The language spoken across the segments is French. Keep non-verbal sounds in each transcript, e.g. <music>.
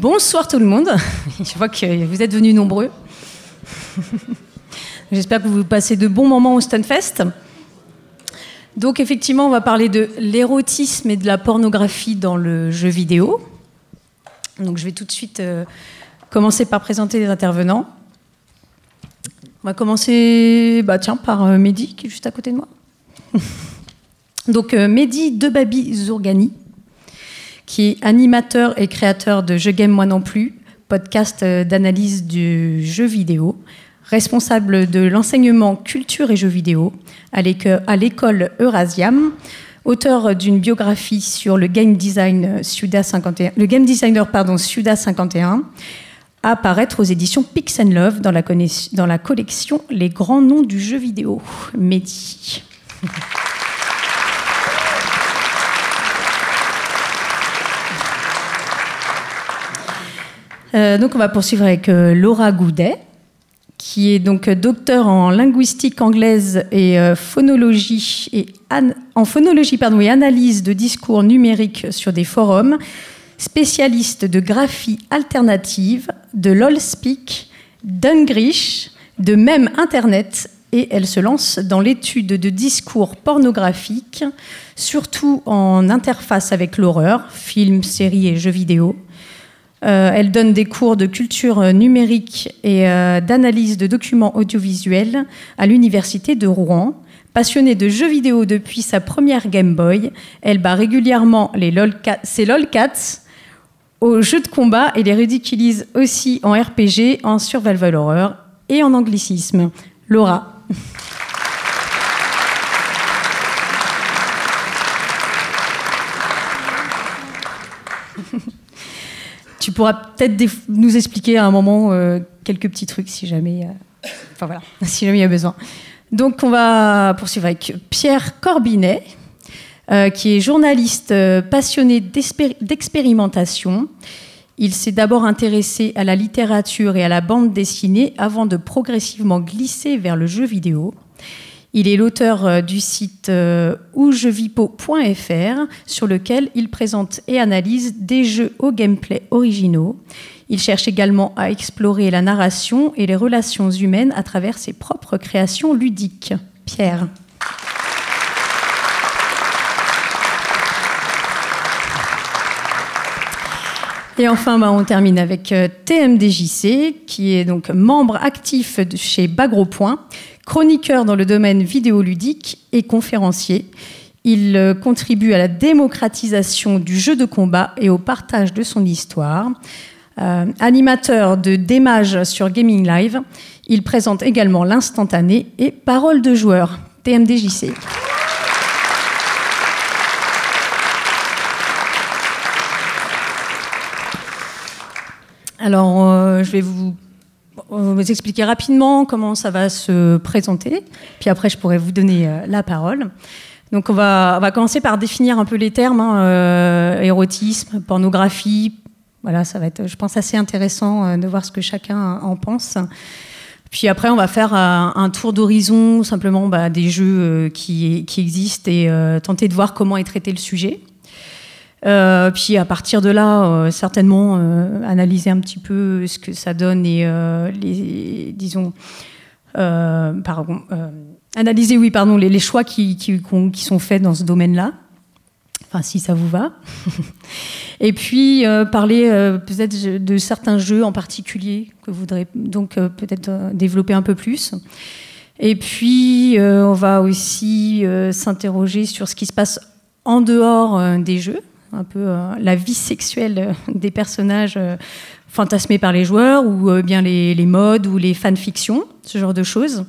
Bonsoir tout le monde. <laughs> Je vois que vous êtes venus nombreux. <laughs> J'espère que vous passez de bons moments au Stunfest. Donc effectivement, on va parler de l'érotisme et de la pornographie dans le jeu vidéo. Donc je vais tout de suite euh, commencer par présenter les intervenants. On va commencer bah, tiens, par euh, Mehdi, qui est juste à côté de moi. <laughs> Donc euh, Mehdi Debabi Zourgani qui est animateur et créateur de Je Game Moi Non Plus, podcast d'analyse du jeu vidéo, responsable de l'enseignement culture et jeux vidéo à l'école Eurasiam, auteur d'une biographie sur le game design Suda 51, le game designer Suda 51, à apparaître aux éditions Pix Love dans la, dans la collection Les grands noms du jeu vidéo. Mehdi. Euh, donc on va poursuivre avec euh, Laura Goudet, qui est donc docteur en linguistique anglaise et euh, phonologie et en phonologie pardon, et analyse de discours numériques sur des forums, spécialiste de graphie alternative, de LOLspeak, d'Ungrish, de même Internet, et elle se lance dans l'étude de discours pornographiques, surtout en interface avec l'horreur, films, séries et jeux vidéo. Euh, elle donne des cours de culture numérique et euh, d'analyse de documents audiovisuels à l'université de Rouen. Passionnée de jeux vidéo depuis sa première Game Boy, elle bat régulièrement les ses LOLcats aux jeux de combat et les ridiculise aussi en RPG, en survival horror et en anglicisme. Laura. Tu pourras peut-être nous expliquer à un moment euh, quelques petits trucs si jamais, euh, voilà, <laughs> si jamais il y a besoin. Donc on va poursuivre avec Pierre Corbinet, euh, qui est journaliste passionné d'expérimentation. Il s'est d'abord intéressé à la littérature et à la bande dessinée avant de progressivement glisser vers le jeu vidéo. Il est l'auteur euh, du site euh, oujevipo.fr sur lequel il présente et analyse des jeux au gameplay originaux. Il cherche également à explorer la narration et les relations humaines à travers ses propres créations ludiques. Pierre. Et enfin, bah, on termine avec euh, TMDJC, qui est donc membre actif de chez Bagropoint, Chroniqueur dans le domaine vidéoludique et conférencier, il euh, contribue à la démocratisation du jeu de combat et au partage de son histoire. Euh, animateur de démage sur Gaming Live, il présente également l'instantané et Parole de joueur, TMDJC. Alors, euh, je vais vous on vous expliquer rapidement comment ça va se présenter, puis après je pourrais vous donner euh, la parole. Donc on va, on va commencer par définir un peu les termes, hein, euh, érotisme, pornographie. Voilà, ça va être, je pense, assez intéressant euh, de voir ce que chacun en pense. Puis après, on va faire un tour d'horizon, simplement bah, des jeux qui, qui, existent et tenter de voir comment est traité le sujet. Euh, puis à partir de là, euh, certainement euh, analyser un petit peu ce que ça donne et les, disons, pardon, analyser, oui, pardon, les, choix qui, qui, qui, sont faits dans ce domaine-là. Enfin, si ça vous va. <laughs> et puis parler peut-être de certains jeux en particulier que vous voudrez donc peut-être développer un peu plus. Et puis on va aussi s'interroger sur ce qui se passe en dehors des jeux un peu euh, la vie sexuelle euh, <laughs> des personnages euh, fantasmés par les joueurs, ou bien les, modes, ou les fanfictions, ce genre de choses.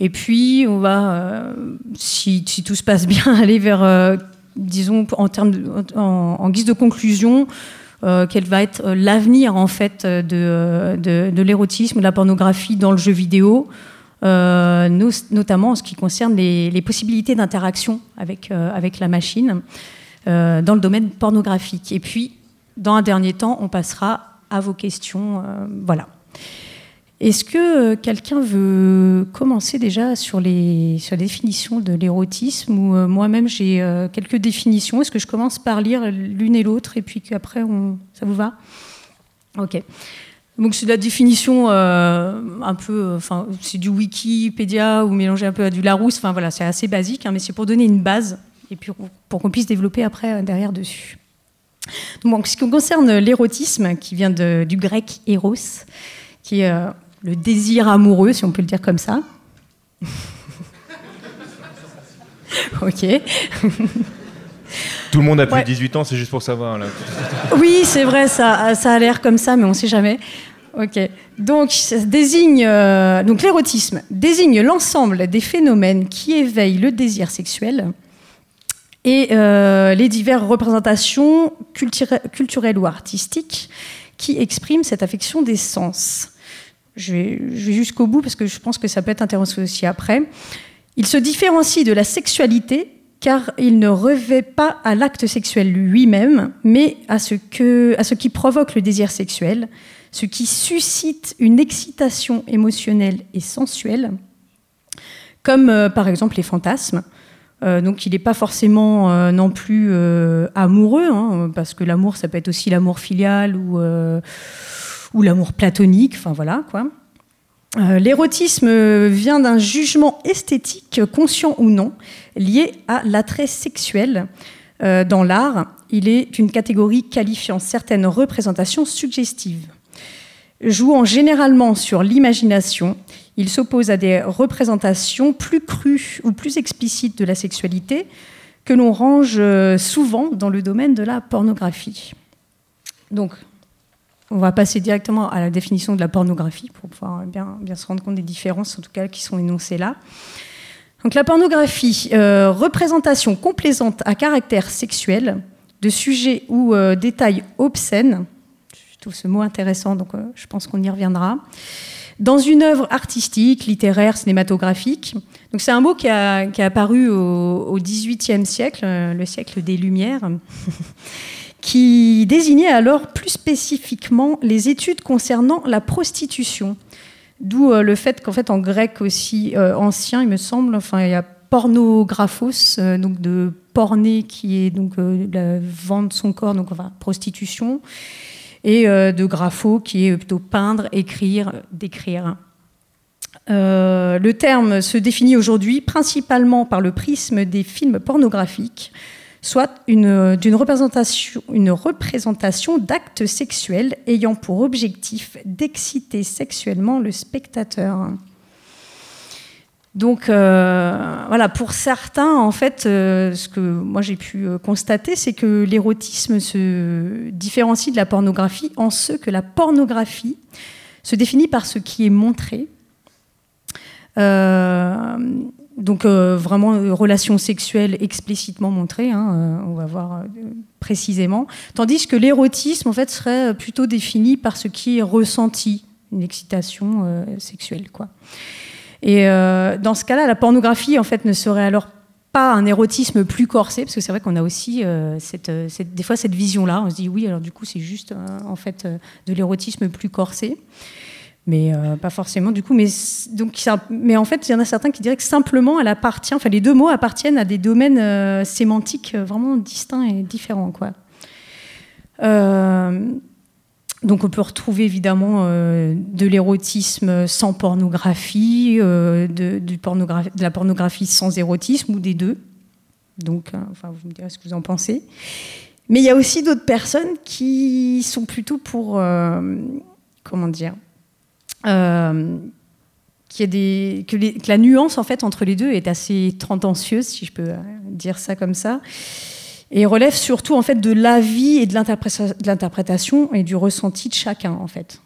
Et puis, on va, si, tout se passe <laughs> bien, aller vers, disons, en, termes en, guise de conclusion, quel va être l'avenir en fait de, de, l'érotisme, de la pornographie dans le jeu vidéo, notamment en ce qui concerne les, les possibilités d'interaction avec, avec la machine dans le domaine pornographique. Et puis, dans un dernier temps, on passera à vos questions. voilà. Est-ce que euh, quelqu'un veut commencer déjà sur, les, sur la définition de l'érotisme ou euh, moi-même j'ai euh, quelques définitions Est-ce que je commence par lire l'une et l'autre et puis qu'après on... ça vous va? Ok. Donc c'est la définition un peu, enfin c'est du Wikipédia ou mélangé un peu à du Larousse. Enfin voilà, c'est assez basique, hein, mais c'est pour donner une base et puis pour qu'on puisse développer après derrière dessus. Donc, ce qui concerne l'érotisme, qui vient de, du grec eros, qui est le désir amoureux, si on peut le dire comme ça. <laughs> ok. Tout le monde a plus de 18 ans, c'est juste pour savoir. Là. <laughs> oui, c'est vrai, ça, ça a l'air comme ça, mais on ne sait jamais. Ok. Donc, ça désigne, euh, donc l'érotisme désigne l'ensemble des phénomènes qui éveillent le désir sexuel et euh, les diverses représentations culturelles ou artistiques qui expriment cette affection des sens je vais, jusqu'au bout parce que je pense que ça peut être intéressant aussi après. Il se différencie de la sexualité car il ne revêt pas à l'acte sexuel lui-même, mais à ce, que, à ce qui provoque le désir sexuel, ce qui suscite une excitation émotionnelle et sensuelle, comme euh, par exemple les fantasmes. Euh, donc il n'est pas forcément euh, non plus amoureux, hein, parce que l'amour, ça peut être aussi l'amour filial ou ou l'amour platonique, enfin voilà quoi. Euh, l'érotisme vient d'un jugement esthétique, conscient ou non, lié à l'attrait sexuel. Euh, dans l'art, il est une catégorie qualifiant certaines représentations suggestives. Jouant généralement sur l'imagination, il s'oppose à des représentations plus crues ou plus explicites de la sexualité que l'on range euh, souvent dans le domaine de la pornographie. Donc, on va passer directement à la définition de la pornographie pour pouvoir bien, bien se rendre compte des différences, en tout cas, qui sont énoncées là. Donc la pornographie, euh, représentation complaisante à caractère sexuel de sujets ou euh, détails obscènes, je trouve ce mot intéressant, donc euh, je pense qu'on y reviendra, dans une œuvre artistique, littéraire, cinématographique. Donc c'est un mot qui a, qui a apparu au XVIIIe siècle, le siècle des Lumières. <laughs> qui désignait alors plus spécifiquement les études concernant la prostitution. D'où euh, le fait qu'en fait en grec aussi euh, ancien, il me semble, enfin il y a pornographos, euh, donc de porner qui est donc la vente son corps, donc enfin prostitution, et de grapho qui est plutôt peindre, écrire, décrire. le terme se définit aujourd'hui principalement par le prisme des films pornographiques, soit une, d'une une représentation d'actes sexuels ayant pour objectif d'exciter sexuellement le spectateur. Donc euh, voilà, pour certains, en fait, euh, ce que moi j'ai pu euh, constater, c'est que l'érotisme se différencie de la pornographie en ce que la pornographie se définit par ce qui est montré. Donc vraiment relation sexuelle explicitement montrée, hein, on va voir précisément. Tandis que l'érotisme en fait serait plutôt défini par ce qui est ressenti, une excitation sexuelle, quoi. Et dans ce cas-là, la pornographie en fait ne serait alors pas un érotisme plus corsé, parce que c'est vrai qu'on a aussi cette, des fois cette vision-là. On se dit oui, alors du coup c'est juste en fait de l'érotisme plus corsé mais euh, pas forcément du coup. Mais, donc, mais en fait, il y en a certains qui diraient que simplement elle appartient, enfin les deux mots appartiennent à des domaines euh, sémantiques euh, vraiment distincts et différents. Quoi. Donc on peut retrouver évidemment de l'érotisme sans pornographie, de, du de la pornographie sans érotisme ou des deux. Donc, enfin, vous me direz ce que vous en pensez. Mais il y a aussi d'autres personnes qui sont plutôt pour, comment dire, euh, des, que, la nuance en fait entre les deux est assez tendancieuse, si je peux euh, dire ça comme ça, et relève surtout en fait de l'avis et de l'interprétation et du ressenti de chacun en fait,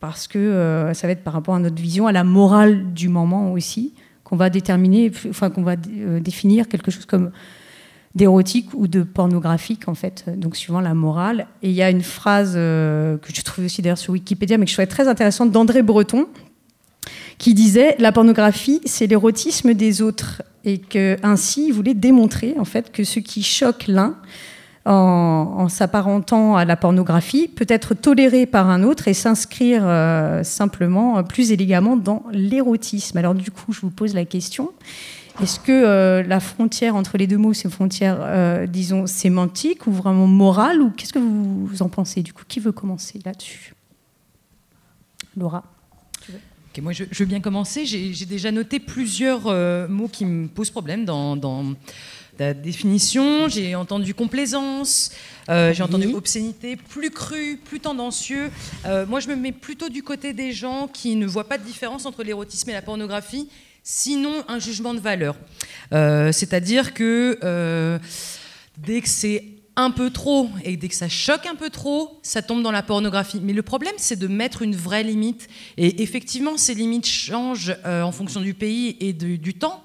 parce que euh, ça va être par rapport à notre vision, à la morale du moment aussi, qu'on va déterminer, enfin qu'on va définir quelque chose comme d'érotique ou de pornographique, en fait, donc suivant la morale. Et il y a une phrase que je trouve aussi d'ailleurs sur Wikipédia, mais que je trouvais très intéressante, d'André Breton, qui disait La pornographie, c'est l'érotisme des autres. Et qu'ainsi, il voulait démontrer, en fait, que ce qui choque l'un, en, s'apparentant à la pornographie peut être toléré par un autre et s'inscrire euh, simplement euh, plus élégamment dans l'érotisme. Alors du coup, je vous pose la question. Est-ce que euh, la frontière entre les deux mots, c'est une frontière, disons, sémantique ou vraiment morale Ou qu'est-ce que vous, en pensez Du coup, qui veut commencer là-dessus? Laura moi, je, veux bien commencer. J'ai déjà noté plusieurs mots qui me posent problème dans, dans la définition, j'ai entendu complaisance, euh, j'ai entendu obscénité, plus cru, plus tendancieux. Euh, moi, je me mets plutôt du côté des gens qui ne voient pas de différence entre l'érotisme et la pornographie, sinon un jugement de valeur. Euh, c'est-à-dire que dès que c'est un peu trop et dès que ça choque un peu trop, ça tombe dans la pornographie. Mais le problème, c'est de mettre une vraie limite. Et effectivement, ces limites changent en fonction du pays et du temps.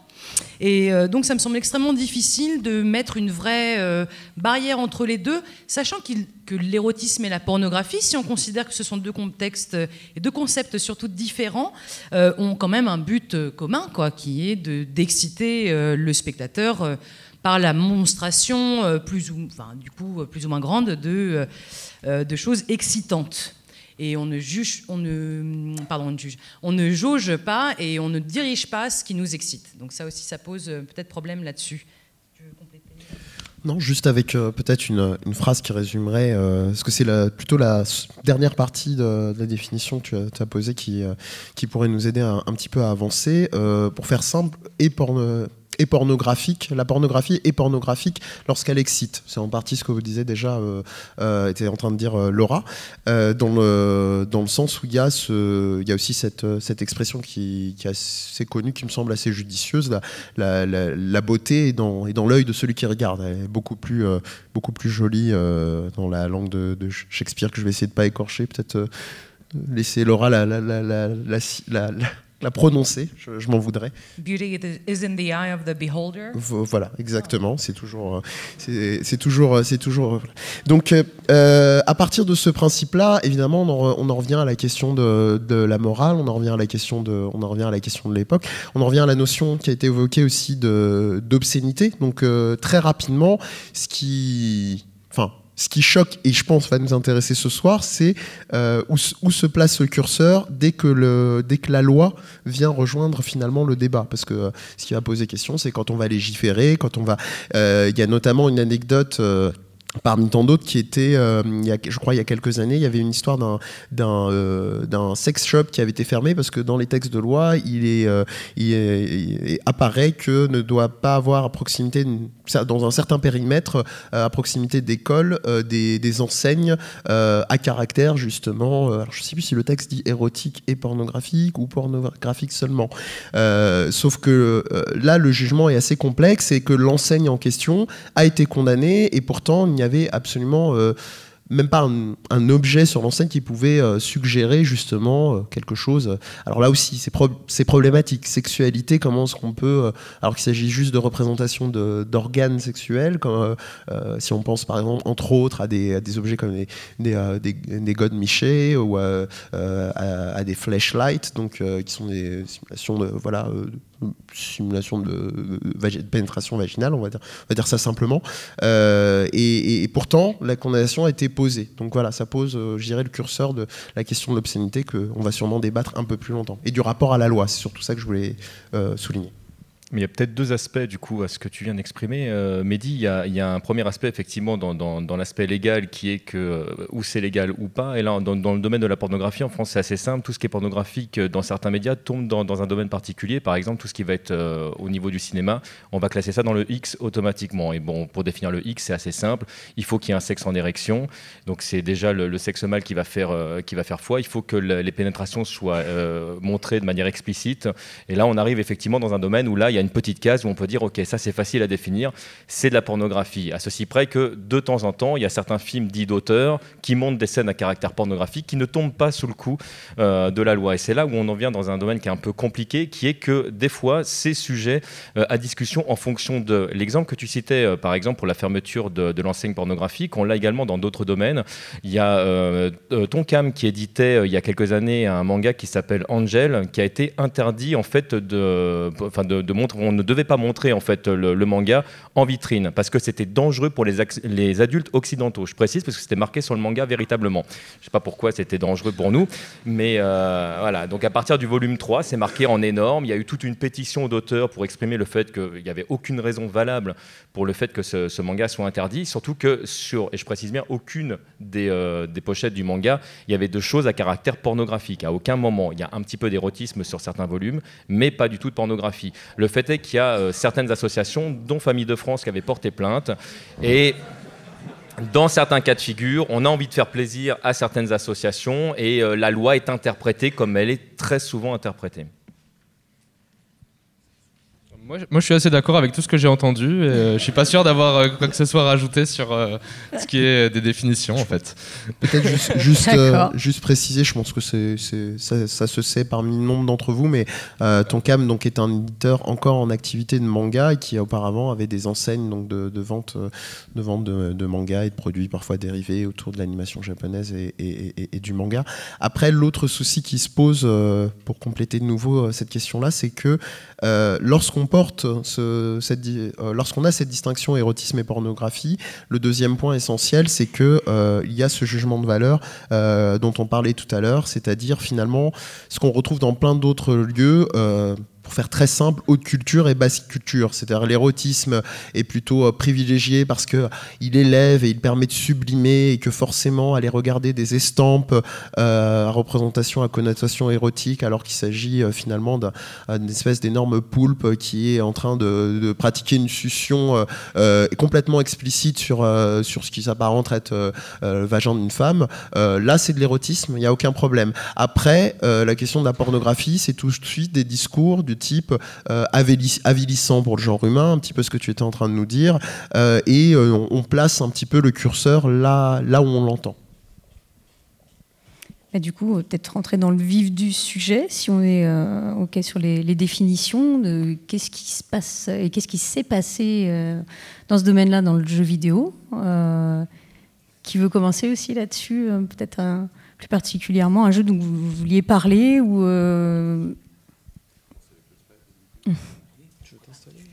Et euh, donc ça me semble extrêmement difficile de mettre une vraie euh, barrière entre les deux, sachant que l'érotisme et la pornographie, si on considère que ce sont deux contextes et deux concepts surtout différents, euh, ont quand même un but commun, quoi, qui est d'exciter le spectateur par la monstration plus ou, enfin, du coup, plus ou moins grande de, de choses excitantes et on ne juge, on ne, pardon, on ne juge, on ne jauge pas et on ne dirige pas ce qui nous excite. Donc ça aussi, ça pose euh, peut-être problème là-dessus. Non, juste avec euh, peut-être une, phrase qui résumerait, euh, parce que c'est plutôt la dernière partie de, la définition que tu as, posée qui, qui pourrait nous aider un, petit peu à avancer. pour faire simple, et pour et pornographique. La pornographie est pornographique lorsqu'elle excite. C'est en partie ce que vous disiez déjà, euh, euh était en train de dire euh, Laura, dans, le, dans le sens où il y a, y a aussi cette, cette expression qui, qui, est assez connue, qui me semble assez judicieuse. La, la, la, beauté est dans, dans l'œil de celui qui regarde. Elle est beaucoup plus, beaucoup plus jolie dans la langue de, de, Shakespeare que je vais essayer de pas écorcher. Peut-être laisser Laura la, la, la, la la prononcer, je, m'en voudrais. Beauty is in the eye of the beholder. Voilà, exactement. C'est toujours, euh, c'est toujours, euh, c'est toujours. Euh, donc, à partir de ce principe-là, évidemment, on en, revient à la question de, la morale, on en revient à la question de, on en revient à la question de l'époque, on en revient à la notion qui a été évoquée aussi de d'obscénité. Donc, très rapidement, ce qui, enfin, ce qui choque et je pense va nous intéresser ce soir, c'est euh, où, se place le curseur dès que, le, dès la loi vient rejoindre finalement le débat. Parce que euh, ce qui va poser question, c'est quand on va légiférer, quand on va... Euh, il y a notamment une anecdote parmi tant d'autres qui était, euh, je crois il y a quelques années, il y avait une histoire d'un d'un euh, sex shop qui avait été fermé parce que dans les textes de loi, il est, euh, il, apparaît que ne doit pas avoir à proximité dans un certain périmètre à proximité d'écoles des, des, enseignes à caractère justement. Alors je sais plus si le texte dit érotique et pornographique ou pornographique seulement. sauf que là le jugement est assez complexe et que l'enseigne en question a été condamnée et pourtant il n'y avait absolument euh, même pas un, objet sur l'enseigne qui pouvait euh, suggérer justement euh, quelque chose. Alors là aussi, c'est problématique. Sexualité, comment est-ce qu'on peut, alors qu'il s'agit juste de représentation d'organes sexuels, comme, si on pense par exemple entre autres à des, objets comme des, des, des, des godes michés ou à, à, des flashlights, donc qui sont des simulations de voilà simulation de, pénétration vaginale, on va dire, on va dire ça simplement. Euh, et, pourtant, la condamnation a été posée. Donc voilà, ça pose, euh, je dirais, le curseur de la question de l'obscénité qu'on va sûrement débattre un peu plus longtemps. Et du rapport à la loi, c'est surtout ça que je voulais euh, souligner. Mais il y a peut-être deux aspects du coup à ce que tu viens d'exprimer. Euh, Mehdi, il y, a, un premier aspect effectivement dans, l'aspect légal qui est que euh, où c'est légal ou pas. Et là, dans, dans, le domaine de la pornographie, en France, c'est assez simple. Tout ce qui est pornographique euh, dans certains médias tombe dans, un domaine particulier. Par exemple, tout ce qui va être euh, au niveau du cinéma, on va classer ça dans le X automatiquement. Et bon, pour définir le X, c'est assez simple. Il faut qu'il y ait un sexe en érection. Donc c'est déjà le, sexe mâle qui va faire qui va faire foi. Il faut que les pénétrations soient montrées de manière explicite. Et là, on arrive effectivement dans un domaine où là, il y a une petite case où on peut dire, ok, ça c'est facile à définir, c'est de la pornographie. À ceci près que de temps en temps, il y a certains films dits d'auteurs qui montrent des scènes à caractère pornographique qui ne tombent pas sous le coup euh, de la loi. Et c'est là où on en vient dans un domaine qui est un peu compliqué, qui est que des fois, c'est sujet euh, à discussion en fonction de l'exemple que tu citais, euh, par exemple, pour la fermeture de, de l'enseigne pornographique. On l'a également dans d'autres domaines. Il y a Tonkam qui éditait il y a quelques années un manga qui s'appelle Angel, qui a été interdit en fait de, enfin de, montrer, on ne devait pas montrer en fait le, manga en vitrine parce que c'était dangereux pour les, adultes occidentaux. Je précise parce que c'était marqué sur le manga véritablement. Je ne sais pas pourquoi c'était dangereux pour nous, mais euh, voilà. Donc à partir du volume 3, c'est marqué en énorme. Il y a eu toute une pétition d'auteurs pour exprimer le fait qu'il n'y avait aucune raison valable pour le fait que ce, manga soit interdit, surtout que sur, et je précise bien, aucune des, euh, des pochettes du manga, il y avait de choses à caractère pornographique. À aucun moment, il y a un petit peu d'érotisme sur certains volumes, mais pas du tout de pornographie. Le fait est qu'il y a euh, certaines associations, dont Famille de France, qui avaient porté plainte, et dans certains cas de figure, on a envie de faire plaisir à certaines associations et euh, la loi est interprétée comme elle est très souvent interprétée. Moi, je suis assez d'accord avec tout ce que j'ai entendu. Et, euh, je suis pas sûr d'avoir euh, quoi que ce soit rajouté sur euh, ce qui est des définitions, en fait. Peut-être juste, juste, juste, préciser, je pense que c'est, ça, ça, se sait parmi nombre d'entre vous, mais Tonkam donc, est un éditeur encore en activité de manga et qui auparavant avait des enseignes donc, de, de vente, de, vente de, de, manga et de produits parfois dérivés autour de l'animation japonaise et, et, et, du manga. Après, l'autre souci qui se pose, pour compléter de nouveau cette question-là, c'est que lorsqu'on porte euh, lorsqu'on a cette distinction érotisme et pornographie, le deuxième point essentiel, c'est que euh, il y a ce jugement de valeur euh, dont on parlait tout à l'heure, c'est-à-dire finalement ce qu'on retrouve dans plein d'autres lieux faire très simple, haute culture et basse culture. C'est-à-dire l'érotisme est plutôt euh, privilégié parce que il élève et il permet de sublimer et que forcément aller regarder des estampes euh, à représentation à connotation érotique alors qu'il s'agit euh, finalement d'une espèce d'énorme poulpe qui est en train de, pratiquer une succion complètement explicite sur, sur ce qui s'apparente être le vagin d'une femme. là, c'est de l'érotisme, il n'y a aucun problème. Après, la question de la pornographie, c'est tout de suite des discours du type euh, avilissant pour le genre humain, un petit peu ce que tu étais en train de nous dire, euh, et euh, on, place un petit peu le curseur là, là où on l'entend. du coup, peut-être rentrer dans le vif du sujet, si on est OK sur les, définitions de qu'est-ce qui se passe et qu'est-ce qui s'est passé dans ce domaine-là, dans le jeu vidéo. qui veut commencer aussi là-dessus, peut-être plus particulièrement un jeu dont vous vouliez parler ou tu veux t'installer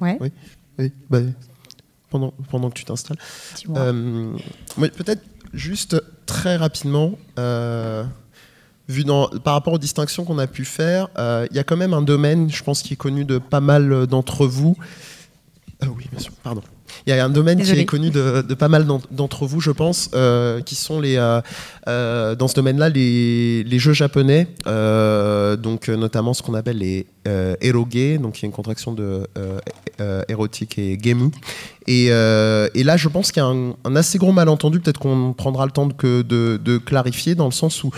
ouais, Oui, oui bah, pendant, pendant que tu t'installes. Euh, Peut-être juste très rapidement, euh, vu dans, par rapport aux distinctions qu'on a pu faire, euh, il y a quand même un domaine, je pense, qui est connu de pas mal d'entre vous. Ah oui, bien sûr, pardon. Il y a un domaine qui est connu de, de pas mal d'entre vous, je pense, euh, qui sont les, euh, euh, dans ce domaine-là les, les, jeux japonais, donc notamment ce qu'on appelle les eroge, donc qui est une contraction de érotique et gemu. Et, et, là, je pense qu'il y a un, assez gros malentendu, peut-être qu'on prendra le temps de, de, de, clarifier, dans le sens où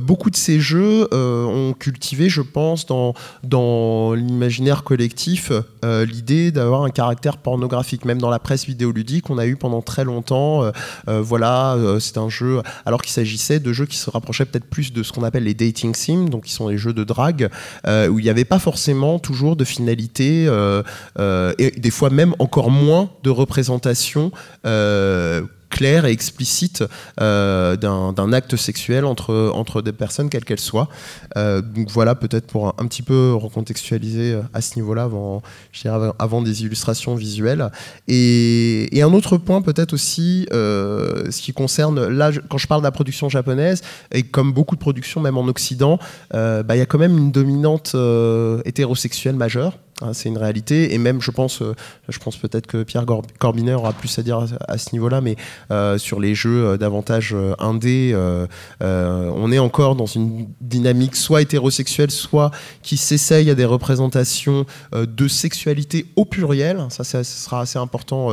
beaucoup de ces jeux ont cultivé, je pense, dans, dans l'imaginaire collectif, l'idée d'avoir un caractère pornographique, même dans la presse vidéoludique, on a eu pendant très longtemps, euh, euh, voilà, euh, c'est un jeu, alors qu'il s'agissait de jeux qui se rapprochaient peut-être plus de ce qu'on appelle les dating sims, donc qui sont les jeux de drague, où il n'y avait pas forcément toujours de finalité, et des fois même encore moins de représentation claire et explicite euh, d'un acte sexuel entre, des personnes, quelles qu'elles soient. Euh, donc voilà, peut-être pour un, petit peu recontextualiser euh, à ce niveau-là avant, des illustrations visuelles. Et, et un autre point peut-être aussi, ce qui concerne, là, quand je parle de la production japonaise, et comme beaucoup de productions, même en Occident, bah, il y a quand même une dominante hétérosexuelle majeure. Hein, c'est une réalité. Et même, je pense, euh, je pense peut-être que Pierre Corbinet aura plus à dire à, ce niveau-là, mais euh, sur les jeux euh, davantage indés, on est encore dans une dynamique soit hétérosexuelle, soit qui s'essaye à des représentations de sexualité au pluriel. Ça, ça, sera assez important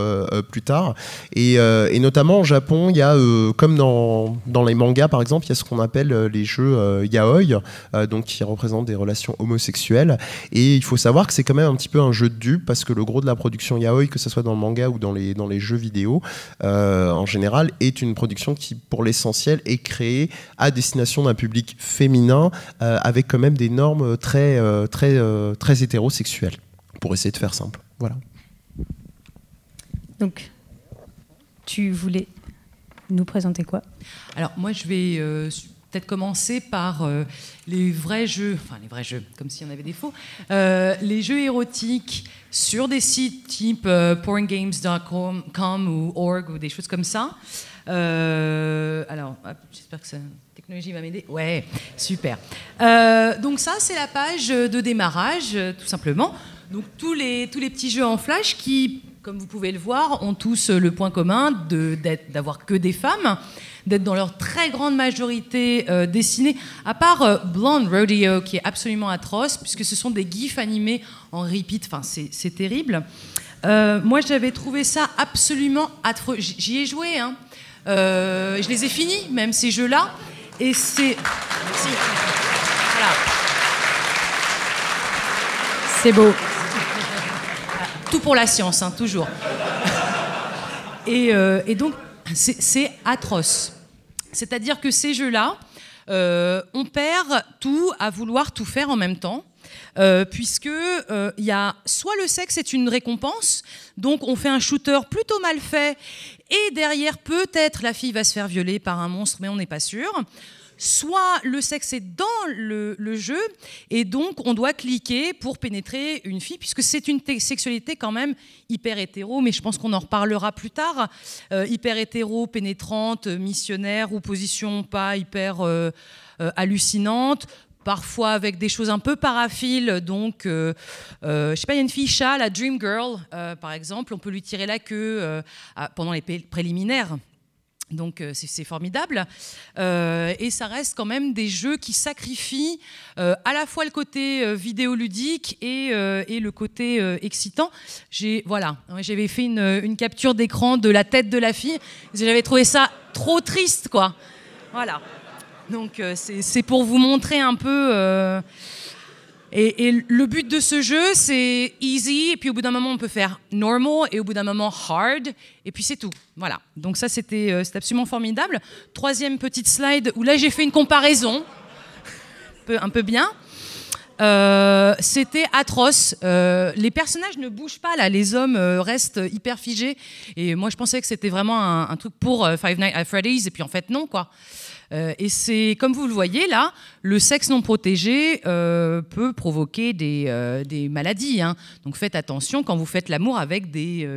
plus tard. Et, notamment au Japon, il y a, comme dans, dans les mangas par exemple, il y a ce qu'on appelle les jeux yaoi, donc qui représentent des relations homosexuelles. Et il faut savoir que c'est quand même un petit peu un jeu de dupe parce que le gros de la production yaoi, que ce soit dans le manga ou dans les, dans les jeux vidéo, euh, en général, est une production qui, pour l'essentiel, est créée à destination d'un public féminin euh, avec quand même des normes très, euh, très, très hétérosexuelles, pour essayer de faire simple. Voilà. Donc, tu voulais nous présenter quoi? Alors, moi, je vais peut-être commencer par euh, les vrais jeux, enfin les vrais jeux, comme s'il y en avait des faux, euh, les jeux érotiques sur des sites type euh, porngames.com ou org ou des choses comme ça. alors, j'espère que la technologie va m'aider. Ouais, super. donc ça, c'est la page de démarrage, tout simplement. Donc tous les, tous les petits jeux en flash qui, comme vous pouvez le voir, ont tous le point commun d'avoir que des femmes d'être dans leur très grande majorité euh, dessinés, à part euh, Blonde Rodeo, qui est absolument atroce, puisque ce sont des gifs animés en repeat, enfin c'est terrible. Euh, moi, j'avais trouvé ça absolument atroce. J'y ai joué, hein. je les ai finis, même ces jeux-là, et c'est... Voilà. C'est beau. Tout pour la science, hein, toujours. <laughs> Et, et donc, c'est atroce. C'est-à-dire que ces jeux-là, euh, on perd tout à vouloir tout faire en même temps. Euh, puisque euh, y a soit le sexe est une récompense, donc on fait un shooter plutôt mal fait, et derrière peut-être la fille va se faire violer par un monstre, mais on n'est pas sûr soit le sexe est dans le, jeu, et donc on doit cliquer pour pénétrer une fille, puisque c'est une sexualité quand même hyper hétéro, mais je pense qu'on en reparlera plus tard, euh, hyper hétéro, pénétrante, missionnaire, ou position pas hyper euh, euh, hallucinante, parfois avec des choses un peu paraphiles. Donc, je sais pas, il y a une fille chat, la Dream Girl, par exemple, on peut lui tirer la queue pendant les préliminaires. Donc euh, c'est formidable. Euh, et ça reste quand même des jeux qui sacrifient euh, à la fois le côté vidéoludique et, et, le côté excitant. Voilà, j'avais fait une, une capture d'écran de la tête de la fille. J'avais trouvé ça trop triste, quoi. Voilà. Donc c'est pour vous montrer un peu et, le but de ce jeu, c'est easy, et puis au bout d'un moment, on peut faire normal, et au bout d'un moment, hard, et puis c'est tout. Voilà. Donc ça, c'était euh, absolument formidable. Troisième petite slide, où là, j'ai fait une comparaison, <laughs> un peu, bien. Euh, c'était atroce. Euh, les personnages ne bougent pas là, les hommes restent hyper figés. Et moi, je pensais que c'était vraiment un, un, truc pour Five Nights at Freddy's, et puis en fait non quoi. Euh, et c'est, comme vous le voyez là, le sexe non protégé euh, peut provoquer des, euh, maladies. Hein. Donc faites attention quand vous faites l'amour avec des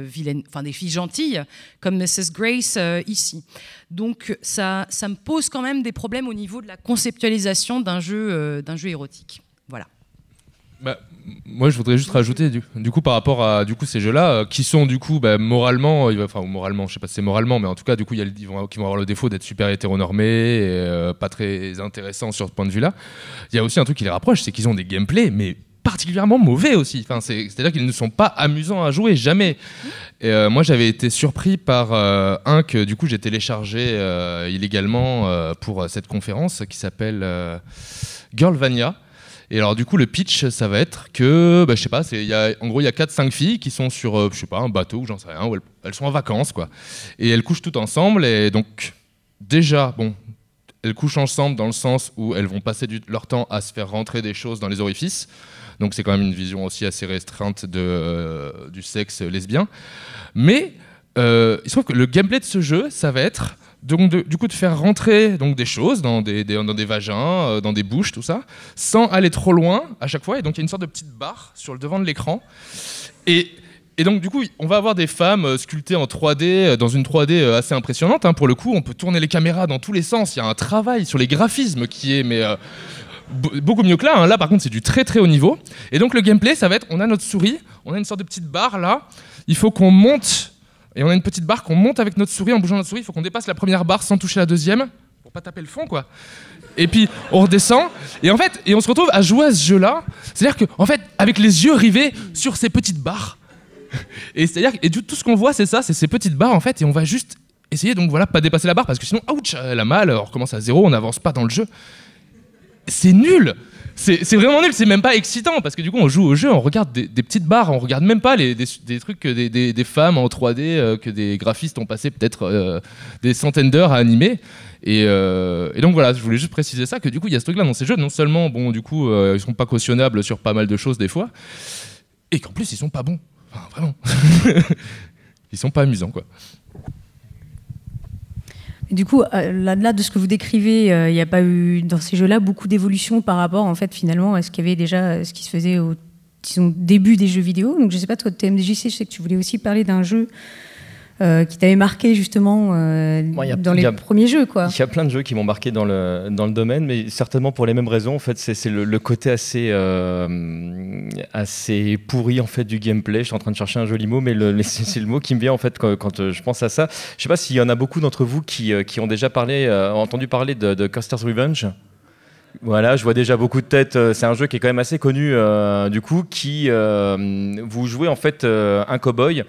filles gentilles, comme Mrs. Grace ici. Donc ça, ça me pose quand même des problèmes au niveau de la conceptualisation d'un jeu, d'un jeu érotique. Voilà. Bah, moi, je voudrais juste rajouter, du, coup, par rapport à du coup, ces jeux-là, euh, qui sont du coup bah, moralement, enfin, moralement, je sais pas si c'est moralement, mais en tout cas, du coup, y a, ils vont, qui vont avoir le défaut d'être super hétéronormés et euh, pas très intéressants sur ce point de vue-là. Il y a aussi un truc qui les rapproche, c'est qu'ils ont des gameplays, mais particulièrement mauvais aussi. Enfin, c'est-à-dire qu'ils ne sont pas amusants à jouer, jamais. Et euh, moi, j'avais été surpris par un que du coup j'ai téléchargé illégalement pour cette conférence qui s'appelle Girlvania. Et alors, du coup, le pitch, ça va être que, bah, je sais pas, y a, en gros, il y a 4-5 filles qui sont sur, euh, je sais pas, un bateau ou j'en sais rien, où elles, sont en vacances, quoi. Et elles couchent toutes ensemble, et donc, déjà, bon, elles couchent ensemble dans le sens où elles vont passer leur temps à se faire rentrer des choses dans les orifices. Donc, c'est quand même une vision aussi assez restreinte de, euh, du sexe lesbien. Mais, euh, il se trouve que le gameplay de ce jeu, ça va être donc du coup de faire rentrer donc des choses dans des, dans des vagins, euh, dans des bouches, tout ça, sans aller trop loin à chaque fois. Et donc il y a une sorte de petite barre sur le devant de l'écran. Et, et, donc du coup, on va avoir des femmes euh, sculptées en 3D, euh, dans une 3D assez impressionnante. Hein. Pour le coup, on peut tourner les caméras dans tous les sens. Il y a un travail sur les graphismes qui est mais beaucoup mieux que là. Hein. Là, par contre, c'est du très très haut niveau. Et donc, le gameplay, ça va être on a notre souris, on a une sorte de petite barre là. Il faut qu'on monte, et on a une petite barre qu'on monte avec notre souris en bougeant notre souris. Il faut qu'on dépasse la première barre sans toucher la deuxième, pour pas taper le fond, quoi. Et puis on redescend et en fait et on se retrouve à jouer à ce jeu-là. C'est-à-dire que en fait avec les yeux rivés sur ces petites barres. <laughs> Et c'est-à-dire et tout ce qu'on voit c'est ça, c'est ces petites barres en fait et on va juste essayer donc voilà pas dépasser la barre parce que sinon ouch elle a mal, on recommence à zéro, on n'avance pas dans le jeu c'est nul. C'est vraiment nul, c'est même pas excitant parce que du coup on joue au jeu, on regarde des, petites barres, on regarde même pas les, des, trucs que des, femmes en 3D euh, que des graphistes ont passé peut-être euh, des centaines d'heures à animer. Euh, et, donc voilà, je voulais juste préciser ça que du coup il y a ce truc là dans ces jeux, non seulement bon du coup ils sont pas cautionnables sur pas mal de choses des fois, et qu'en plus ils sont pas bons, enfin vraiment, <laughs> ils sont pas amusants quoi du coup, euh, là-delà de ce que vous décrivez, euh, il n'y a pas eu dans ces jeux-là beaucoup d'évolution par rapport, en fait, finalement, à ce qu'il y avait déjà, ce qui se faisait au début des jeux vidéo. Donc, je ne sais pas, toi, TMDJC, je sais que tu voulais aussi parler d'un jeu euh, qui t'avait marqué justement euh, dans les premiers jeux quoi. Il y a plein de jeux qui m'ont marqué dans le, dans le domaine, mais certainement pour les mêmes raisons. En fait, c'est le, côté assez, euh, assez pourri en fait du gameplay. Je suis en train de chercher un joli mot, mais c'est le mot qui me vient en fait quand, je pense à ça. Je sais pas s'il y en a beaucoup d'entre vous qui, qui, ont déjà parlé, entendu parler de, de Custer's Revenge. Voilà, je vois déjà beaucoup de têtes. C'est un jeu qui est quand même assez connu, du coup, qui vous jouez en fait un cowboy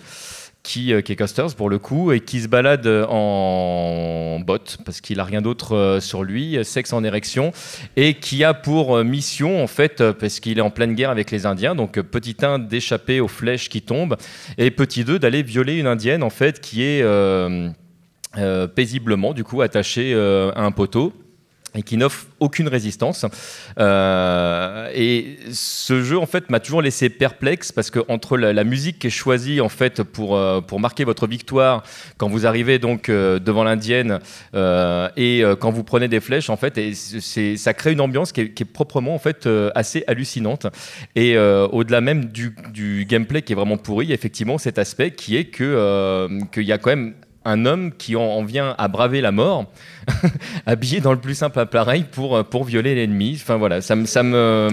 qui, euh, qui, est Costers pour le coup, et qui se balade en bot, parce qu'il a rien d'autre euh, sur lui, sexe en érection, et qui a pour euh, mission, en fait, parce qu'il est en pleine guerre avec les Indiens, donc petit 1 d'échapper aux flèches qui tombent, et petit 2 d'aller violer une Indienne, en fait, qui est paisiblement, du coup, attachée à un poteau et qui n'offre aucune résistance. Euh, et ce jeu, en fait, m'a toujours laissé perplexe parce que entre la, musique qui est choisie, en fait, pour, euh, pour marquer votre victoire quand vous arrivez donc euh, devant l'indienne et quand vous prenez des flèches, en fait, et c'est, ça crée une ambiance qui est, qui est proprement, en fait, assez hallucinante. Et au-delà même du, du, gameplay qui est vraiment pourri, effectivement, cet aspect qui est que qu'il y a quand même un homme qui en, vient à braver la mort, <laughs> habillé dans le plus simple appareil pour, euh, pour violer l'ennemi. Enfin voilà, ça me. Ça me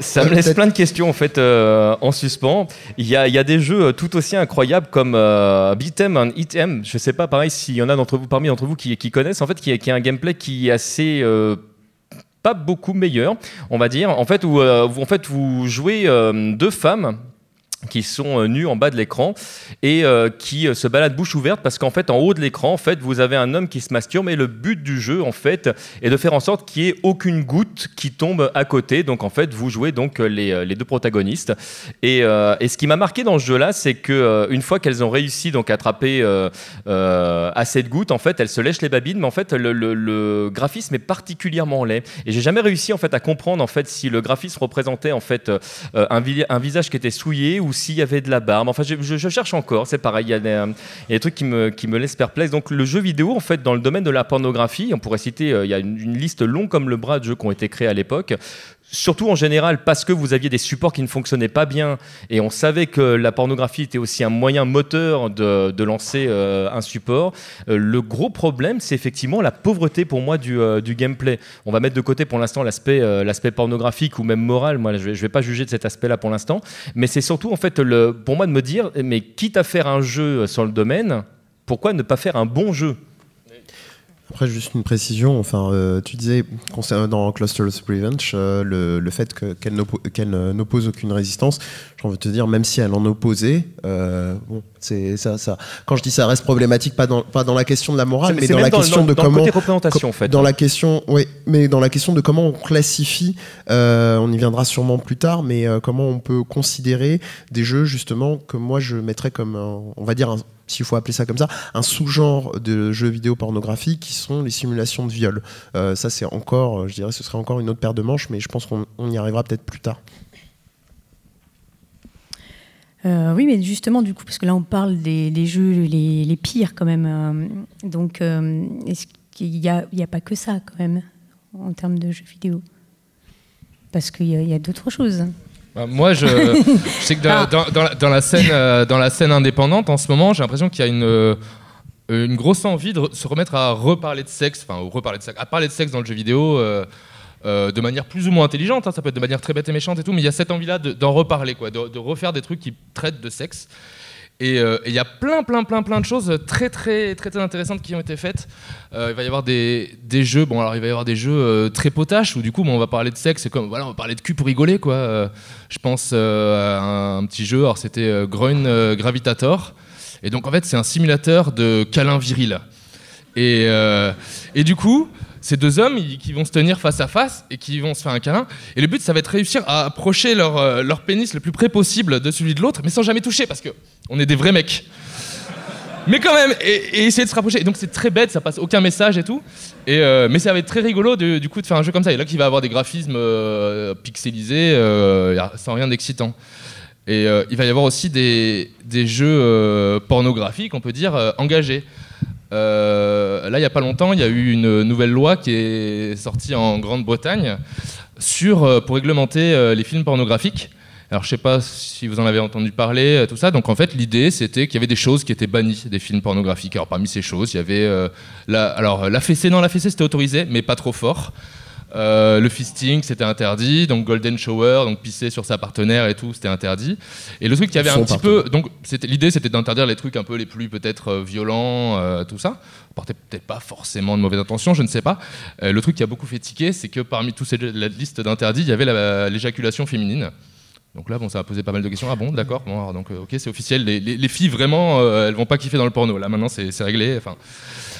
ça me laisse plein de questions en fait euh, en suspens. Il y, a, il y, a, des jeux tout aussi incroyables comme euh, Beat'em and Hit'em. Je sais pas, pareil, s'il y en a d'entre vous, parmi d'entre vous qui, qui, connaissent, en fait, qui, qui a un gameplay qui est assez euh, pas beaucoup meilleur, on va dire. En fait, où, en fait, vous jouez deux femmes qui sont euh, nus en bas de l'écran et euh, qui euh, se baladent bouche ouverte parce qu'en fait en haut de l'écran en fait vous avez un homme qui se masturbe mais le but du jeu en fait est de faire en sorte qu'il n'y ait aucune goutte qui tombe à côté. Donc en fait vous jouez donc les, les deux protagonistes. Et, et ce qui m'a marqué dans ce jeu là c'est que une fois qu'elles ont réussi donc à attraper assez de gouttes en fait elles se lèchent les babines mais en fait le, graphisme est particulièrement laid. Et j'ai jamais réussi en fait à comprendre en fait si le graphisme représentait en fait un, visage qui était souillé ou s'il y avait de la barbe. Enfin, je, cherche encore, c'est pareil, il y, a des, trucs qui me, qui me laissent perplexe. Donc, le jeu vidéo, en fait, dans le domaine de la pornographie, on pourrait citer, euh, il y a une, une, liste longue comme le bras de jeux qui ont été créés à l'époque surtout en général parce que vous aviez des supports qui ne fonctionnaient pas bien et on savait que la pornographie était aussi un moyen moteur de, lancer euh, un support. Euh, le gros problème, c'est effectivement la pauvreté pour moi du, euh, gameplay. On va mettre de côté pour l'instant l'aspect pornographique ou même moral. Moi, je ne vais, pas juger de cet aspect-là pour l'instant, mais c'est surtout en fait le, pour moi de me dire, mais quitte à faire un jeu sur le domaine, pourquoi ne pas faire un bon jeu? Après, juste une précision, enfin, euh, tu disais concernant Clusters Revenge, euh, le, le, fait qu'elle n'oppose aucune résistance, j'ai envie de te dire, même si elle en opposait, euh, bon, c'est ça, ça. Quand je dis ça reste problématique, pas dans, pas dans la question de la morale, mais dans la question de comment. représentation, en fait. Dans la question, oui, mais dans la question de comment on classifie, on y viendra sûrement plus tard, mais comment on peut considérer des jeux, justement, que moi je mettrais comme, on va dire, un, s'il faut appeler ça comme ça, un sous-genre de jeux vidéo pornographiques qui sont les simulations de viol. Euh, ça, c'est encore, euh, je dirais, ce serait encore une autre paire de manches, mais je pense qu'on y arrivera peut-être plus tard. Euh, oui, mais justement, du coup, parce que là, on parle des, jeux les, pires quand même. donc, est-ce qu'il n'y a, pas que ça quand même en termes de jeux vidéo? Parce qu'il y a d'autres choses. Bah, moi, je, <laughs> sais que ah. dans, la, scène, euh, dans la scène indépendante, en ce moment, j'ai l'impression qu'il y a une, euh, une grosse envie de se remettre à reparler de sexe, enfin, reparler de sexe, à parler de sexe dans le jeu vidéo. Euh, euh, de manière plus ou moins intelligente, hein, ça peut être de manière très bête et méchante et tout, mais il y a cette envie-là d'en reparler, quoi, de, de, refaire des trucs qui traitent de sexe. Euh, et il y a plein, plein, plein, plein de choses très, très, très, intéressantes qui ont été faites. Euh, il va y avoir des, des, jeux, bon alors il va y avoir des jeux très potaches où du coup on va parler de sexe, comme voilà, on va parler de cul pour rigoler quoi. je pense à un, petit jeu, alors c'était Groin Gravitator, et donc en fait c'est un simulateur de câlin viril. Et, et du coup, ces deux hommes qui vont se tenir face à face et qui vont se faire un câlin. Et le but, ça va être réussir à approcher leur, euh, leur pénis le plus près possible de celui de l'autre, mais sans jamais toucher, parce que on est des vrais mecs. <laughs> Mais quand même, et, essayer de se rapprocher. Et donc c'est très bête, ça passe aucun message et tout. Euh, mais ça va être très rigolo du coup de faire un jeu comme ça. Et là, qui va avoir des graphismes euh, pixelisés, sans rien d'excitant. Et il va y avoir aussi des, des jeux pornographiques, on peut dire, engagés. Euh, là, il n'y a pas longtemps, il y a eu une nouvelle loi qui est sortie en Grande-Bretagne sur, euh, pour réglementer euh, les films pornographiques. Alors, je ne sais pas si vous en avez entendu parler, tout ça. Donc, en fait, l'idée, c'était qu'il y avait des choses qui étaient bannies des films pornographiques. Alors, parmi ces choses, il y avait la, alors la fessée. Non, la fessée, c'était autorisé, mais pas trop fort. Euh, le fisting, c'était interdit. Donc golden shower, donc pisser sur sa partenaire et tout, c'était interdit. Et le truc qui avait un petit peu, donc l'idée, c'était d'interdire les trucs un peu les plus peut-être euh, violents, euh, tout ça. Portait peut-être pas forcément de mauvaises intentions, je ne sais pas. le truc qui a beaucoup fait tiquer, c'est que parmi tous ces la liste d'interdits, il y avait l'éjaculation féminine. Donc là, bon, ça a posé pas mal de questions. Ah bon, d'accord. Bon, donc, ok, c'est officiel. Les, les, filles, vraiment, elles vont pas kiffer dans le porno. Là, maintenant, c'est réglé. Enfin,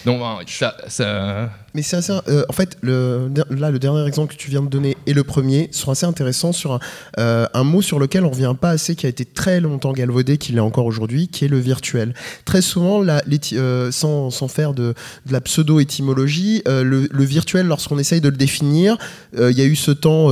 donc, ça, ça, mais c'est assez. Euh, en fait, le, là, le dernier exemple que tu viens de donner et le premier sont assez intéressants sur un, euh, un mot sur lequel on revient pas assez, qui a été très longtemps galvaudé, qu'il est encore aujourd'hui, qui est le virtuel. Très souvent, la, euh, sans, sans, faire de, de la pseudo-étymologie, le, le, virtuel, lorsqu'on essaye de le définir, il y a eu ce temps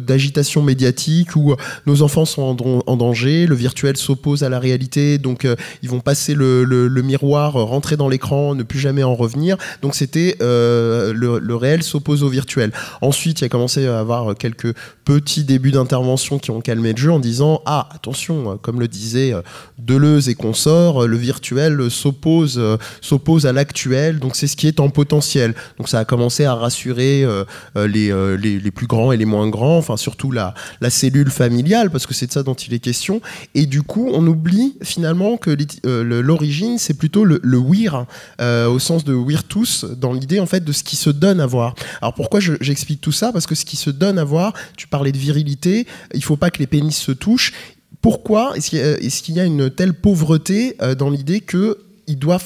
d'agitation médiatique où nos enfants sont en, en danger, le virtuel s'oppose à la réalité, donc ils vont passer le, le, le miroir, rentrer dans l'écran, ne plus jamais en revenir. Donc c'était euh, le, réel s'oppose au virtuel. Ensuite, il y a commencé à avoir quelques petits débuts d'intervention qui ont calmé le jeu en disant ah attention, comme le disait euh, Deleuze et consorts, le virtuel s'oppose s'oppose à l'actuel, donc c'est ce qui est en potentiel. Donc ça a commencé à rassurer euh, les, les, plus grands et les moins grands, enfin surtout la, la cellule familiale parce que c'est de ça dont il est question. Et du coup, on oublie finalement que l'origine c'est plutôt le, weir au sens de weir tous dans l'idée en fait de ce qui se donne à voir. Alors pourquoi j'explique tout ça? Parce que ce qui se donne à voir, tu parlais de virilité, il faut pas que les pénis se touchent. Pourquoi est-ce qu'il y, a une telle pauvreté euh, dans l'idée que il doit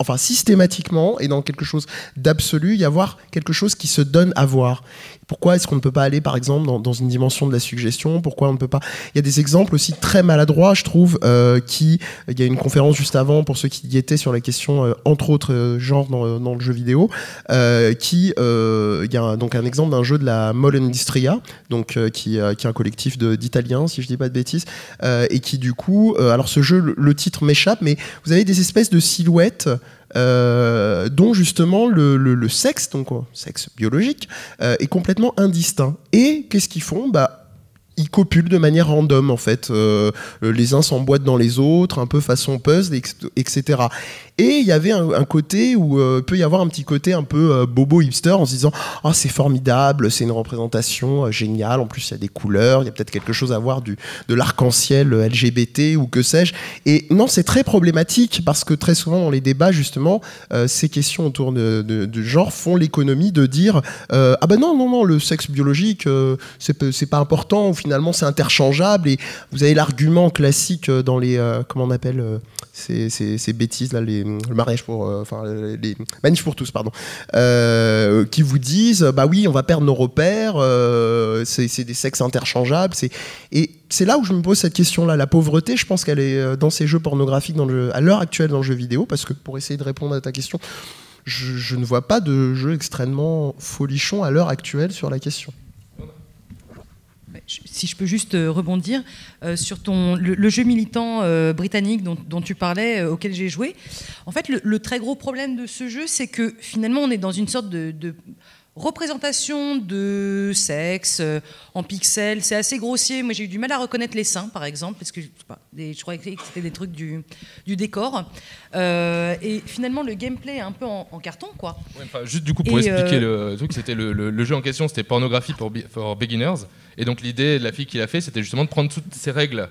enfin systématiquement et dans quelque chose d'absolu y avoir quelque chose qui se donne à voir? Pourquoi est-ce qu'on ne peut pas aller, par exemple, dans, une dimension de la suggestion? Pourquoi on ne peut pas? Il y a des exemples aussi très maladroits, je trouve, euh, qui... Il y a une conférence juste avant, pour ceux qui y étaient, sur la question, euh, entre autres euh, genres, dans, le jeu vidéo, qui... il y a donc un exemple d'un jeu de la Mole Industria, donc, qui, qui est un collectif d'Italiens, si je dis pas de bêtises, et qui, du coup... alors, ce jeu, le titre m'échappe, mais vous avez des espèces de silhouettes euh, dont justement le, sexe, donc sexe biologique, euh, est complètement indistinct. Et qu'est-ce qu'ils font? Bah, ils copulent de manière random en fait. Euh, les uns s'emboîtent dans les autres, un peu façon puzzle, etc. Et il y avait un, côté où euh, peut y avoir un petit côté un peu euh, bobo hipster en se disant ah c'est formidable, c'est une représentation euh, géniale. En plus il y a des couleurs, il y a peut-être quelque chose à voir du de l'arc-en-ciel LGBT ou que sais-je. Et non c'est très problématique parce que très souvent dans les débats justement ces questions autour de, genre font l'économie de dire ah ben non non non le sexe biologique c'est pas important ou finalement c'est interchangeable et vous avez l'argument classique dans les comment on appelle ces, ces, ces bêtises là les le mariage pour, euh, enfin les manifs pour tous, pardon, euh, qui vous disent, bah oui, on va perdre nos repères, euh, c'est des sexes interchangeables, c'est et c'est là où je me pose cette question-là. La pauvreté, je pense qu'elle est dans ces jeux pornographiques dans le, à l'heure actuelle dans le jeu vidéo, parce que pour essayer de répondre à ta question, je, je ne vois pas de jeu extrêmement folichon à l'heure actuelle sur la question si je peux juste euh, rebondir euh, sur ton, le, jeu militant euh, britannique dont, tu parlais, auquel j'ai joué. En fait, le, très gros problème de ce jeu, c'est que finalement, on est dans une sorte de, représentation de sexe euh, en pixels, c'est assez grossier. Moi, j'ai eu du mal à reconnaître les seins, par exemple, parce que je, sais pas, des- je croyais que c'était des trucs du, du décor. Euh, et finalement, le gameplay est un peu en, en carton, quoi. Ouais, enfin, juste du coup pour Et, expliquer euh, le truc, c'était le, le- le jeu en question, c'était pornographie pour, for beginners. Et donc l'idée de la fille qui l'a fait, c'était justement de prendre toutes ces règles,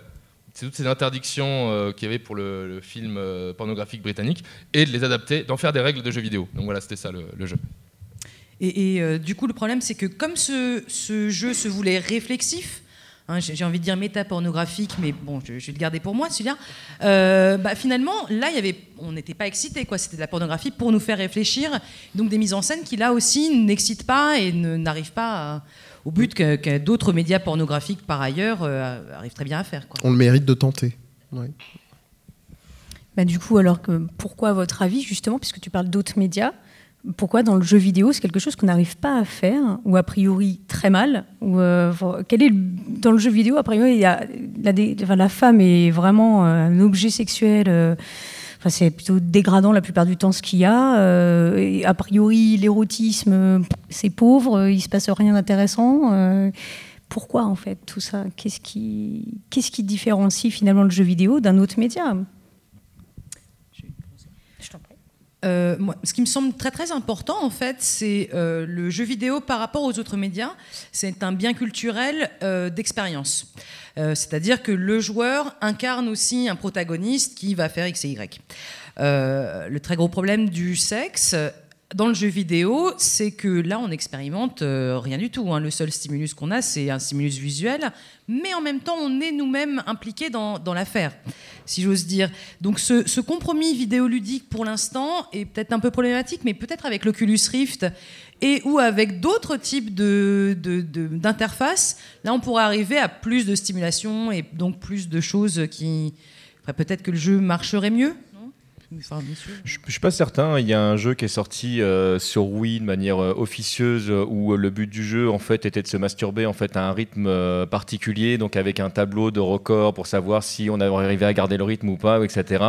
toutes ces interdictions qu'il y avait pour le, le film pornographique britannique, et de les adapter, d'en faire des règles de jeux vidéo. Donc voilà, c'était ça le jeu. Et, et, euh, du coup, le problème, c'est que comme ce, ce jeu se voulait réflexif, hein, j'ai envie de dire métapornographique, mais bon, je, je vais le garder pour moi, celui-là. euh, bah, finalement, là, il y avait, on n'était pas excités, quoi. C'était de la pornographie pour nous faire réfléchir. Donc des mises en scène qui, là aussi, n'excitent pas et ne- n'arrivent pas à- au but que, que d'autres médias pornographiques, par ailleurs, euh, arrivent très bien à faire. Quoi. On le mérite de tenter. Ouais. Bah, du coup, alors que pourquoi à votre avis, justement, puisque tu parles d'autres médias, pourquoi dans le jeu vidéo c'est quelque chose qu'on n'arrive pas à faire, ou a priori très mal ou, euh, quel est Dans le jeu vidéo, a priori, y a, la, femme est vraiment euh, un objet sexuel. euh, c'est plutôt dégradant la plupart du temps ce qu'il y a. et a priori, l'érotisme, c'est pauvre, il se passe rien d'intéressant. pourquoi en fait tout ça? Qu'est-ce qui, qu'est-ce qui différencie finalement le jeu vidéo d'un autre média Je t'en prie. Euh, ce qui me semble très très important en fait, c'est euh, le jeu vidéo par rapport aux autres médias. C'est un bien culturel euh, d'expérience. C'est-à-dire que le joueur incarne aussi un protagoniste qui va faire X et Y. Le très gros problème du sexe dans le jeu vidéo, c'est que là, on expérimente euh, rien du tout. hein. Le seul stimulus qu'on a, c'est un stimulus visuel, mais en même temps, on est nous-mêmes impliqués dans, l'affaire, si j'ose dire. Donc, ce, compromis vidéoludique, pour l'instant, est peut-être un peu problématique, mais peut-être avec l'Oculus Rift et ou avec d'autres types d'interfaces, là, on pourrait arriver à plus de stimulation et donc plus de choses qui. peut-être que le jeu marcherait mieux. Enfin. Je, je suis pas certain. Il y a un jeu qui est sorti euh, sur Wii de manière euh, officieuse euh, où euh, le but du jeu en fait était de se masturber en fait à un rythme particulier, donc avec un tableau de record pour savoir si on arrivé à garder le rythme ou pas, etc.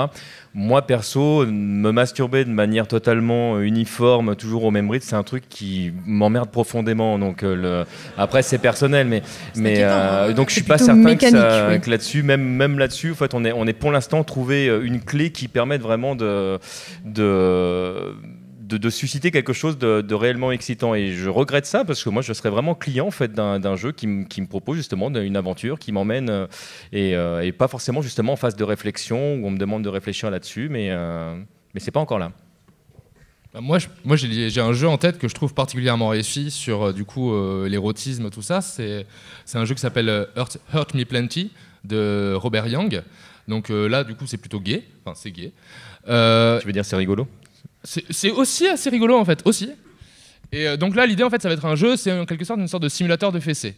Moi perso, me masturber de manière totalement uniforme, toujours au même rythme, c'est un truc qui m'emmerde profondément. Donc le... après c'est personnel, mais mais hein. donc je suis pas certain que, oui. que là-dessus, même même là-dessus, en fait, on est on est pour l'instant trouvé une clé qui permette vraiment de de, susciter quelque chose de, réellement excitant. Et je regrette ça parce que moi, je serais vraiment client en fait, d'un jeu qui, me- propose justement une aventure, qui m'emmène euh, et, euh, et pas forcément justement en phase de réflexion où on me demande de réfléchir là-dessus, mais, euh, mais c'est pas encore là. Bah, Moi, moi j'ai j'ai un jeu en tête que je trouve particulièrement réussi sur euh, du coup l'érotisme, tout ça. C'est un jeu qui s'appelle Hurt, Hurt Me Plenty de Robert Young. Donc là, du coup, c'est plutôt gay. Enfin, c'est gay. Euh, Tu veux dire c'est rigolo c'est aussi assez rigolo en fait, aussi. Et euh, donc là, l'idée en fait, ça va être un jeu, c'est en quelque sorte une sorte de simulateur de fessée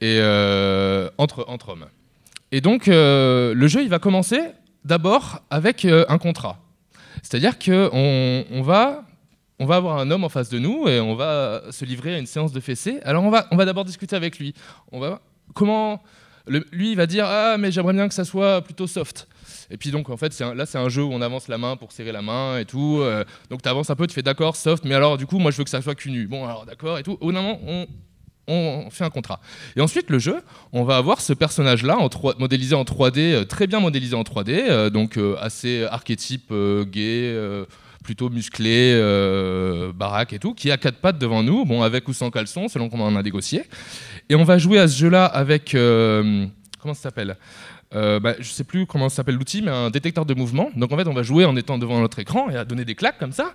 et euh, entre entre hommes. Et donc euh, le jeu, il va commencer d'abord avec un contrat. C'est-à-dire que on, on va on va avoir un homme en face de nous et on va se livrer à une séance de fessée. Alors on va on va d'abord discuter avec lui. On va comment le- lui il va dire ah mais j'aimerais bien que ça soit plutôt soft. Et puis donc en fait là c'est un jeu où on avance la main pour serrer la main et tout. euh, donc tu avances un peu, tu fais d'accord soft, mais alors du coup moi je veux que ça soit cul nu. Bon alors d'accord et tout. Au moment on on fait un contrat. Et ensuite, le jeu, on va avoir ce personnage-là en 3 modélisé en 3D, euh, très bien modélisé en 3D, euh, donc assez archétype gay, plutôt musclé, baraque et tout, qui a quatre pattes devant nous, bon, avec ou sans caleçon, selon comment on a négocié. Et on va jouer à ce jeu-là avec. comment ça s'appelle? Euh, bah, je sais plus comment s'appelle l'outil, mais un détecteur de mouvement. Donc en fait, on va jouer en étant devant notre écran et à donner des claques comme ça.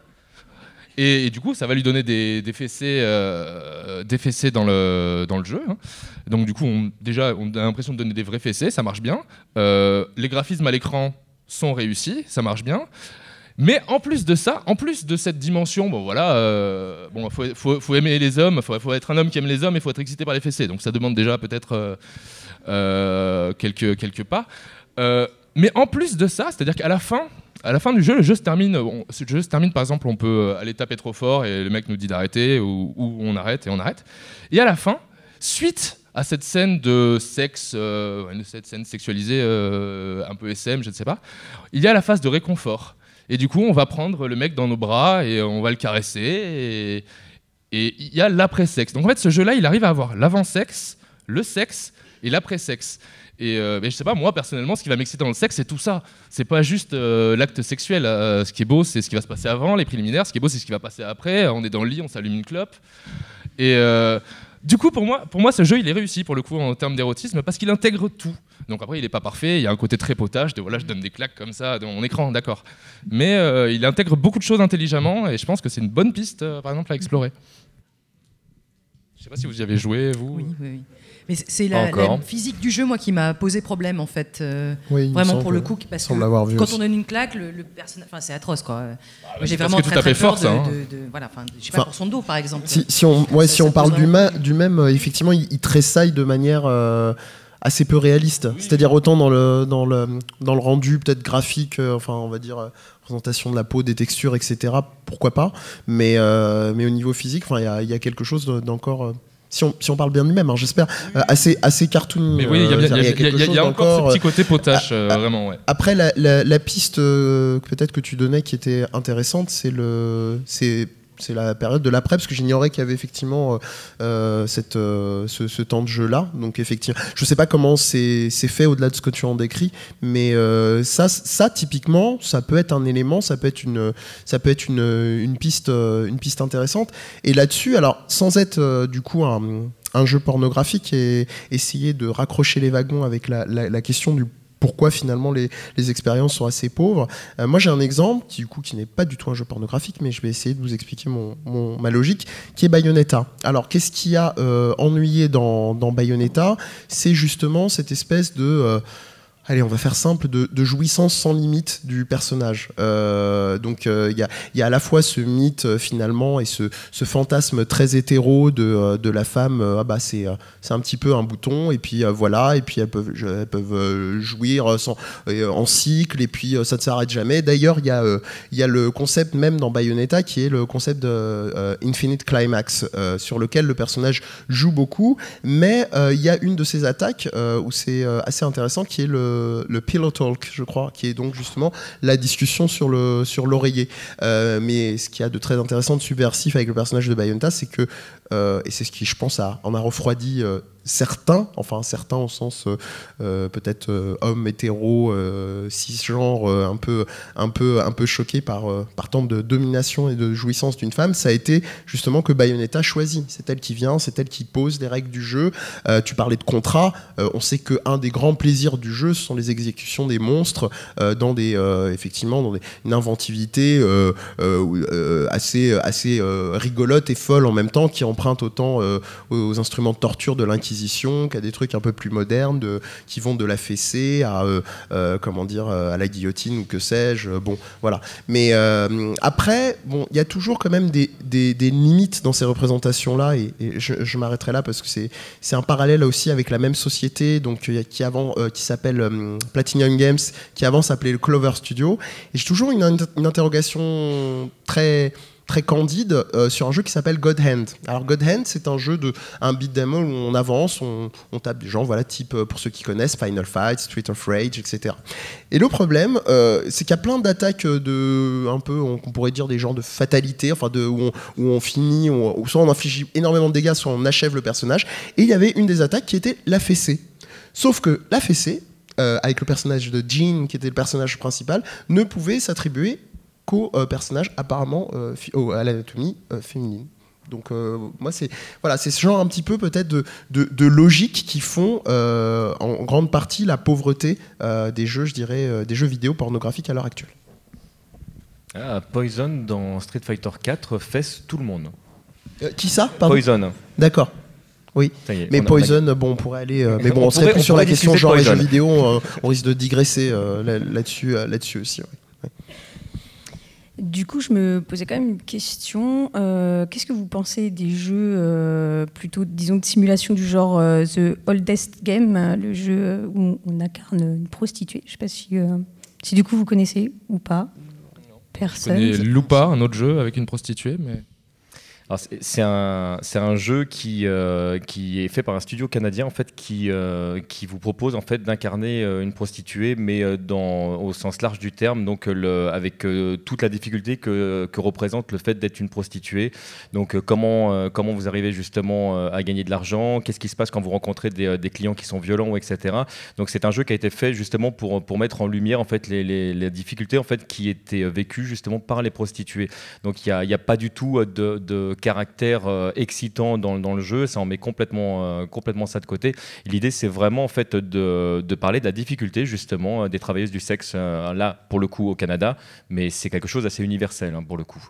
Et, du coup, ça va lui donner des, des fessées, euh, des fessées dans, le, jeu. hein. Donc du coup, on, déjà, on a l'impression de donner des vrais fessées, ça marche bien. Euh, les graphismes à l'écran sont réussis, ça marche bien. Mais en plus de ça, en plus de cette dimension, bon voilà, euh, bon, faut, aimer les hommes, faut, faut être un homme qui aime les hommes et faut être excité par les fessées. Donc ça demande déjà peut-être quelques, quelques pas. Euh, mais en plus de ça, c'est-à-dire qu'à la fin, à la fin du jeu, le jeu se termine. le jeu se termine, par exemple, on peut aller taper trop fort et le mec nous dit d'arrêter ou, on arrête et on arrête. Et à la fin, suite à cette scène de sexe, euh, cette scène sexualisée, euh, un peu SM, je ne sais pas, il y a la phase de réconfort. Et du coup, on va prendre le mec dans nos bras et on va le caresser. Et il y a l'après-sexe. Donc en fait, ce jeu-là, il arrive à avoir l'avant-sexe, le sexe et l'après-sexe. Et euh, mais je sais pas, moi personnellement, ce qui va m'exciter dans le sexe, c'est tout ça. C'est pas juste euh, l'acte sexuel. Euh, ce qui est beau, c'est ce qui va se passer avant, les préliminaires. Ce qui est beau, c'est ce qui va passer après. On est dans le lit, on s'allume une clope. Et euh, du coup, pour moi, pour moi, ce jeu, il est réussi pour le coup en termes d'érotisme parce qu'il intègre tout. Donc après, il n'est pas parfait. Il y a un côté très potage de voilà, je donne des claques comme ça dans mon écran, d'accord. Mais il intègre beaucoup de choses intelligemment et je pense que c'est une bonne piste, par exemple, à explorer. Je sais pas si vous y avez joué, vous. Oui, oui, oui. Mais c'est- la, encore. la physique du jeu, moi, qui m'a posé problème, en fait. euh, Oui, vraiment semble- pour le coup, parce que vu quand aussi. on donne une claque, le, le personnage, enfin, c'est atroce, quoi. C'est j'ai parce vraiment que tout très, à fait très peur fort, ça, de, hein. de- de- voilà, enfin, je sais pas pour son dos, par exemple. Si, si on, ouais, Ça- si ça on parle du, ma- même, euh, effectivement, il, il tressaille de manière euh, assez peu réaliste. C'est-à-dire autant dans le, dans le, dans le rendu peut-être graphique, euh, enfin on va dire euh, présentation de la peau, des textures, etc. Pourquoi pas Mais, euh, mais au niveau physique, enfin il y a, il y a quelque chose de- d'encore. Euh, si on, si on parle bien de lui-même, hein, j'espère, euh, assez, assez cartoon. Mais oui, il y a, y y y encore ce petit côté potache, euh, vraiment, ouais. après, la, la- la piste euh, que peut-être que tu donnais qui était intéressante, c'est le, c'est, c'est la période de l'après, parce que j'ignorais qu'il y avait effectivement euh, euh, euh, ce, temps de jeu-là. Donc effectivement, je sais pas comment c'est, fait au-delà de ce que tu en décris, mais ça, ça typiquement, ça peut être un élément, ça peut être une, piste, intéressante. Et là-dessus, alors sans être du coup un, jeu pornographique et essayer de raccrocher les wagons avec la question du pourquoi finalement les, les expériences sont assez pauvres. Euh, moi j'ai un exemple qui du coup qui n'est pas du tout un jeu pornographique, mais je vais essayer de vous expliquer mon, mon- ma logique, qui est Bayonetta. Alors qu'est-ce qui a euh, ennuyé dans, dans Bayonetta? C'est justement cette espèce de euh, Allez, on va faire simple, de, jouissance sans limite du personnage. Euh, donc euh, il y, a, à la fois ce mythe euh, finalement et ce, fantasme très hétéro de, la femme, ah bah c'est un petit peu un bouton et puis voilà, et puis elles peuvent, jouir en cycle et puis ça ne s'arrête jamais. D'ailleurs, il y, a, y a le concept même dans Bayonetta qui est le concept de Infinite Climax sur lequel le personnage joue beaucoup, mais il y a une de ces attaques où c'est assez intéressant qui est le, le pillow talk, je crois, qui est donc justement la discussion sur le sur l'oreiller. Euh, mais ce qu'il y a de très intéressant, de subversif avec le personnage de Bayonetta, c'est que euh, et c'est ce qui, je pense, a, en a refroidi euh, certains, enfin certains au sens euh, peut-être hommes hétéros, cisgenres, un peu, un peu, un peu choqués par par tant de domination et de jouissance d'une femme, ça a été justement que Bayonetta choisit. C'est elle qui vient, c'est elle qui pose les règles du jeu. Tu parlais de contrat, on sait que un des grands plaisirs du jeu, ce sont les exécutions des monstres dans des, effectivement, dans une inventivité assez, assez rigolote et folle en même temps, qui autant euh, aux instruments de torture de l'Inquisition qu'à des trucs un peu plus modernes, de, qui vont de la fessée à, euh, euh, comment dire, à la guillotine ou que sais-je. Bon, voilà. Mais après, bon, il y a toujours quand même des, limites dans ces représentations-là, et, je, m'arrêterai là parce que c'est un parallèle aussi avec la même société, donc qui avant, qui s'appelle Platinum Games, qui avant s'appelait le Clover Studio. J'ai toujours une interrogation très très candide euh, sur un jeu qui s'appelle God Hand. Alors God Hand, c'est un jeu de un beat'em où on avance, on, tape des gens, voilà, type euh, pour ceux qui connaissent Final Fight, Street of Rage, etc. Et le problème, euh, c'est qu'il y a plein d'attaques de un peu, on, pourrait dire des genres de fatalité, enfin de où on, on finit, où, soit on inflige énormément de dégâts, soit on achève le personnage. Et il y avait une des attaques qui était la fessée. Sauf que la fessée, avec le personnage de Jean, qui était le personnage principal, ne pouvait s'attribuer qu'au euh, personnage apparemment au- à l'anatomie euh, féminine. Donc euh, moi c'est voilà c'est ce genre un petit peu peut-être de, de, de logique qui font euh, en grande partie la pauvreté euh, des jeux je dirais des jeux vidéo pornographiques à l'heure actuelle. Ah, Poison dans Street Fighter 4 fesse tout le monde. Qui ça Pardon Poison. D'accord. Oui. Est, Mais on a- Poison, bon, on pourrait aller. euh, <laughs> mais bon, on, On serait pourrait- plus on sur la question genre les jeux vidéo. euh, on risque de digresser euh, là- là-dessus, là-dessus aussi. ouais. Du coup, je me posais quand même une question. Euh, Qu'est-ce que vous pensez des jeux euh, plutôt, disons, de simulation du genre euh, The Oldest Game, le jeu où on incarne une prostituée? Je ne sais pas si, euh, si du coup vous connaissez ou pas. Je Personne. connais Lupa, un autre jeu avec une prostituée, mais c'est un, un jeu qui, euh, qui est fait par un studio canadien en fait, qui, euh, qui vous propose en fait, d'incarner euh, une prostituée, mais dans, au sens large du terme, donc avec toute la difficulté que, que, représente le fait d'être une prostituée. Donc comment, comment vous arrivez justement à gagner de l'argent, qu'est-ce qui se passe quand vous rencontrez des, clients qui sont violents, etc. Donc c'est un jeu qui a été fait justement pour, pour mettre en lumière en fait, les, les, difficultés en fait, qui étaient vécues justement par les prostituées. Donc il n'y a, a, pas du tout de caractère euh, excitant dans, le jeu, ça en met complètement, euh, complètement ça de côté. L'idée, c'est vraiment en fait de, parler de la difficulté justement euh, des travailleuses du sexe, là pour le coup au Canada, mais c'est quelque chose d'assez universel hein, pour le coup.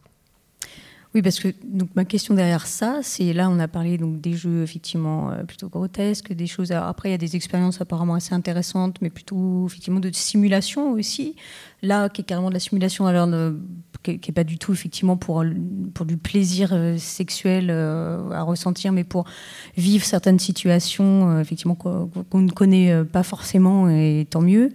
Oui, parce que donc ma question derrière ça, c'est là on a parlé donc des jeux effectivement plutôt grotesques, des choses. Après il y a des expériences apparemment assez intéressantes, mais plutôt effectivement de simulation aussi. Là, qui est carrément de la simulation, alors qui n'est pas du tout effectivement pour, pour du plaisir euh, sexuel euh, à ressentir, mais pour vivre certaines situations euh, effectivement qu'on ne connaît pas forcément, et tant mieux.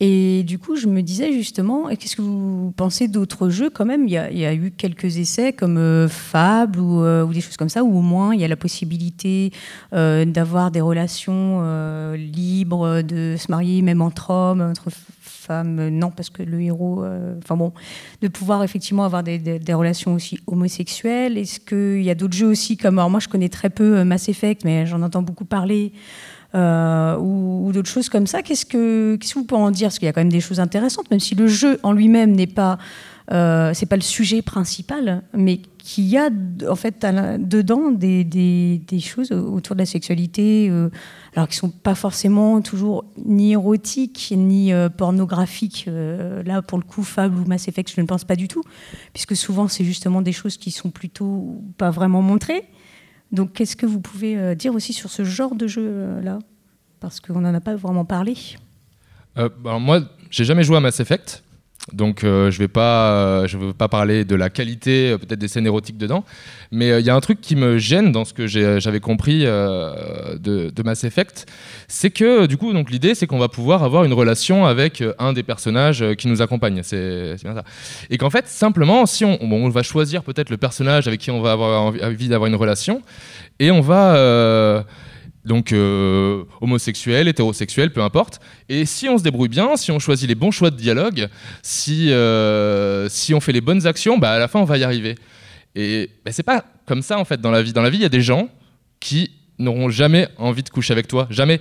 Et du coup, je me disais justement, qu'est-ce que vous pensez d'autres jeux quand même? Il y, a, eu quelques essais comme Fable ou, ou, des choses comme ça, où au moins il y a la possibilité d'avoir des relations libres, de se marier même entre hommes, entre euh, non, parce que le héros, euh, enfin bon, de pouvoir effectivement avoir des, relations aussi homosexuelles. Est-ce qu'il y a d'autres jeux aussi comme, alors moi je connais très peu euh, Mass Effect, mais j'en entends beaucoup parler. ou, d'autres choses comme ça. Qu'est-ce que, qu'est-ce que vous pouvez en dire? Parce qu'il y a quand même des choses intéressantes, même si le jeu en lui-même n'est pas, c'est pas le sujet principal, mais qu'il y a en fait dedans des, choses autour de la sexualité, euh, alors qui sont pas forcément toujours ni érotiques ni euh, pornographiques. Euh, là, pour le coup, Fable ou Mass Effect, je ne pense pas du tout, puisque souvent c'est justement des choses qui sont plutôt pas vraiment montrées. Donc, qu'est-ce que vous pouvez dire aussi sur ce genre de jeu-là? Parce qu'on n'en a pas vraiment parlé. alors moi, j'ai jamais joué à Mass Effect. Donc euh, je vais pas, euh, je veux pas parler de la qualité euh, peut-être des scènes érotiques dedans, mais il y a un truc qui me gêne dans ce que j'avais compris de, Mass Effect, c'est que du coup l'idée c'est qu'on va pouvoir avoir une relation avec un des personnages qui nous accompagne, c'est bien ça, et qu'en fait simplement si on, on va choisir peut-être le personnage avec qui on va avoir envie d'avoir une relation, et on va donc euh, homosexuel, hétérosexuel, peu importe. Et si on se débrouille bien, si on choisit les bons choix de dialogue, si, euh, si on fait les bonnes actions, bah, à la fin on va y arriver. Et bah, c'est pas comme ça en fait dans la vie. Dans la vie, il y a des gens qui n'auront jamais envie de coucher avec toi, jamais.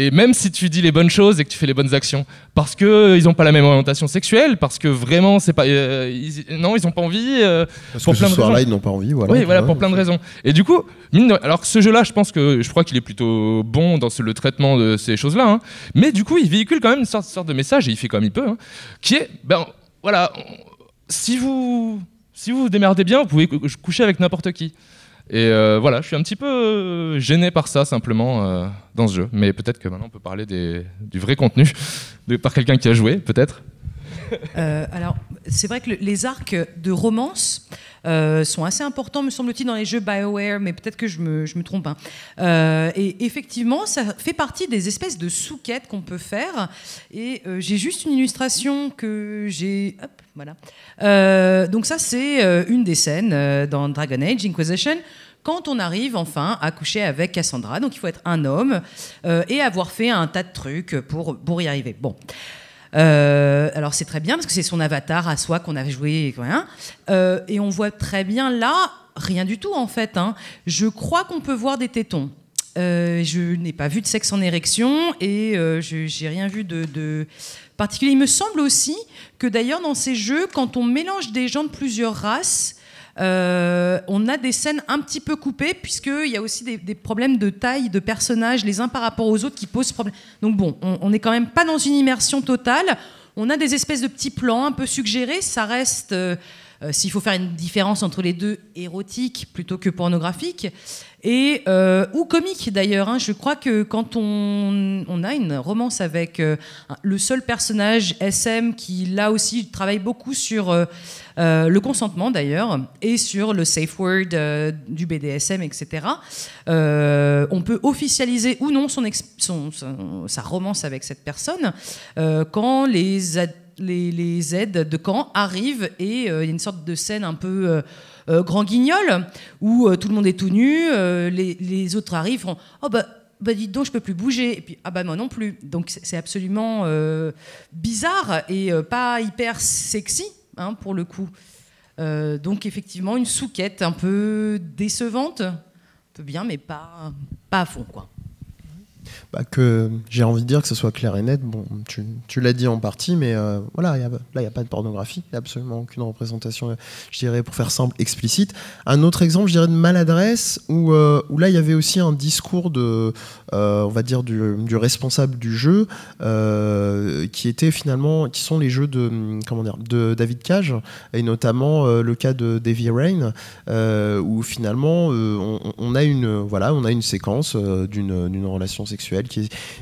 Et même si tu dis les bonnes choses et que tu fais les bonnes actions, parce qu'ils euh, n'ont pas la même orientation sexuelle, parce que vraiment, c'est pas. Euh, non, ils n'ont pas envie. Euh, parce pour que plein ce soir-là, ils n'ont pas envie, voilà. Oui, voilà, pour plein de raisons. Et du coup, alors que ce jeu-là, je pense que je crois qu'il est plutôt bon dans le traitement de ces choses-là. Hein. mais du coup, il véhicule quand même une sorte, sorte, de message, et il fait comme il peut, hein, qui est, ben voilà, si vous, si vous vous démerdez bien, vous pouvez coucher avec n'importe qui. Et euh, voilà, je suis un petit peu euh, gêné par ça simplement euh, dans ce jeu. Mais peut-être que maintenant on peut parler du vrai contenu par quelqu'un qui a joué, peut-être. Alors, c'est vrai que les arcs de romance sont assez importants, me semble-t-il, dans les jeux BioWare, mais peut-être que je me, trompe. Hein. et effectivement, ça fait partie des espèces de sous-quêtes qu'on peut faire. Et j'ai juste une illustration que j'ai. Voilà. donc, ça, c'est une des scènes dans Dragon Age Inquisition quand on arrive enfin à coucher avec Cassandra. Donc il faut être un homme euh, et avoir fait un tas de trucs pour, pour y arriver. Bon. Euh, alors c'est très bien parce que c'est son avatar à soi qu'on avait joué. Euh, et on voit très bien là, rien du tout en fait. Hein. Je crois qu'on peut voir des tétons. je n'ai pas vu de sexe en érection et je n'ai rien vu de, particulier. Il me semble aussi que d'ailleurs dans ces jeux, quand on mélange des gens de plusieurs races, euh, on a des scènes un petit peu coupées, puisqu'il y a aussi des, problèmes de taille de personnages les uns par rapport aux autres qui posent problème. Donc bon, on n'est quand même pas dans une immersion totale. On a des espèces de petits plans un peu suggérés. Ça reste, euh, euh, s'il faut faire une différence entre les deux, érotique plutôt que pornographique. Et, ou comique d'ailleurs. Hein. Je crois que quand on, a une romance avec le seul personnage SM qui là aussi travaille beaucoup sur euh, le consentement d'ailleurs, et sur le safe word euh, du BDSM, etc. Euh, on peut officialiser ou non son, sa romance avec cette personne quand les, les aides de camp arrivent et il y a une sorte de scène un peu grand guignol où tout le monde est tout nu, les, les, autres arrivent, font oh bah bah dites donc, je peux plus bouger. Et puis, ah bah moi non plus. Donc c'est absolument bizarre et pas hyper sexy, hein, pour le coup. donc effectivement, une souquette un peu décevante, un peu bien, mais pas, pas à fond, quoi bah, que j'ai envie de dire que ce soit clair et net. Bon, tu, l'as dit en partie, mais euh, voilà, là, il n'y a pas de pornographie, il n'y a absolument aucune représentation, je dirais, pour faire simple, explicite. Un autre exemple, je dirais, de maladresse, où, euh, là, il y avait aussi un discours de, euh, on va dire, du, responsable du jeu, qui était finalement, qui sont les jeux de, comment dire, de David Cage, et notamment le cas de Davy Rain, où finalement, on, a une, voilà, on a une séquence d'une relation sexuelle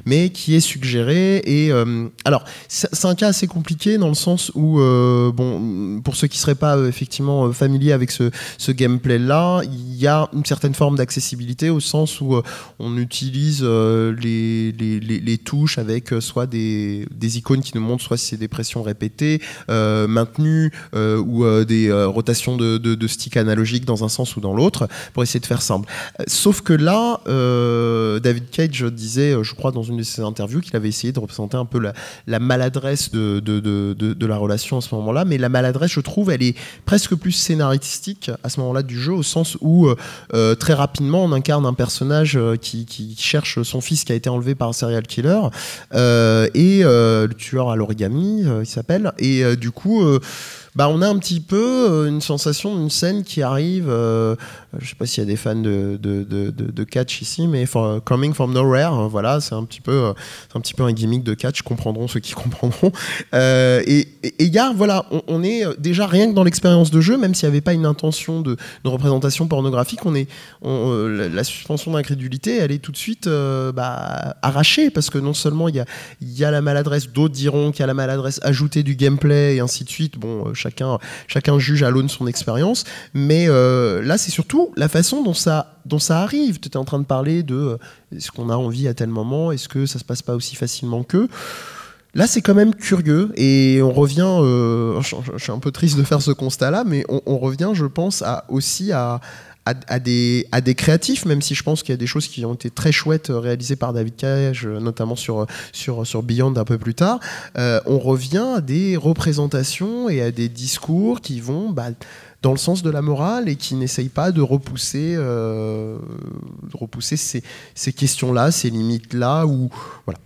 mais qui est suggéré. Et euh, alors, c'est un cas assez compliqué dans le sens où, euh, bon, pour ceux qui seraient pas euh, effectivement familiers avec ce, gameplay-là, il y a une certaine forme d'accessibilité au sens où on utilise les, touches avec soit des, des, icônes qui nous montrent soit si c'est des pressions répétées, maintenues, ou des rotations de, de, de stick analogiques dans un sens ou dans l'autre, pour essayer de faire simple. Sauf que là, David Cage disait euh, je crois, dans une de ses interviews, qu'il avait essayé de représenter un peu la, maladresse de, la relation à ce moment-là. Mais la maladresse, je trouve, elle est presque plus scénaristique à ce moment-là du jeu, au sens où euh, euh, très rapidement, on incarne un personnage qui, cherche son fils qui a été enlevé par un serial killer et le tueur à l'origami, il s'appelle. Et du coup, bah, on a un petit peu une sensation d'une scène qui arrive je sais pas s'il y a des fans de, de, de, catch ici, mais Coming from Nowhere, hein, voilà, c'est un petit peu, euh, un petit peu un gimmick de catch, comprendront ceux qui comprendront. Euh, et il y a, voilà, on, est déjà rien que dans l'expérience de jeu, même s'il n'y avait pas une intention de, représentation pornographique, on est, euh, la suspension d'incrédulité, elle est tout de suite bah, arrachée parce que non seulement il y a, y a la maladresse, d'autres diront qu'il y a la maladresse ajoutée du gameplay et ainsi de suite. Bon, chacun, juge à l'aune de son expérience, mais là c'est surtout la façon dont ça, arrive. Tu étais en train de parler de euh, est-ce qu'on a envie à tel moment, est-ce que ça se passe pas aussi facilement que. Là, c'est quand même curieux et on revient. Euh, je, suis un peu triste de faire ce constat-là, mais on, revient, je pense, aussi à, à, des, à des créatifs, même si je pense qu'il y a des choses qui ont été très chouettes euh, réalisées par David Cage, notamment sur, sur, sur Beyond un peu plus tard. on revient à des représentations et à des discours qui vont. Bah, dans le sens de la morale et qui n'essaye pas de repousser, euh, de repousser ces, ces questions-là, ces limites-là. Ou, voilà.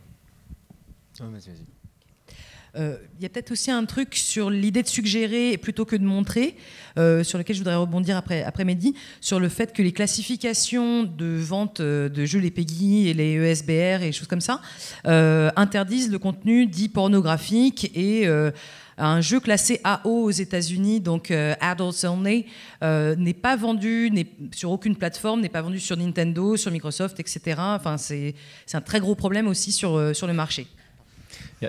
Euh, il y a peut-être aussi un truc sur l'idée de suggérer plutôt que de montrer, euh, sur lequel je voudrais rebondir après, après Mehdi, sur le fait que les classifications de vente de jeux, les PEGI et les ESBR et choses comme ça, interdisent le contenu dit pornographique et un jeu classé AO aux États-Unis, donc euh, Adults Only, euh, n'est pas vendu sur aucune plateforme, n'est pas vendu sur Nintendo, sur Microsoft, etc. Enfin, c'est, un très gros problème aussi sur, euh, sur le marché.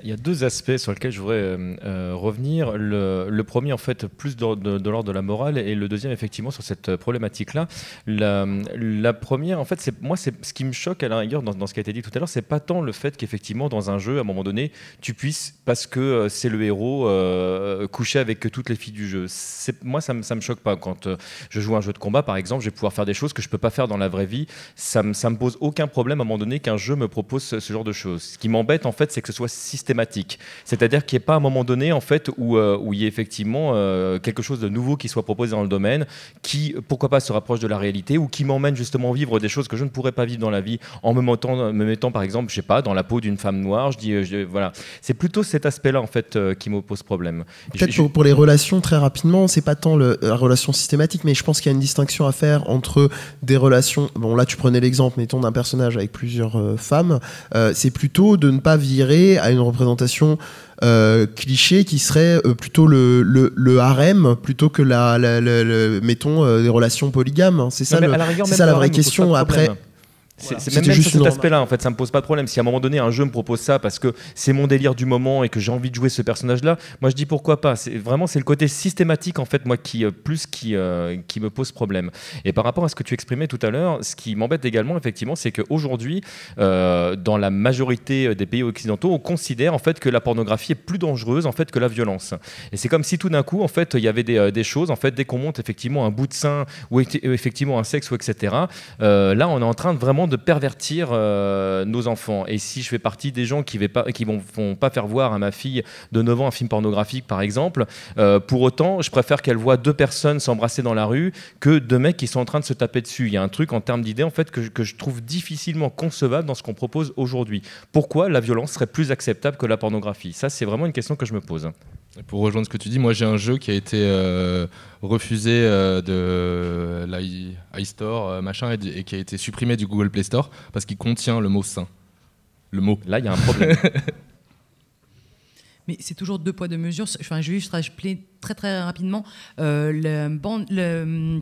Il y, a deux aspects sur lesquels je voudrais euh, euh, revenir. Le, premier, en fait, plus de, l'ordre de la morale, et le deuxième, effectivement, sur cette problématique-là. La, première, en fait, moi, ce qui me choque à la rigueur dans, ce qui a été dit tout à l'heure, c'est pas tant le fait qu'effectivement, dans un jeu, à un moment donné, tu puisses, parce que euh, c'est le héros, coucher avec toutes les filles du jeu. Moi, ça, ça me choque pas. Quand je joue un jeu de combat, par exemple, je vais pouvoir faire des choses que je peux pas faire dans la vraie vie. Ça ça me pose aucun problème à un moment donné qu'un jeu me propose ce, ce genre de choses. Ce qui m'embête, en fait, c'est que ce soit systématique systématique. C'est-à-dire qu'il n'y ait pas un moment donné en fait où, euh, où il y ait effectivement euh, quelque chose de nouveau qui soit proposé dans le domaine, qui pourquoi pas se rapproche de la réalité ou qui m'emmène justement vivre des choses que je ne pourrais pas vivre dans la vie en me mettant, me mettant par exemple, je sais pas, dans la peau d'une femme noire. Je dis, euh, voilà, c'est plutôt cet aspect-là en fait qui me pose problème. Peut-être pour, les relations très rapidement, c'est pas tant le, la relation systématique, mais je pense qu'il y a une distinction à faire entre des relations. Bon là, tu prenais l'exemple, mettons d'un personnage avec plusieurs femmes. c'est plutôt de ne pas virer à une représentation euh, cliché qui serait euh, plutôt le, le, harem plutôt que la, la, mettons euh, des relations polygames. C'est ça, c'est ça la vraie question. Après, C'est même, même juste sur cet aspect-là, en fait, ça me pose pas de problème. Si à un moment donné, un jeu me propose ça parce que c'est mon délire du moment et que j'ai envie de jouer ce personnage-là, moi je dis pourquoi pas. C'est vraiment c'est le côté systématique en fait, moi qui euh, plus qui euh, qui me pose problème. Et par rapport à ce que tu exprimais tout à l'heure, ce qui m'embête également effectivement, c'est qu'aujourd'hui, euh, dans la majorité des pays occidentaux, on considère en fait que la pornographie est plus dangereuse en fait que la violence. Et c'est comme si tout d'un coup, en fait, il y avait des, euh, des choses. En fait, dès qu'on monte effectivement un bout de sein ou eff- effectivement un sexe ou etc. euh, là, on est en train de vraiment de pervertir euh, nos enfants. Et si je fais partie des gens qui ne vont, pas faire voir à ma fille de 9 ans un film pornographique, par exemple, euh, pour autant, je préfère qu'elle voit deux personnes s'embrasser dans la rue que deux mecs qui sont en train de se taper dessus. Il y a un truc en termes d'idées en fait que je trouve difficilement concevable dans ce qu'on propose aujourd'hui. Pourquoi la violence serait plus acceptable que la pornographie? Ça, c'est vraiment une question que je me pose. Et Pour rejoindre ce que tu dis, moi j'ai un jeu qui a été euh, refusé euh, de l'i- iStore, euh, machin, et, et qui a été supprimé du Google Play Store parce qu'il contient le mot sein. Le mot. Là, il y a un problème. <laughs> Mais c'est toujours deux poids deux mesures. Enfin, je vais juste rappeler très très rapidement euh, le, bande- le,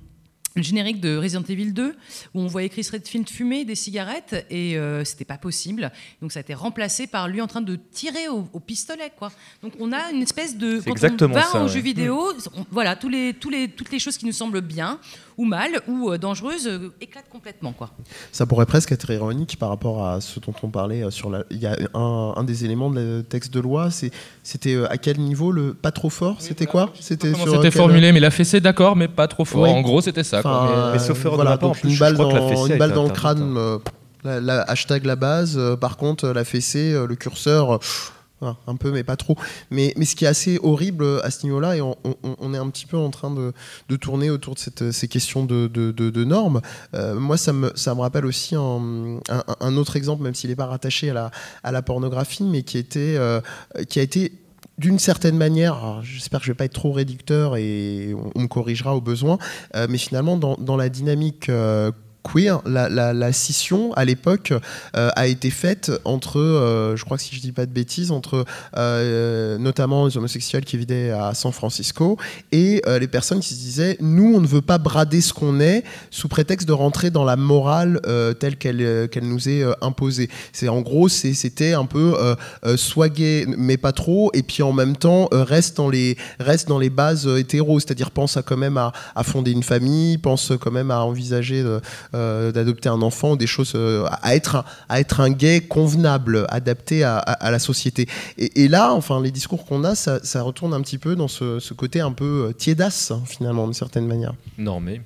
le générique de Resident Evil 2 où on voyait Chris Redfield fumer des cigarettes et euh, c'était pas possible. Donc ça a été remplacé par lui en train de tirer au, au pistolet quoi. Donc on a une espèce de quand exactement on va ça, ouais. jeu vidéo, on- voilà tous les, tous les, toutes les choses qui nous semblent bien ou mal ou euh, dangereuses euh, éclatent complètement quoi. Ça pourrait presque être ironique par rapport à ce dont on parlait euh, sur la. Il y a un, un des éléments de texte de loi, c'est- c'était à quel niveau le pas trop fort C'était quoi? C'était Comment sur c'était quel- formulé, mais la fessée, d'accord, mais pas trop fort. En gros, c'était ça. quoi. Mais sauf voilà, donc plus, une balle dans, une balle dans le interdite, crâne, euh, la, la- hashtag la base. euh, par contre, la fessée, euh, le curseur, euh, pff, un peu, mais pas trop. Mais, mais ce qui est assez horrible euh, à ce niveau-là, et on, est un petit peu en train de, de tourner autour de cette- ces questions de, de- normes. Euh, moi, ça me, ça me rappelle aussi un, autre exemple, même s'il n'est pas rattaché à la, à la pornographie, mais qui, était, euh, qui a été d'une certaine manière, j'espère que je vais pas être trop réducteur et on, me corrigera au besoin, euh, mais finalement dans, dans la dynamique euh, queer, la, la- la scission à l'époque euh, a été faite entre, euh, je crois que si je dis pas de bêtises, entre euh, notamment les homosexuels qui vivaient à San Francisco et les personnes qui se disaient nous on ne veut pas brader ce qu'on est sous prétexte de rentrer dans la morale telle qu'elle qu'elle nous est imposée. C'est en gros c'était un peu sois gay mais pas trop et puis en même temps reste dans les reste dans les bases hétéros c'est-à-dire pense à quand même à, à fonder une famille pense quand même à envisager euh, d'adopter un enfant ou des choses euh, à être un, à être un gay convenable adapté à, à- à la société et, et là enfin les discours qu'on a ça, ça retourne un petit peu dans ce, ce côté un peu euh, tiédasse hein, finalement d'une certaine manière Normé.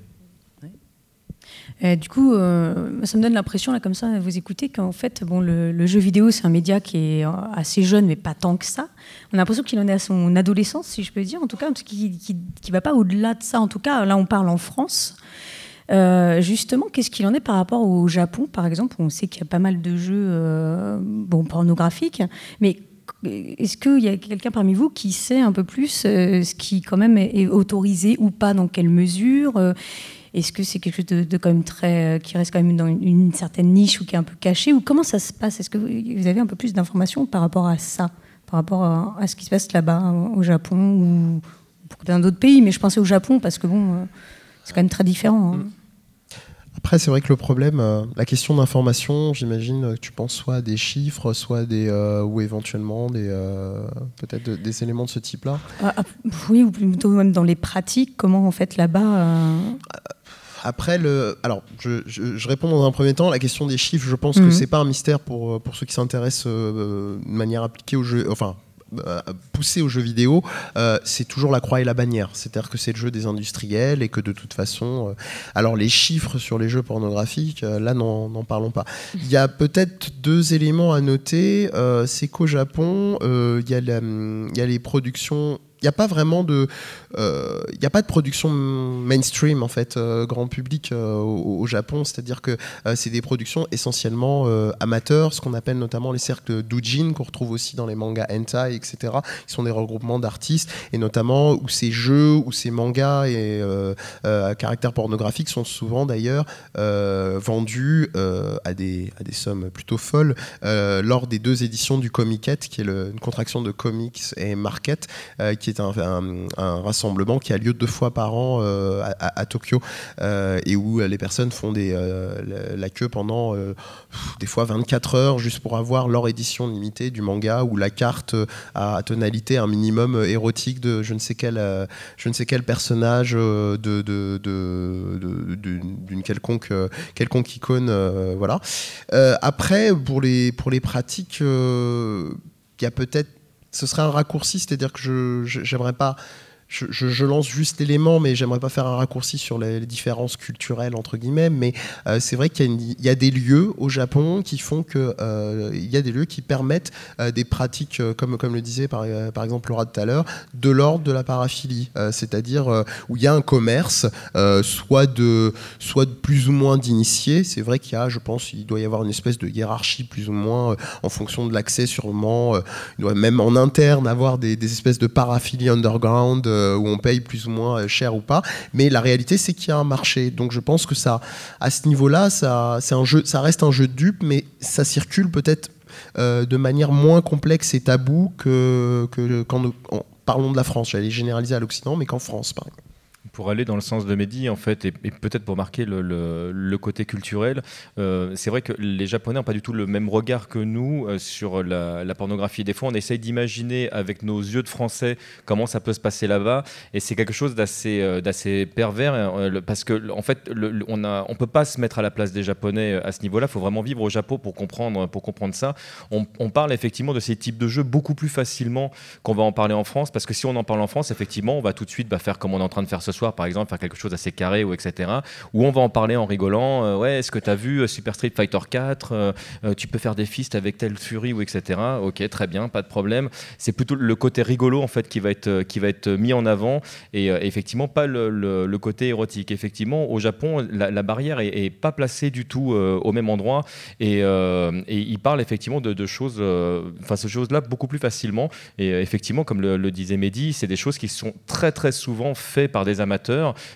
Et du coup, euh, ça me donne l'impression, là, comme ça, à vous écouter, qu'en fait, bon, le, le jeu vidéo, c'est un média qui est assez jeune, mais pas tant que ça. On a l'impression qu'il en est à son adolescence, si je peux dire, en tout cas, qu'il ne va pas au-delà de ça. En tout cas, là, on parle en France. Euh, justement, qu'est-ce qu'il en est par rapport au Japon, par exemple On sait qu'il y a pas mal de jeux euh, bon, pornographiques, mais est-ce qu'il y a quelqu'un parmi vous qui sait un peu plus euh, ce qui quand même est, autorisé ou pas, dans quelle mesure Est-ce que c'est quelque chose de, quand même très, qui reste quand même dans une, certaine niche ou qui est un peu caché Ou comment ça se passe? Est-ce que vous avez un peu plus d'informations par rapport à ça, par rapport à, ce qui se passe là-bas au Japon ou pour plein d'autres pays Mais je pensais au Japon parce que bon, c'est quand même très différent. hein. Après, c'est vrai que le problème, euh, la question d'information, j'imagine que tu penses soit à des chiffres, soit des euh, ou éventuellement des euh, peut-être de- des éléments de ce type-là. Ah, ah, oui, ou plutôt même dans les pratiques, comment en fait là-bas. Après, le, alors, je, je- je réponds dans un premier temps. La question des chiffres, je pense Mhm. que c'est pas un mystère pour, pour ceux qui s'intéressent euh, de manière appliquée au jeu, enfin, euh, poussée aux jeux vidéo. euh, c'est toujours la croix et la bannière. C'est-à-dire que c'est le jeu des industriels et que de toute façon, euh, alors les chiffres sur les jeux pornographiques, là, n'en parlons pas. Il y a peut-être deux éléments à noter. c'est qu'au Japon, il y a les productions. N'y a pas vraiment de, euh, a pas de production mainstream en fait, euh, grand public euh, au, Japon. C'est-à-dire que c'est des productions essentiellement amateurs, ce qu'on appelle notamment les cercles doujin qu'on retrouve aussi dans les mangas hentai, etc. Qui sont des regroupements d'artistes et notamment où ces jeux, où ces mangas et à caractère pornographique sont souvent d'ailleurs vendus à des à des sommes plutôt folles lors des deux éditions du Comiket, qui est le- une contraction de comics et market, qui est est un, rassemblement qui a lieu deux fois par an à, Tokyo et où les personnes font la, queue pendant des fois 24 heures juste pour avoir leur édition limitée du manga ou la carte à tonalité un minimum érotique de je ne sais quel, je ne sais quel personnage de, de, d'une quelconque, quelconque icône. voilà. après, pour les, pour les pratiques, il y a peut-être ce serait un raccourci, c'est-à-dire que je j'aimerais pas je, lance juste l'élément, mais j'aimerais pas faire un raccourci sur les, différences culturelles entre guillemets. Mais euh, c'est vrai qu'il y, a des lieux au Japon qui font que euh, il y a des lieux qui permettent euh, des pratiques, comme comme le disait par, par exemple Laura tout à l'heure, de l'ordre de la paraphilie, c'est-à-dire où il y a un commerce, soit de soit de plus ou moins d'initiés. C'est vrai qu'il y a, je pense, il doit y avoir une espèce de hiérarchie plus ou moins en fonction de l'accès, sûrement. il doit même en interne avoir des, espèces de paraphilies underground où on paye plus ou moins euh, cher ou pas. Mais la réalité, c'est qu'il y a un marché. Donc je pense que ça, à ce niveau-là, ça, un jeu, ça reste un jeu de dupe, mais ça circule peut-être euh, de manière moins complexe et tabou que, que quand parlons de la France. J'allais généraliser à l'Occident, mais qu'en France, par exemple pour aller dans le sens de Mehdi, en fait, et, peut-être pour marquer le, côté culturel, euh, c'est vrai que les Japonais n'ont pas du tout le même regard que nous euh, sur la, pornographie. Des fois, on essaye d'imaginer avec nos yeux de français comment ça peut se passer là-bas, et c'est quelque chose d'assez euh, pervers, hein, parce que en fait, on on peut pas se mettre à la place des Japonais à ce niveau-là. Il faut vraiment vivre au Japon pour comprendre, pour comprendre ça. On, parle effectivement de ces types de jeux beaucoup plus facilement qu'on va en parler en France, parce que si on en parle en France, effectivement, on va tout de suite bah, faire comme on est en train de faire ce soir par exemple, faire quelque chose assez carré ou etc. Où on va en parler en rigolant. Euh, ouais, est-ce que tu as vu euh, Super Street Fighter 4 euh, Tu peux faire des fists avec telle furie ou etc. Ok, très bien, pas de problème. C'est plutôt le côté rigolo en fait qui va être qui va être mis en avant et effectivement pas le, côté érotique. Effectivement, au Japon, la, barrière est, pas placée du tout au même endroit et, et il parle effectivement de, choses, enfin ces choses-là beaucoup plus facilement. Et effectivement, comme le, le disait Mehdi, c'est des choses qui sont très très souvent faites par des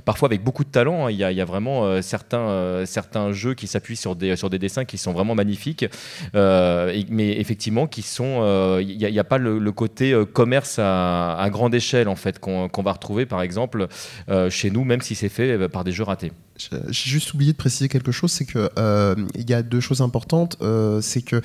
parfois avec beaucoup de talent. Hein. Il, y a, vraiment euh, certains, euh, certains jeux qui s'appuient sur des, sur des dessins qui sont vraiment magnifiques, euh, mais effectivement qui sont. Il n'y a, pas le, côté commerce à, grande échelle en fait qu'on va retrouver par exemple chez nous, même si c'est fait par des jeux ratés. J'ai juste oublié de préciser quelque chose, c'est que il y a deux choses importantes. c'est que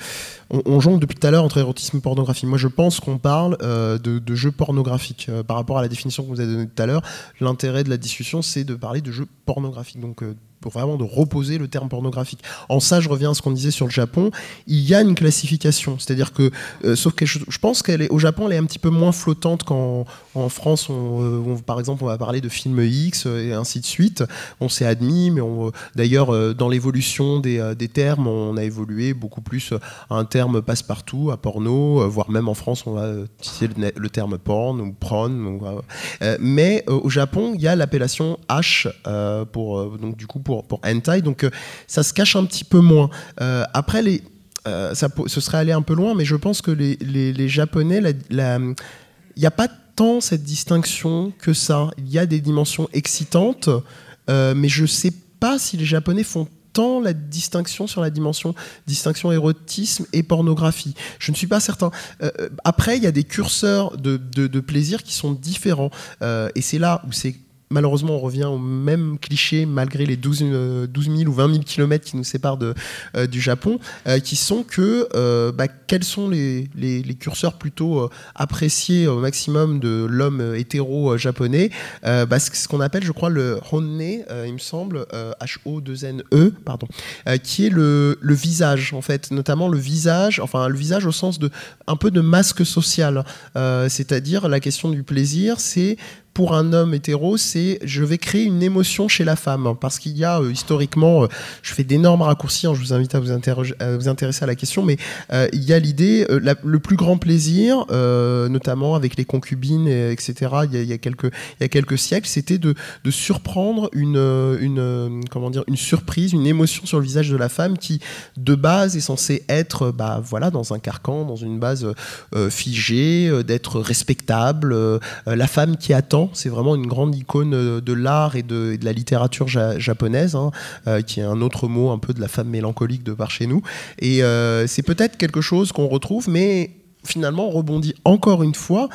on, jongle depuis tout à l'heure entre érotisme et pornographie. Moi, je pense qu'on parle de, de, jeux pornographiques par rapport à la définition que vous avez donnée tout à l'heure. L'intérêt de la discussion, c'est de parler de jeux pornographiques. Donc, euh, pour vraiment de reposer le terme pornographique. En ça, je reviens à ce qu'on disait sur le Japon. Il y a une classification, c'est-à-dire que, euh, sauf que je, pense qu'elle est au Japon, elle est un petit peu moins flottante qu'en en France. Euh, on, par exemple, on va parler de film X et ainsi de suite. On s'est admis, mais d'ailleurs, dans l'évolution des, termes, on a évolué beaucoup plus à un terme passe-partout, à porno, voire même en France, on va utiliser le, terme porn ou pron. mais au Japon, il y a l'appellation H pour donc du coup pour hentai, donc euh, ça se cache un petit peu moins. Euh, après, les, euh, ça, ce serait aller un peu loin, mais je pense que les, les, Japonais, il n'y a pas tant cette distinction que ça. Il y a des dimensions excitantes, mais je ne sais pas si les Japonais font tant la distinction sur la dimension distinction érotisme et pornographie. Je ne suis pas certain. après, il y a des curseurs de plaisir qui sont différents. et c'est là où c'est malheureusement, on revient au même cliché malgré les 12, 000 euh, ou 20 000 kilomètres qui nous séparent euh, du Japon, euh, qui sont que bah, quels sont les, les, curseurs plutôt appréciés au maximum de l'homme hétéro japonais bah, Ce qu'on appelle, je crois, le honne, il me semble, H-O-2-N-E, pardon, qui est le, le, visage, en fait, notamment le visage, enfin le visage au sens de un peu de masque social, c'est-à-dire la question du plaisir, c'est pour un homme hétéro, c'est je vais créer une émotion chez la femme. Parce qu'il y a euh, historiquement, euh, je fais d'énormes raccourcis, hein, je vous invite à vous, intéresser à la question, mais euh, il y a l'idée, le plus grand plaisir, notamment avec les concubines, etc., il y a, quelques, il y a quelques siècles, c'était de, surprendre une surprise, une émotion sur le visage de la femme qui, de base, est censée être bah, voilà, dans un carcan, dans une base figée, d'être respectable, la femme qui attend c'est vraiment une grande icône euh, de l'art et de, la littérature japonaise, hein, euh, qui est un autre mot un peu de la femme mélancolique de par chez nous. Et euh, c'est peut-être quelque chose qu'on retrouve, mais finalement rebondit encore une fois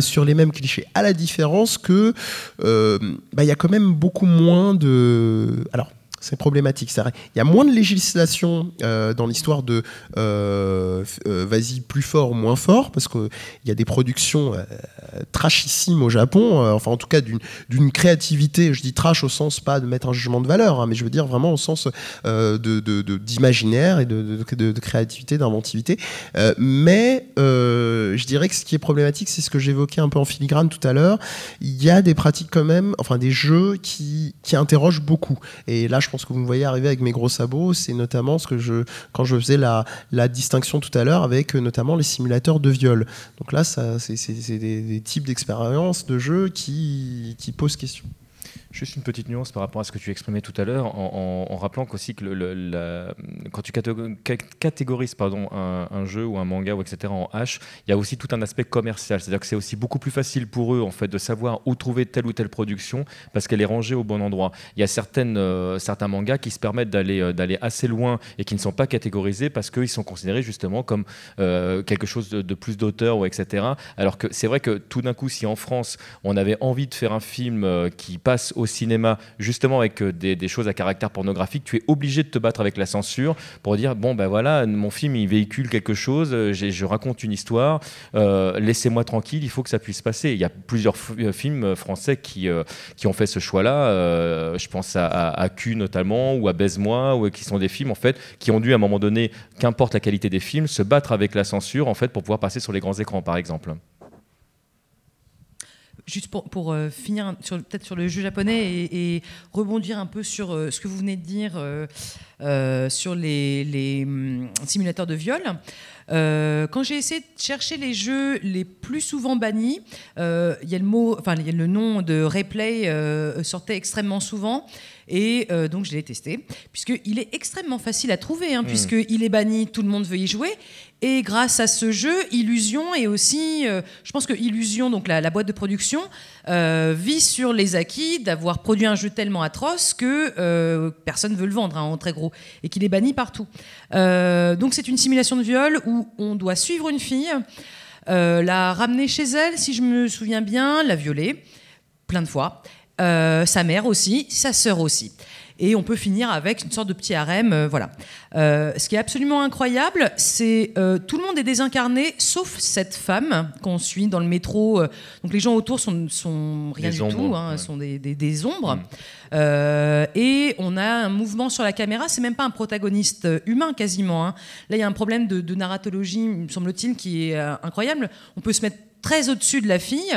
sur les mêmes clichés, à la différence que bah, il y a quand même beaucoup moins de... Alors, c'est problématique. Il y a moins de législation euh, dans l'histoire de euh, euh, vas-y plus fort ou moins fort, parce qu'il y a des productions trachissimes au Japon, enfin en tout cas d'une créativité, je dis trash au sens pas de mettre un jugement de valeur, hein, mais je veux dire vraiment au sens d'imaginaire de, de, et de, créativité, d'inventivité. mais je dirais que ce qui est problématique, c'est ce que j'évoquais un peu en filigrane tout à l'heure, il y a des pratiques quand même, enfin des jeux qui, qui interrogent beaucoup. Et là, je ce que vous me voyez arriver avec mes gros sabots, c'est notamment ce que je, quand je faisais la, la distinction tout à l'heure avec euh, notamment les simulateurs de viol. Donc là, c'est des, des, types d'expériences, de jeux qui, qui posent question. Juste une petite nuance par rapport à ce que tu exprimais tout à l'heure, en, rappelant qu'aussi que le, quand tu catégorises pardon, un, jeu ou un manga ou etc. en H, il y a aussi tout un aspect commercial. C'est-à-dire que c'est aussi beaucoup plus facile pour eux en fait de savoir où trouver telle ou telle production parce qu'elle est rangée au bon endroit. Il y a certaines, euh, certains mangas qui se permettent d'aller euh, d'aller assez loin et qui ne sont pas catégorisés parce qu'ils sont considérés justement comme euh, quelque chose de, plus d'auteur ou etc. Alors que c'est vrai que tout d'un coup, si en France on avait envie de faire un film qui passe au au cinéma, justement avec euh, des, choses à caractère pornographique, tu es obligé de te battre avec la censure pour dire bon ben voilà, mon film il véhicule quelque chose, euh, je raconte une histoire, euh, laissez-moi tranquille, il faut que ça puisse passer. Il y a plusieurs films français qui, qui ont fait ce choix-là. je pense à, à, Q notamment ou à Baise-moi, ou qui sont des films en fait qui ont dû à un moment donné, qu'importe la qualité des films, se battre avec la censure en fait pour pouvoir passer sur les grands écrans par exemple. Juste pour, pour euh, finir peut-être sur le jeu japonais et, rebondir un peu sur euh, ce que vous venez de dire euh, sur les, les hum, simulateurs de viol. quand j'ai essayé de chercher les jeux les plus souvent bannis, il y a le mot, enfin il y a le nom de replay sortait extrêmement souvent. Et donc je l'ai testé, puisqu'il est extrêmement facile à trouver, hein, mmh. puisqu'il est banni, tout le monde veut y jouer. Et grâce à ce jeu, Illusion est aussi, euh, je pense que Illusion, donc la, boîte de production, euh, vit sur les acquis d'avoir produit un jeu tellement atroce que euh, personne ne veut le vendre hein, en très gros et qu'il est banni partout. donc c'est une simulation de viol où on doit suivre une fille, la ramener chez elle, si je me souviens bien, la violer plein de fois. sa mère aussi, sa sœur aussi et on peut finir avec une sorte de petit harem. Euh, voilà. Euh, ce qui est absolument incroyable, c'est euh, tout le monde est désincarné, sauf cette femme qu'on suit dans le métro. donc les gens autour sont, sont rien du tout, hein, sont des, des, ombres. Mm. et on a un mouvement sur la caméra, c'est même pas un protagoniste humain quasiment. Hein. Là, il y a un problème de, de narratologie, me semble-t-il, qui est incroyable. On peut se mettre très au-dessus de la fille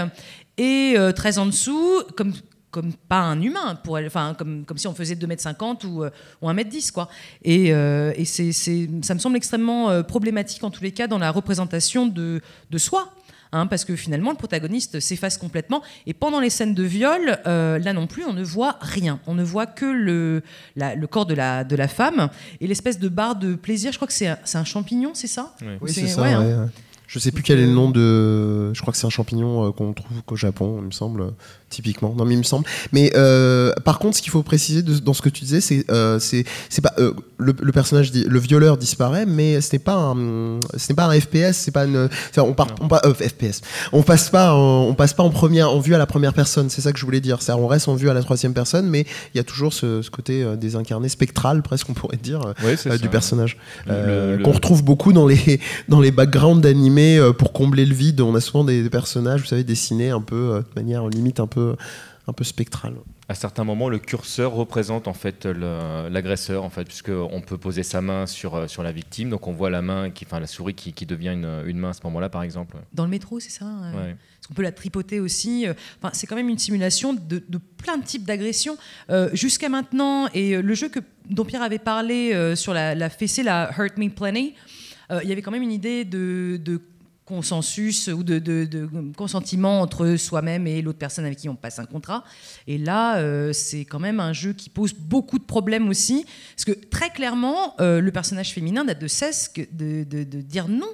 et très en dessous, comme comme pas un humain, pour elle, enfin, comme, comme si on faisait 2m50 ou, euh, ou 1m10. Quoi. Et, euh, et c'est, ça me semble extrêmement euh, problématique, en tous les cas, dans la représentation de, de soi. Hein, parce que finalement, le protagoniste s'efface complètement. Et pendant les scènes de viol, là non plus, on ne voit rien. On ne voit que le, le corps de la, de la femme et l'espèce de barre de plaisir. Je crois que c'est un, un champignon, c'est ça? Oui, c'est, ça. Hein. Je sais plus quel est le nom de. Je crois que c'est un champignon qu'on trouve qu'au Japon, il me semble typiquement. Non, mais il me semble. Mais euh, par contre, ce qu'il faut préciser dans ce que tu disais, c'est euh, c'est pas euh, le, personnage, le violeur disparaît, mais ce n'est pas un ce n'est pas un FPS, c'est pas une. On part, on pas FPS. On passe pas, en, on passe pas en première, en vue à la première personne. C'est ça que je voulais dire. On reste en vue à la troisième personne, mais il y a toujours ce, ce côté désincarné, spectral, presque on pourrait dire, du personnage, qu'on retrouve beaucoup dans les dans les backgrounds d'animés pour combler le vide. On a souvent des, des personnages, vous savez, dessinés un peu de manière limite un peu un peu spectral. À certains moments, le curseur représente en fait l'agresseur, en fait, puisque on peut poser sa main sur, euh, sur la victime, donc on voit la main, qui, enfin la souris qui, qui devient une, une, main à ce moment-là, par exemple. Dans le métro, c'est ça. Euh, on peut la tripoter aussi. Euh, enfin, c'est quand même une simulation de, plein de types d'agressions jusqu'à maintenant. Et le jeu que, dont Pierre avait parlé sur la, la fessée, la Hurt Me Plenty, il y avait quand même une idée de, de consensus ou de, consentiment entre soi-même et l'autre personne avec qui on passe un contrat. Et là, euh, c'est quand même un jeu qui pose beaucoup de problèmes aussi, parce que très clairement, euh, le personnage féminin n'a de cesse que de, dire non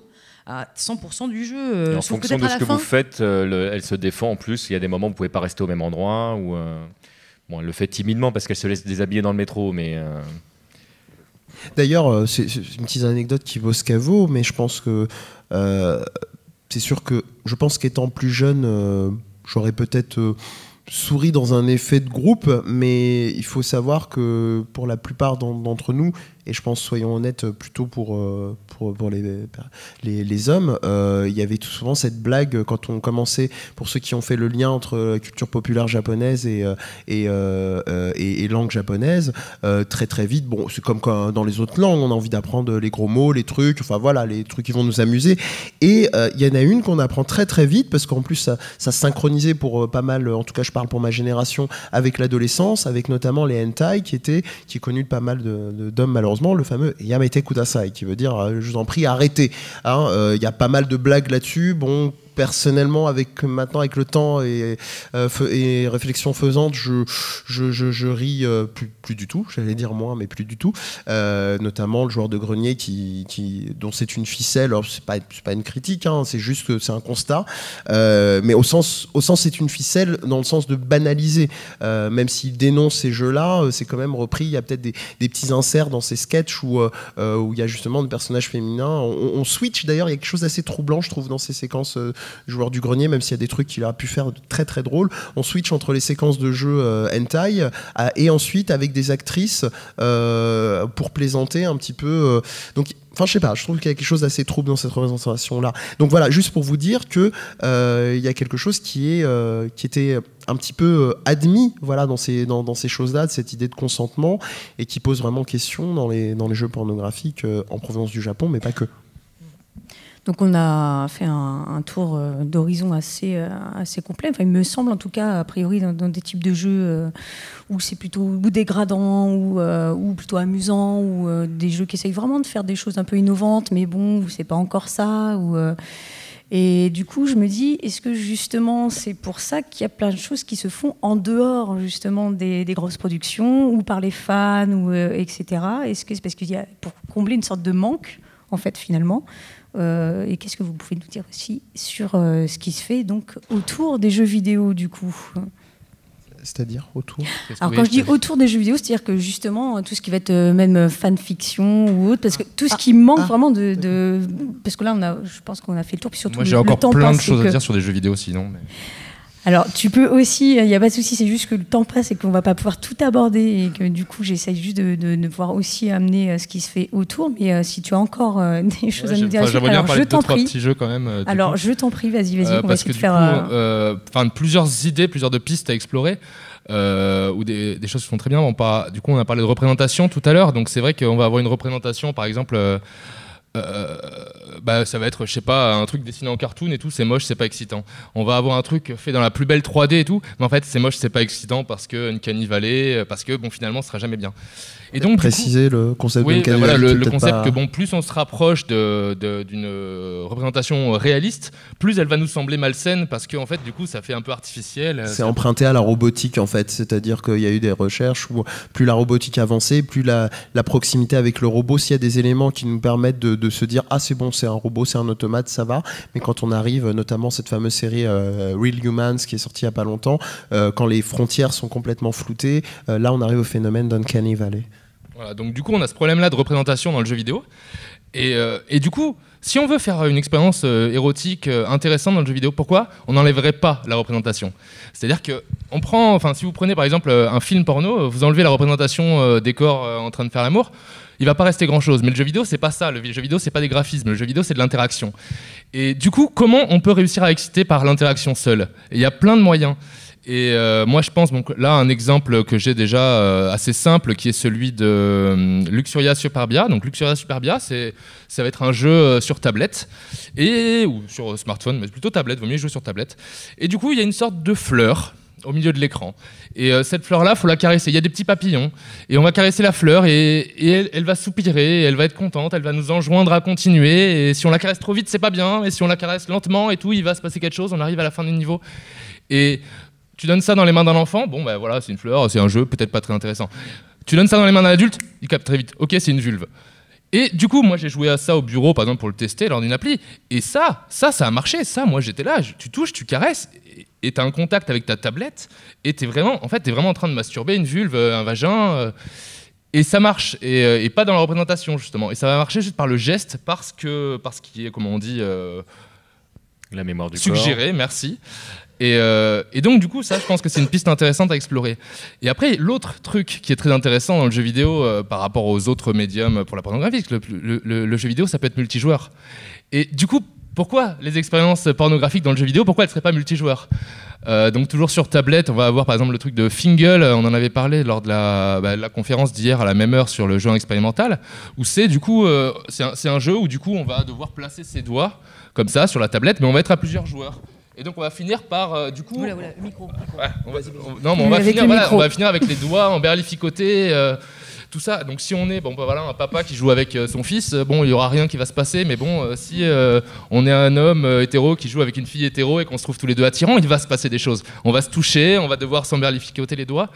à 100% du jeu. Euh, en fonction de ce que vous faites, elle se défend en plus. Il y a des moments où vous ne pouvez pas rester au même endroit. Ou, bon, elle le fait timidement parce qu'elle se laisse déshabiller dans le métro, mais... D'ailleurs, c'est une petite anecdote qui vaut ce qu'elle vaut, mais je pense que c'est sûr que je pense qu'étant plus jeune, j'aurais peut-être souri dans un effet de groupe, mais il faut savoir que pour la plupart d'entre nous, et je pense, soyons honnêtes, plutôt pour, euh, pour, les, les, hommes, euh, il y avait tout souvent cette blague quand on commençait, pour ceux qui ont fait le lien entre la culture populaire japonaise et, euh, et, et, langue japonaise, très très vite, bon, c'est comme quand, dans les autres langues, on a envie d'apprendre les gros mots, les trucs, enfin voilà, les trucs qui vont nous amuser. Et il y en a une qu'on apprend très très vite, parce qu'en plus, ça, ça synchronisait pour pas mal, en tout cas, je parle pour ma génération, avec l'adolescence, avec notamment les hentai, qui étaient, qui est connu de pas mal d'hommes, de, malheureusement le fameux Yamete Kudasai, qui veut dire euh, je vous en prie, arrêtez. Il hein, euh, y a pas mal de blagues là-dessus. Bon, personnellement, avec maintenant avec le temps et, euh, réflexion faisante, je, je, je, ris euh, plus, plus, du tout. J'allais dire moins, mais plus du tout. Euh, notamment le joueur de grenier qui, qui dont c'est une ficelle. Alors c'est pas pas une critique, hein, c'est juste que c'est un constat. mais au sens au sens c'est une ficelle dans le sens de banaliser. même s'il dénonce ces jeux-là, c'est quand même repris. Il y a peut-être des, des, petits inserts dans ces sketchs où où il y a justement des personnages féminins. On, on switch d'ailleurs. Il y a quelque chose d'assez troublant, je trouve, dans ces séquences joueur du grenier, même s'il y a des trucs qu'il a pu faire très très drôles. On switch entre les séquences de jeu euh, hentai euh, et ensuite avec des actrices euh, pour plaisanter un petit peu. donc Enfin, je sais pas, je trouve qu'il y a quelque chose d'assez trouble dans cette représentation-là. Donc voilà, juste pour vous dire que il y a quelque chose qui est qui était un petit peu admis, voilà, dans ces dans ces choses-là, de cette idée de consentement et qui pose vraiment question dans les dans les jeux pornographiques en provenance du Japon, mais pas que. Donc on a fait un, tour euh, d'horizon assez, euh, assez complet. Enfin, il me semble en tout cas, a priori, dans, des types de jeux euh, où c'est plutôt dégradant ou, ou, plutôt amusant, ou des jeux qui essayent vraiment de faire des choses un peu innovantes, mais bon, c'est pas encore ça. Et du coup, je me dis, est-ce que justement c'est pour ça qu'il y a plein de choses qui se font en dehors justement des, des grosses productions ou par les fans ou etc. Est-ce que c'est parce qu'il y a pour combler une sorte de manque en fait finalement euh, et qu'est-ce que vous pouvez nous dire aussi sur euh, ce qui se fait donc autour des jeux vidéo du coup c'est-à-dire autour Alors quand je dis autour des jeux vidéo, c'est-à-dire que justement tout ce qui va être euh, même fanfiction ou autre, parce que tout ce ah. qui manque ah. vraiment de, parce que là on a, je pense qu'on a fait le tour, puis surtout moi j'ai encore plein de choses à dire sur des jeux vidéo sinon. Mais... Alors, tu peux aussi, il n'y a pas de souci, c'est juste que le temps passe et qu'on ne va pas pouvoir tout aborder et que du coup, j'essaye juste de, de, pouvoir aussi amener euh, ce qui se fait autour. Mais euh, si tu as encore euh, <laughs> des choses à nous dire, alors je t'en prie. Jeux quand même, alors, je t'en prie, vas-y, vas-y, on va essayer de faire. Plusieurs idées, plusieurs de pistes à explorer. ou des, des, choses qui font très bien. Bon, pas, du coup, on a parlé de représentation tout à l'heure, donc c'est vrai qu'on va avoir une représentation, par exemple, euh, bah, ça va être, je sais pas, un truc dessiné en cartoon et tout, c'est moche, c'est pas excitant. On va avoir un truc fait dans la plus belle 3D et tout, mais en fait, c'est moche, c'est pas excitant parce que Uncanny Valley, parce que bon, finalement, ce sera jamais bien. Et donc préciser le concept oui, ben voilà, le, concept que bon, plus on se rapproche d'une de, représentation réaliste, plus elle va nous sembler malsaine parce que en fait, du coup, ça fait un peu artificiel. C'est emprunté à la robotique en fait, c'est-à-dire qu'il y a eu des recherches où plus la robotique avançait, plus la, la proximité avec le robot, s'il y a des éléments qui nous permettent de, de se dire ah c'est bon, c'est un robot, c'est un automate, ça va. Mais quand on arrive, notamment cette fameuse série euh, Real Humans qui est sortie il y a pas longtemps, euh, quand les frontières sont complètement floutées, euh, là on arrive au phénomène d'Uncanny Valley donc du coup, on a ce problème-là de représentation dans le jeu vidéo. Et, euh, du coup, si on veut faire une expérience euh, érotique euh, intéressante dans le jeu vidéo, pourquoi on n'enlèverait pas la représentation? C'est-à-dire que on prend, enfin, si vous prenez par exemple un film porno, vous enlevez la représentation des corps en train de faire l'amour, il va pas rester grand-chose. Mais le jeu vidéo, c'est pas ça. Le jeu vidéo, c'est pas des graphismes. Le jeu vidéo, c'est de l'interaction. Et du coup, comment on peut réussir à exciter par l'interaction seule? Il y a plein de moyens. Et euh, moi, je pense, donc là, un exemple que j'ai déjà euh, assez simple, qui est celui de euh, Luxuria Superbia. Donc, Luxuria Superbia, ça va être un jeu sur tablette, et, ou sur smartphone, mais plutôt tablette, vaut mieux jouer sur tablette. Et du coup, il y a une sorte de fleur au milieu de l'écran. Et cette fleur-là, faut la caresser. Il y a des petits papillons. Et on va caresser la fleur, et, et elle, va soupirer, elle va être contente, elle va nous enjoindre à continuer. Et si on la caresse trop vite, c'est pas bien. Et si on la caresse lentement et tout, il va se passer quelque chose. On arrive à la fin du niveau. Et tu donnes ça dans les mains d'un enfant, bon ben voilà, c'est une fleur, c'est un jeu, peut-être pas très intéressant. Tu donnes ça dans les mains d'un adulte, il capte très vite. Ok, c'est une vulve. Et du coup, moi j'ai joué à ça au bureau, par exemple, pour le tester lors d'une appli. Et ça, ça, ça a marché. Ça, moi j'étais là, tu touches, tu caresses, et tu as un contact avec ta tablette, et tu es vraiment, en fait, es vraiment en train de masturber une vulve, euh, un vagin. Euh, et ça marche, euh, et, pas dans la représentation justement. Et ça va marcher juste par le geste, parce que, parce qu'il est, comment on dit, La mémoire du suggéré, merci. Et, euh, et, donc, du coup, ça, je pense que c'est une piste intéressante à explorer. Et après, l'autre truc qui est très intéressant dans le jeu vidéo euh, par rapport aux autres médiums pour la pornographie, le, le, le, jeu vidéo, ça peut être multijoueur. Et du coup, pourquoi les expériences pornographiques dans le jeu vidéo, pourquoi elles ne seraient pas multijoueurs? Euh, donc toujours sur tablette, on va avoir par exemple le truc de Fingle, on en avait parlé lors de la, bah, la conférence d'hier à la même heure sur le jeu expérimental, où c'est du coup c'est un, un, jeu où du coup on va devoir placer ses doigts comme ça sur la tablette, mais on va être à plusieurs joueurs. Et donc on va finir par euh, du coup. Oula, oula, micro. Ouais, on va, on, non, mais on va, finir, voilà, on va finir avec les doigts emberlificotés. Euh, tout ça. Donc si on est bon, bah, voilà, un papa qui joue avec euh, son fils, euh, bon, il y aura rien qui va se passer. Mais bon, si on est un homme hétéro qui joue avec une fille hétéro et qu'on se trouve tous les deux attirants, il va se passer des choses. On va se toucher, on va devoir s'emberlificoter les doigts.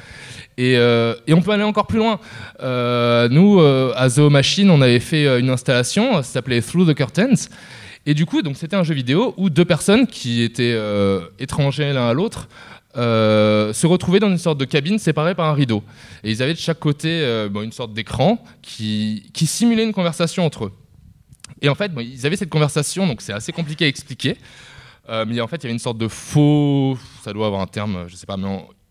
Et, et, on peut aller encore plus loin. nous, à Zoo Machine, on avait fait une installation, ça s'appelait Through the Curtains. Et du coup, donc c'était un jeu vidéo où deux personnes qui étaient étrangers l'un à l'autre euh, se retrouver dans une sorte de cabine séparée par un rideau. Et ils avaient de chaque côté euh, une sorte d'écran qui, qui, simulait une conversation entre eux. Et en fait, ils avaient cette conversation, donc c'est assez compliqué à expliquer. Euh, mais en fait, il y avait une sorte de faux, ça doit avoir un terme, je sais pas, mais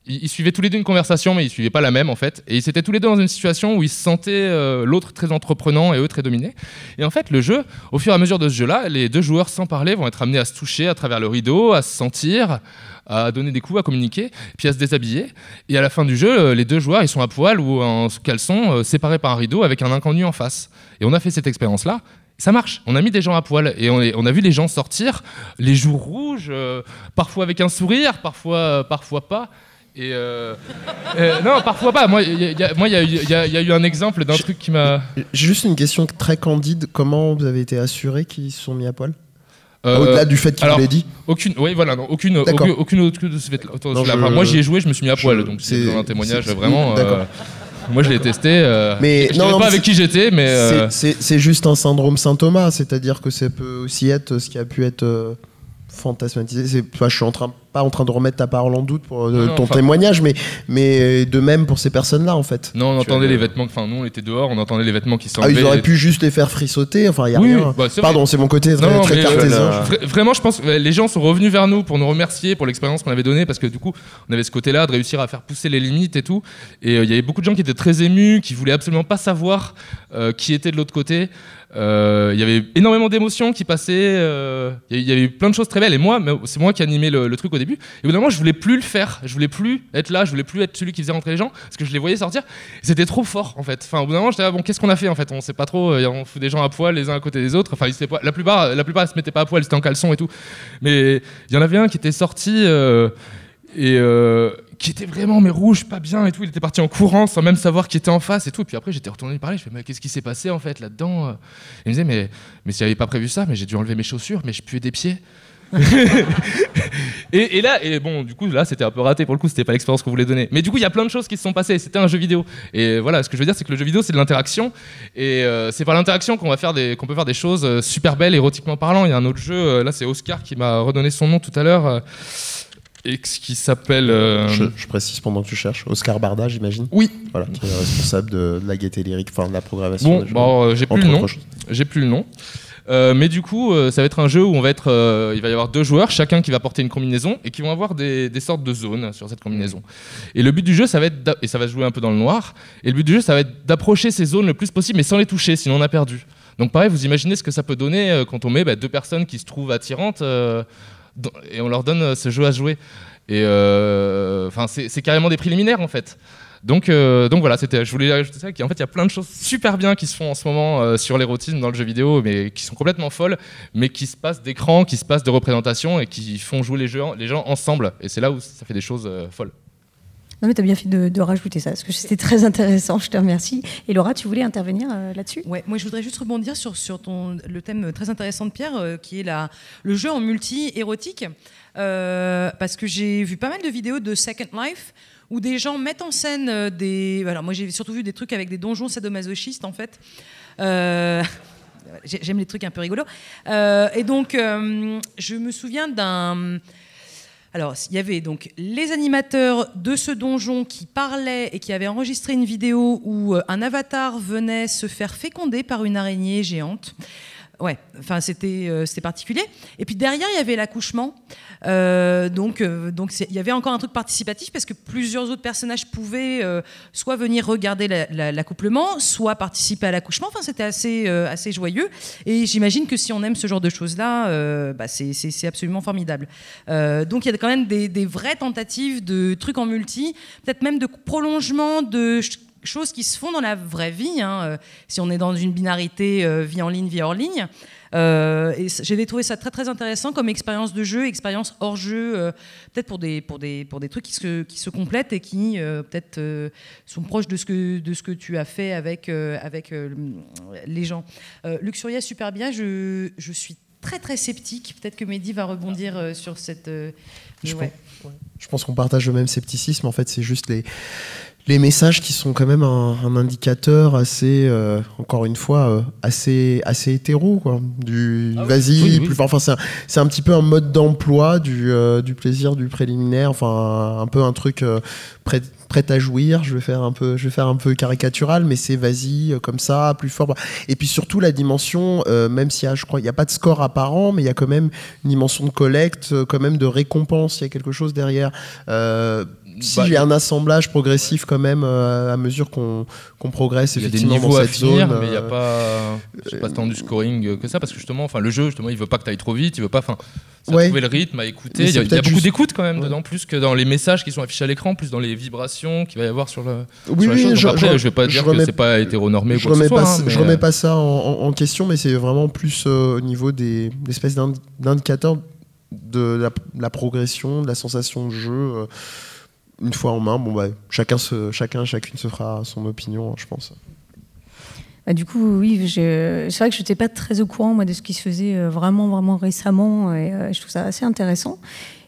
ils, suivaient tous les deux une conversation, mais ils suivaient pas la même en fait. Et ils étaient tous les deux dans une situation où ils se sentaient l'autre très entreprenant et eux très dominés. Et en fait, le jeu, au fur et à mesure de ce jeu-là, les deux joueurs sans parler vont être amenés à se toucher à travers le rideau, à se sentir, à donner des coups, à communiquer, puis à se déshabiller. Et à la fin du jeu, euh, les deux joueurs, ils sont à poil ou en caleçon, euh, séparés par un rideau avec un inconnu en face. Et on a fait cette expérience-là. Ça marche. On a mis des gens à poil et on, a vu les gens sortir, les joues rouges, euh, parfois avec un sourire, parfois, parfois pas. Et <laughs> non, parfois pas. Moi, il y, a eu un exemple d'un truc qui m'a. Juste une question très candide. Comment vous avez été assuré qu'ils se sont mis à poil? Euh, Au-delà du fait qu'il l'ait dit Aucune, oui, voilà, non, aucune, aucune, aucune, autre. moi, j'y ai joué, je me suis mis à poil, donc c'est un témoignage vraiment. Euh, moi, je l'ai testé. Euh, mais je ne sais pas avec qui j'étais, mais. C'est juste un syndrome Saint Thomas, c'est-à-dire que ça peut aussi être ce qui a pu être fantasmatisé. je suis en train pas en train de remettre ta parole en doute pour euh, ton témoignage, mais, mais de même pour ces personnes-là, en fait. Non, on entendait les vêtements, enfin, nous, on était dehors, on entendait les vêtements qui s'enlevaient. Ah, ils auraient pu juste les faire frissauter, enfin, il y a rien. Bah, Pardon, c'est mon côté très, très cartésien. vraiment, je pense que les gens sont revenus vers nous pour nous remercier pour l'expérience qu'on avait donnée, parce que du coup, on avait ce côté-là de réussir à faire pousser les limites et tout. Et euh, il y avait beaucoup de gens qui étaient très émus, qui voulaient absolument pas savoir euh, qui était de l'autre côté. Il y avait énormément d'émotions qui passaient. Il y, avait eu plein de choses très belles. Et moi, c'est moi qui animais le, le truc au début. Et au bout d'un moment, je voulais plus le faire. Je voulais plus être là. Je voulais plus être celui qui faisait rentrer les gens parce que je les voyais sortir. C'était trop fort en fait. Enfin, au bout d'un moment, j'étais là, bon, qu'est-ce qu'on a fait en fait? On sait pas trop. Euh, on fout des gens à poil les uns à côté des autres. Enfin, la plupart, la plupart, se mettaient pas à poil. C'était en caleçon et tout. Mais il y en avait un qui était sorti euh, et euh, qui était vraiment mais rouge, pas bien et tout. Il était parti en courant sans même savoir qui était en face et tout. Et puis après, j'étais retourné parler. Je fais, mais qu'est-ce qui s'est passé en fait là-dedans Il me disait, mais, mais si j'avais pas prévu ça, mais j'ai dû enlever mes chaussures, mais je puais des pieds. <laughs> et, là, et bon, du coup, là, c'était un peu raté pour le coup, c'était pas l'expérience qu'on voulait donner. Mais du coup, il y a plein de choses qui se sont passées. C'était un jeu vidéo. Et voilà, ce que je veux dire, c'est que le jeu vidéo, c'est de l'interaction. Et euh, c'est par l'interaction qu'on va faire des, qu'on peut faire des choses euh, super belles, érotiquement parlant. Il y a un autre jeu, euh, là, c'est Oscar qui m'a redonné son nom tout à l'heure. Et qui s'appelle. Je, précise pendant que tu cherches. Oscar Barda, j'imagine. Oui. Voilà, qui est responsable de, la gaieté lyrique, enfin de la programmation. Bon, bon j'ai plus le nom. J'ai plus le nom. Euh, mais du coup, euh, ça va être un jeu où on va être, euh, il va y avoir deux joueurs, chacun qui va porter une combinaison et qui vont avoir des, sortes de zones sur cette combinaison. Et le but du jeu, ça va être, et ça va se jouer un peu dans le noir. Et le but du jeu, ça va être d'approcher ces zones le plus possible, mais sans les toucher, sinon on a perdu. Donc pareil, vous imaginez ce que ça peut donner quand on met bah, deux personnes qui se trouvent attirantes et on leur donne ce jeu à jouer. Et enfin, c'est carrément des préliminaires en fait. Donc, euh, donc voilà, je voulais ajouter ça. En fait, il y a plein de choses super bien qui se font en ce moment euh, sur l'érotisme dans le jeu vidéo, mais qui sont complètement folles, mais qui se passent d'écran, qui se passent de représentation et qui font jouer les, gens, les gens ensemble. Et c'est là où ça fait des choses euh, folles. Non, mais tu as bien fait de, rajouter ça, parce que c'était très intéressant, je te remercie. Et Laura, tu voulais intervenir là-dessus? Ouais, moi je voudrais juste rebondir sur, sur ton, le thème très intéressant de Pierre, qui est la, le jeu en multi-érotique, parce que j'ai vu pas mal de vidéos de Second Life où des gens mettent en scène euh, des. Alors, moi, j'ai surtout vu des trucs avec des donjons sadomasochistes, en fait. Euh, <laughs> j'aime les trucs un peu rigolos. Euh, et donc, je me souviens d'un. Alors, il y avait donc les animateurs de ce donjon qui parlaient et qui avaient enregistré une vidéo où un avatar venait se faire féconder par une araignée géante. Ouais, enfin c'était euh, c'était particulier. Et puis derrière il y avait l'accouchement, euh, donc euh, donc il y avait encore un truc participatif parce que plusieurs autres personnages pouvaient soit venir regarder la- la- l'accouplement, soit participer à l'accouchement. Enfin c'était assez assez joyeux. Et j'imagine que si on aime ce genre de choses là, bah, c'est absolument formidable. Donc il y a quand même des, des vraies tentatives de trucs en multi, peut-être même de prolongement de choses qui se font dans la vraie vie. hein. Euh, si on est dans une binarité euh, vie en ligne, vie hors ligne. Euh, j'avais trouvé ça très très intéressant comme expérience de jeu, expérience hors jeu, euh, peut-être pour des, pour, des, pour des trucs qui se, qui se complètent et qui euh, peut-être sont proches de ce, que, de ce que tu as fait avec, avec les gens. Luxuria, super bien. Je, je suis très très sceptique. Peut-être que Mehdi va rebondir sur cette. Je ouais. Je pense qu'on partage le même scepticisme. En fait, c'est juste les, les messages qui sont quand même un, un indicateur assez, euh, encore une fois, euh, assez, assez hétéro. Quoi. Du vas-y, Oui, oui. plus fort. Enfin, c'est un, petit peu un mode d'emploi du, euh, du plaisir, du préliminaire. Enfin, un peu un truc euh, prêt, prêt à jouir. Je vais faire un peu, je vais faire un peu caricatural, mais c'est vas-y, euh, comme ça, plus fort. Et puis surtout la dimension, euh, même s'il y a, je crois, il n'y a pas de score apparent, mais il y a quand même une dimension de collecte, quand même de récompense. Il y a quelque chose derrière. Euh, si Bah, il y a un assemblage progressif quand même euh, à mesure qu'on qu'on progresse Il y a des niveaux dans à finir, zone. mais il n'y a euh, pas, pas tant du scoring que ça, parce que justement, enfin, le jeu, justement, il veut pas que tu ailles trop vite, il veut pas, enfin, Ouais. trouver le rythme, à écouter. Il y a, y beaucoup juste- d'écoute quand même Ouais. dedans, plus que dans les messages qui sont affichés à l'écran, plus dans les vibrations qu'il va y avoir sur le. Oui, sur la oui, chose. Donc je, après, je- je vais pas dire remets- que c'est pas hétéronormé ou je quoi que remets ce pas, soit. ça- hein, je mais, remets euh, pas ça en, en- en question, mais c'est vraiment plus euh, au niveau des l'espèce d'indi- d'indicateur de la, la progression, de la sensation de jeu. Une fois en main, bon bah, chacun, se, chacun, chacune se fera son opinion, hein, je pense. Bah, du coup, oui, c'est vrai que je n'étais pas très au courant moi, de ce qui se faisait euh, vraiment, vraiment récemment, et euh, je trouve ça assez intéressant.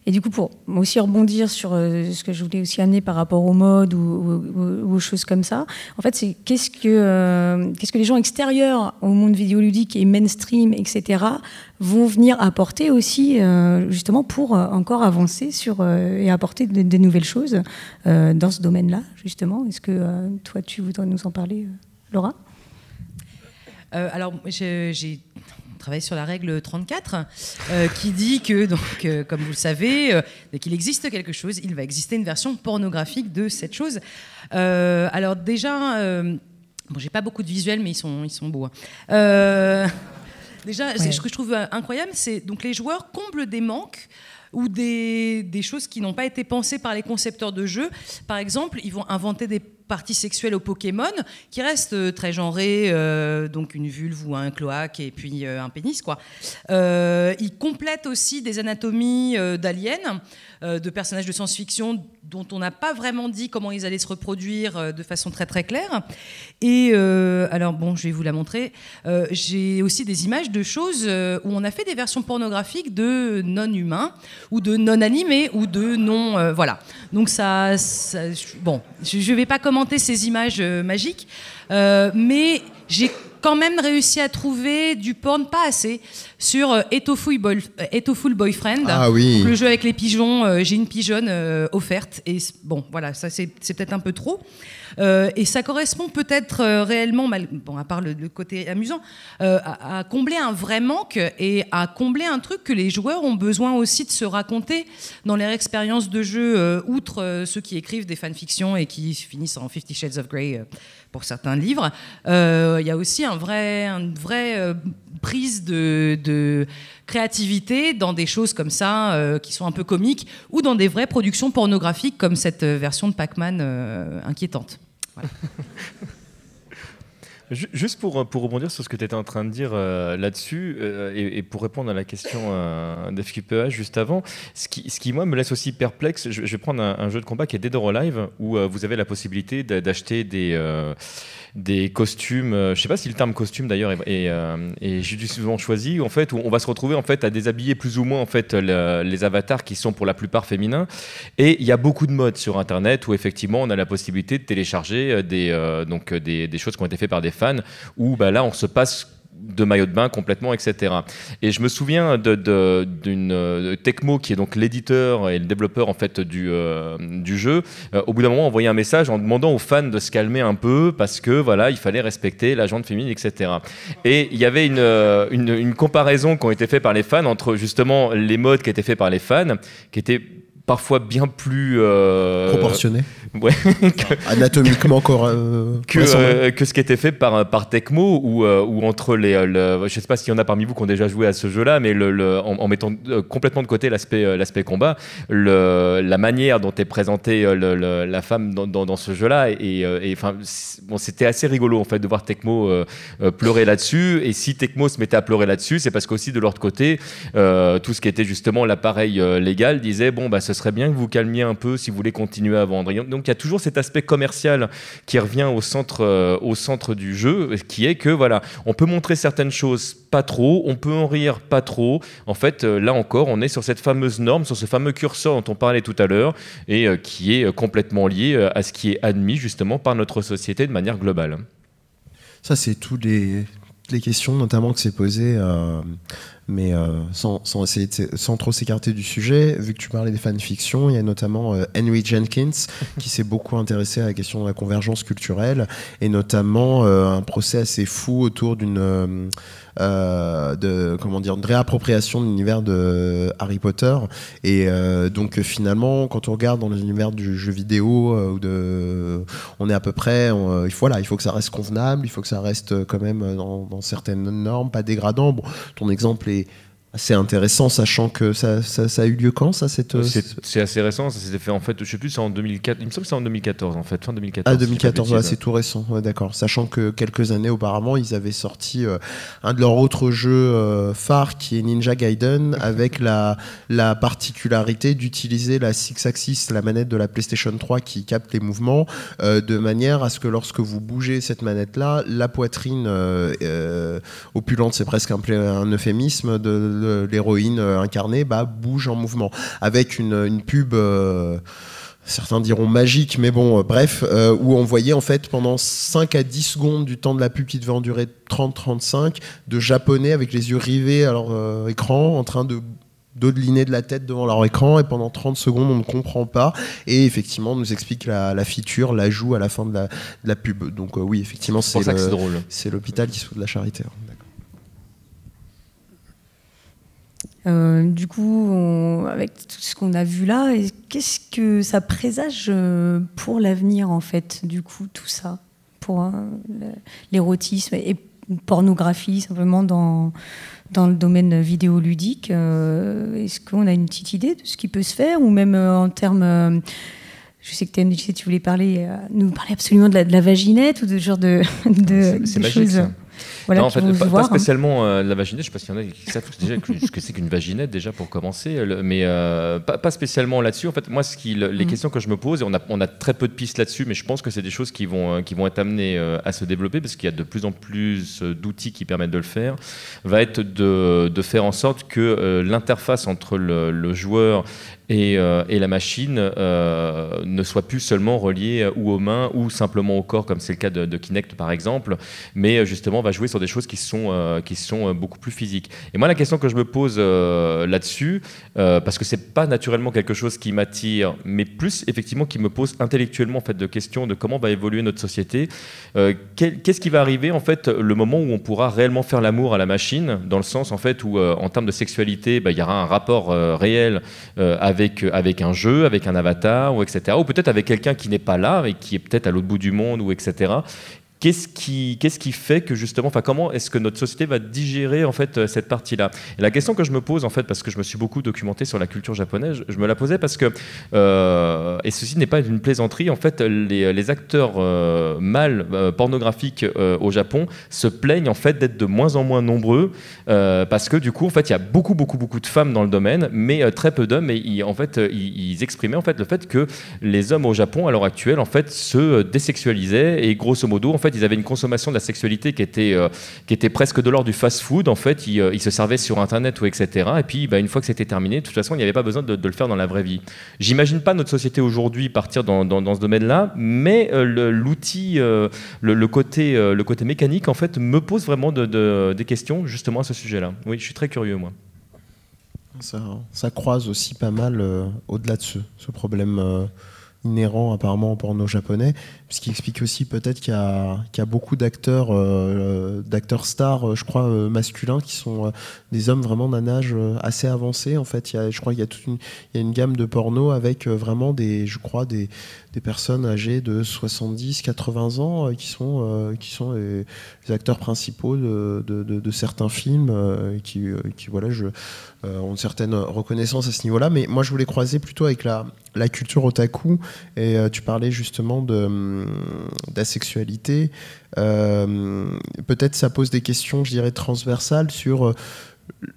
Et du coup, pour aussi rebondir sur euh, ce que je voulais aussi amener par rapport au mode ou, aux choses comme ça, en fait, c'est qu'est-ce que, euh, qu'est-ce que les gens extérieurs au monde vidéoludique et mainstream, etc., vont venir apporter aussi, euh, justement, pour encore avancer sur, et apporter de- des nouvelles choses dans ce domaine-là, justement. Est-ce que toi, tu voudrais nous en parler, Laura? Alors, j'ai travaillé sur la règle 34, euh, qui dit que, donc, euh, comme vous le savez, euh, dès qu'il existe quelque chose, il va exister une version pornographique de cette chose. Alors déjà, bon, j'ai pas beaucoup de visuels, mais ils sont, ils sont beaux. hein. Déjà, Ouais. ce que je trouve incroyable, c'est donc les joueurs comblent des manques ou des, des choses qui n'ont pas été pensées par les concepteurs de jeux. Par exemple, ils vont inventer des parties sexuelles au Pokémon qui restent euh, très genrées, euh, donc une vulve ou un cloaque et puis euh, un pénis. Quoi. Ils complètent aussi des anatomies d'aliens, euh, de personnages de science-fiction dont on n'a pas vraiment dit comment ils allaient se reproduire euh, de façon très très claire. Et euh, alors bon, je vais vous la montrer. J'ai aussi des images de choses où on a fait des versions pornographiques de non-humains ou de non-animés ou de non... voilà. Donc ça... ça- bon, je ne vais pas commenter ces images magiques, mais j'ai quand même réussi à trouver du porn pas assez sur euh, Etoful, Boy- euh, Boyfriend. Ah oui. Le jeu avec les pigeons, euh, j'ai une pigeonne euh, offerte. Et bon, voilà, ça c'est peut-être un peu trop. Et ça correspond peut-être réellement, mal- bon, à part le, le côté amusant, à, à combler un vrai manque et à combler un truc que les joueurs ont besoin aussi de se raconter dans leur expérience de jeu, outre ceux qui écrivent des fanfictions et qui finissent en Fifty Shades of Grey pour certains livres. Euh, Il y a aussi un vrai, une vraie euh, prise de, créativité dans des choses comme ça, euh, qui sont un peu comiques, ou dans des vraies productions pornographiques comme cette version de Pac-Man inquiétante. Ju- <laughs> Juste pour, pour rebondir sur ce que tu étais en train de dire euh, là-dessus, euh, et, pour répondre à la question euh, d'FQPH juste avant, ce qui, ce qui, moi, me laisse aussi perplexe, je, je vais prendre un, jeu de combat qui est Dead or Alive, où euh, vous avez la possibilité d'a- d'acheter des, des costumes, euh, je sais pas si le terme costume d'ailleurs est, est, judicieusement choisi, en fait, où on va se retrouver en fait, à déshabiller plus ou moins en fait, le- les avatars qui sont pour la plupart féminins. Et il y a beaucoup de modes sur Internet où effectivement on a la possibilité de télécharger des, donc, des, des choses qui ont été faites par des fans où bah, là on se passe de maillot de bain complètement, etc. Et je me souviens d'une de, Tecmo qui est donc l'éditeur et le développeur en fait du, du jeu. au bout d'un moment, envoyé un message en demandant aux fans de se calmer un peu parce que voilà, il fallait respecter la jante féminine, etc. Et il y avait une comparaison qui a été faite par les fans entre justement les modes qui étaient faits par les fans, qui étaient parfois bien plus euh, proportionné. <laughs> Ouais. Anatomiquement encore euh, que, euh, que ce qui était fait par par Tecmo ou ou entre les le, je sais pas s'il y en a parmi vous qui ont déjà joué à ce jeu-là mais le, en, mettant complètement de côté l'aspect combat le, la manière dont est présentée la femme dans, dans, ce jeu-là et enfin bon c'était assez rigolo en fait de voir Tecmo pleurer là-dessus et si Tecmo se mettait à pleurer là-dessus c'est parce qu'aussi de l'autre côté tout ce qui était justement l'appareil légal disait bon bah ce serait bien que vous calmiez un peu si vous voulez continuer à vendre. Donc il y a toujours cet aspect commercial qui revient au centre, euh, au centre du jeu, qui est que voilà, on peut montrer certaines choses pas trop, on peut en rire pas trop. En fait, euh, là encore, on est sur cette fameuse norme, sur ce fameux curseur dont on parlait tout à l'heure, et euh, qui est complètement lié à ce qui est admis justement par notre société de manière globale. Ça, c'est tous les, questions notamment que s'est posées mais euh, sans, sans, essayer sans trop s'écarter du sujet, vu que tu parlais des fanfictions, il y a notamment euh, Henry Jenkins <laughs> qui s'est beaucoup intéressé à la question de la convergence culturelle et notamment euh, un procès assez fou autour d'une euh, de comment de réappropriation de l'univers de Harry Potter. Et euh, donc finalement quand on regarde dans l'univers du jeu vidéo euh, ou de on est à peu près il faut que ça reste convenable il faut que ça reste quand même dans, certaines normes pas dégradant. Ton exemple est c'est intéressant, sachant que ça, ça, a eu lieu quand ça cette... C'est assez récent, ça s'était fait en fait, je sais plus, c'est en 2004, il me semble que c'est en 2014 en fait, fin 2014. Ah 2014, c'est tout récent, d'accord. Sachant que quelques années auparavant, ils avaient sorti euh, un de leurs autres jeux euh, phares qui est Ninja Gaiden, <laughs> avec la, la particularité d'utiliser la Six Axis, la manette de la PlayStation 3 qui capte les mouvements, euh, de manière à ce que lorsque vous bougez cette manette-là, la poitrine opulente, c'est presque un, un euphémisme de l'héroïne euh, incarnée bah, bouge en mouvement. Avec une, pub euh, certains diront magique, mais bon, euh, bref, où on voyait en fait pendant 5 à 10 secondes du temps de la pub qui devait en durer 30-35, de japonais avec les yeux rivés à leur écran en train de dodeliner de la tête devant leur écran et pendant 30 secondes on ne comprend pas et effectivement on nous explique la, la feature, l'ajout à la fin de la, pub. Donc oui effectivement c'est l'hôpital qui se fout de la charité. Hein. Euh, du coup, avec tout ce qu'on a vu là, qu'est-ce que ça présage euh, pour l'avenir, en fait, du coup, tout ça, pour euh, l'érotisme et pornographie, simplement dans, dans le domaine vidéoludique Est-ce qu'on a une petite idée de ce qui peut se faire, ou même en termes je sais que tu, tu voulais parler, nous parler absolument de la, de la, vaginette ou de ce genre de, <laughs> de, choses non, en fait, pas, hein. spécialement euh, la vaginette. Je sais pas s'il y en a qui savent déjà ce que c'est qu'une vaginette déjà pour commencer, mais euh, pas, spécialement là-dessus. En fait, moi, ce qui, les mm. questions que je me pose, et on a, on a très peu de pistes là-dessus, mais je pense que c'est des choses qui vont, euh, qui vont être amenées à se développer parce qu'il y a de plus en plus d'outils qui permettent de le faire. Va être de, de faire en sorte que l'interface entre le, le joueur et, et, la machine euh, ne soit plus seulement reliée ou aux mains ou simplement au corps, comme c'est le cas de, Kinect par exemple, mais justement va jouer sur des choses qui sont, euh, qui sont euh, beaucoup plus physiques. Et moi, la question que je me pose euh, là-dessus, parce que c'est pas naturellement quelque chose qui m'attire, mais plus effectivement qui me pose intellectuellement en fait de questions de comment va évoluer notre société. Qu'est-ce qui va arriver en fait le moment où on pourra réellement faire l'amour à la machine, dans le sens en fait où en termes de sexualité, bah, il y aura un rapport réel avec avec un jeu, avec un avatar ou etc. Ou peut-être avec quelqu'un qui n'est pas là et qui est peut-être à l'autre bout du monde ou etc. Qu'est-ce qui, fait que justement, enfin, comment est-ce que notre société va digérer en fait euh, cette partie-là? Et la question que je me pose en fait, parce que je me suis beaucoup documenté sur la culture japonaise, je me la posais parce que, euh, et ceci n'est pas une plaisanterie, en fait, les, acteurs euh, mâles pornographiques au Japon se plaignent en fait d'être de moins en moins nombreux parce que du coup, en fait, il y a beaucoup, beaucoup, beaucoup de femmes dans le domaine, mais très peu d'hommes. Et en fait, ils, ils, exprimaient en fait le fait que les hommes au Japon à l'heure actuelle en fait se désexualisaient et grosso modo, en fait ils avaient une consommation de la sexualité qui était, euh, qui était presque de l'ordre du fast-food. En fait, ils, euh, se servaient sur Internet ou etc. Et puis, bah, une fois que c'était terminé, de toute façon, il n'y avait pas besoin de, le faire dans la vraie vie. J'imagine pas notre société aujourd'hui partir dans, ce domaine-là, mais euh, l'outil, le, côté, mécanique, en fait, me pose vraiment de, de, des questions justement à ce sujet-là. Oui, je suis très curieux, moi. Ça, ça croise aussi pas mal au-delà de ce, ce problème inhérent apparemment au porno japonais, ce qui explique aussi peut-être qu'il y, a beaucoup d'acteurs, euh, d'acteurs stars, je crois euh, masculins, qui sont euh, des hommes vraiment d'un âge assez avancé. En fait, il y a, je crois qu'il y a toute une, gamme de porno avec vraiment des, je crois des, personnes âgées de 70, 80 ans qui sont, qui sont les, acteurs principaux de, certains films, qui, voilà, ont une certaine reconnaissance à ce niveau-là. Mais moi, je voulais croiser plutôt avec la, la culture otaku. Et euh, tu parlais justement de, d'asexualité. Euh, peut-être ça pose des questions, je dirais, transversales sur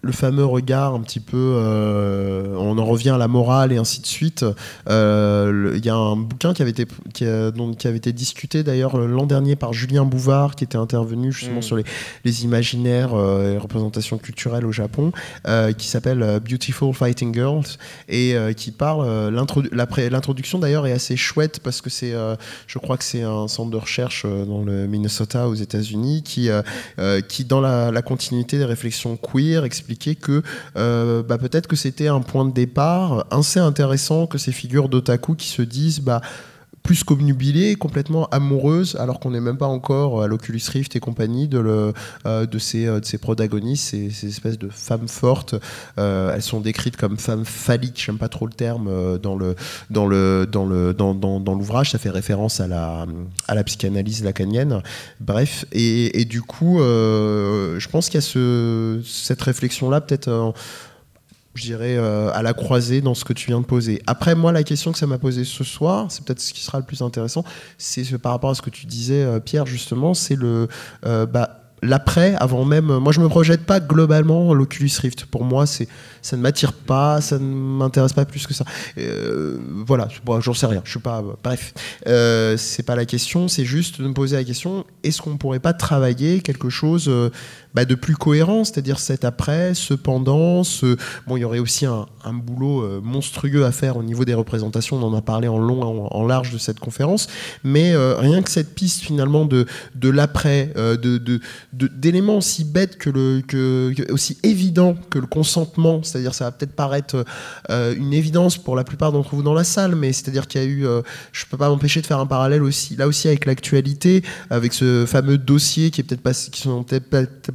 le fameux regard un petit peu, euh, on en revient à la morale et ainsi de suite. Il euh, y a un bouquin qui avait été, qui, a, donc, qui avait été discuté d'ailleurs l'an dernier par Julien Bouvard, qui était intervenu justement mmh. sur les, les imaginaires euh, et représentations culturelles au Japon, euh, qui s'appelle Beautiful Fighting Girls et euh, qui parle. L'introduction d'ailleurs est assez chouette parce que c'est, je crois que c'est un centre de recherche dans le Minnesota aux États-Unis qui, qui dans la, la continuité des réflexions queer expliquer que euh, bah, peut-être que c'était un point de départ assez intéressant que ces figures d'otaku qui se disent bah, plus qu'obnubilées, complètement amoureuses, alors qu'on n'est même pas encore à l'Oculus Rift et compagnie de, le, euh, de, ces, euh, de ces protagonistes, ces, ces, espèces de femmes fortes. Euh, elles sont décrites comme femmes phalliques, j'aime pas trop le terme, euh, dans le dans le dans le dans, dans, l'ouvrage, ça fait référence à la à la psychanalyse lacanienne. Bref, et, et du coup, euh, je pense qu'il y a ce, cette réflexion là, peut-être je dirais, euh, à la croisée dans ce que tu viens de poser. Après, moi, la question que ça m'a posée ce soir, c'est peut-être ce qui sera le plus intéressant, c'est par rapport à ce que tu disais, euh, Pierre, justement, c'est le... Euh, bah, l'après, avant même. Moi, je me projette pas globalement l'Oculus Rift. Pour moi, c'est ça ne m'attire pas, ça ne m'intéresse pas plus que ça. Voilà, j'en sais rien. Je suis pas. Bref, c'est pas la question. C'est juste de me poser la question est-ce qu'on pourrait pas travailler quelque chose bah, de plus cohérent, c'est-à-dire cet après, cependant, ce... bon, il y aurait aussi un, boulot euh, monstrueux à faire au niveau des représentations. On en a parlé en long, en, en large de cette conférence, mais euh, rien que cette piste finalement de l'après, euh, d'éléments aussi bêtes que aussi évident que le consentement c'est-à-dire ça va peut-être paraître une évidence pour la plupart d'entre vous dans la salle mais c'est-à-dire qu'il y a eu je peux pas m'empêcher de faire un parallèle aussi là aussi avec l'actualité avec ce fameux dossier qui est peut-être sont peut-être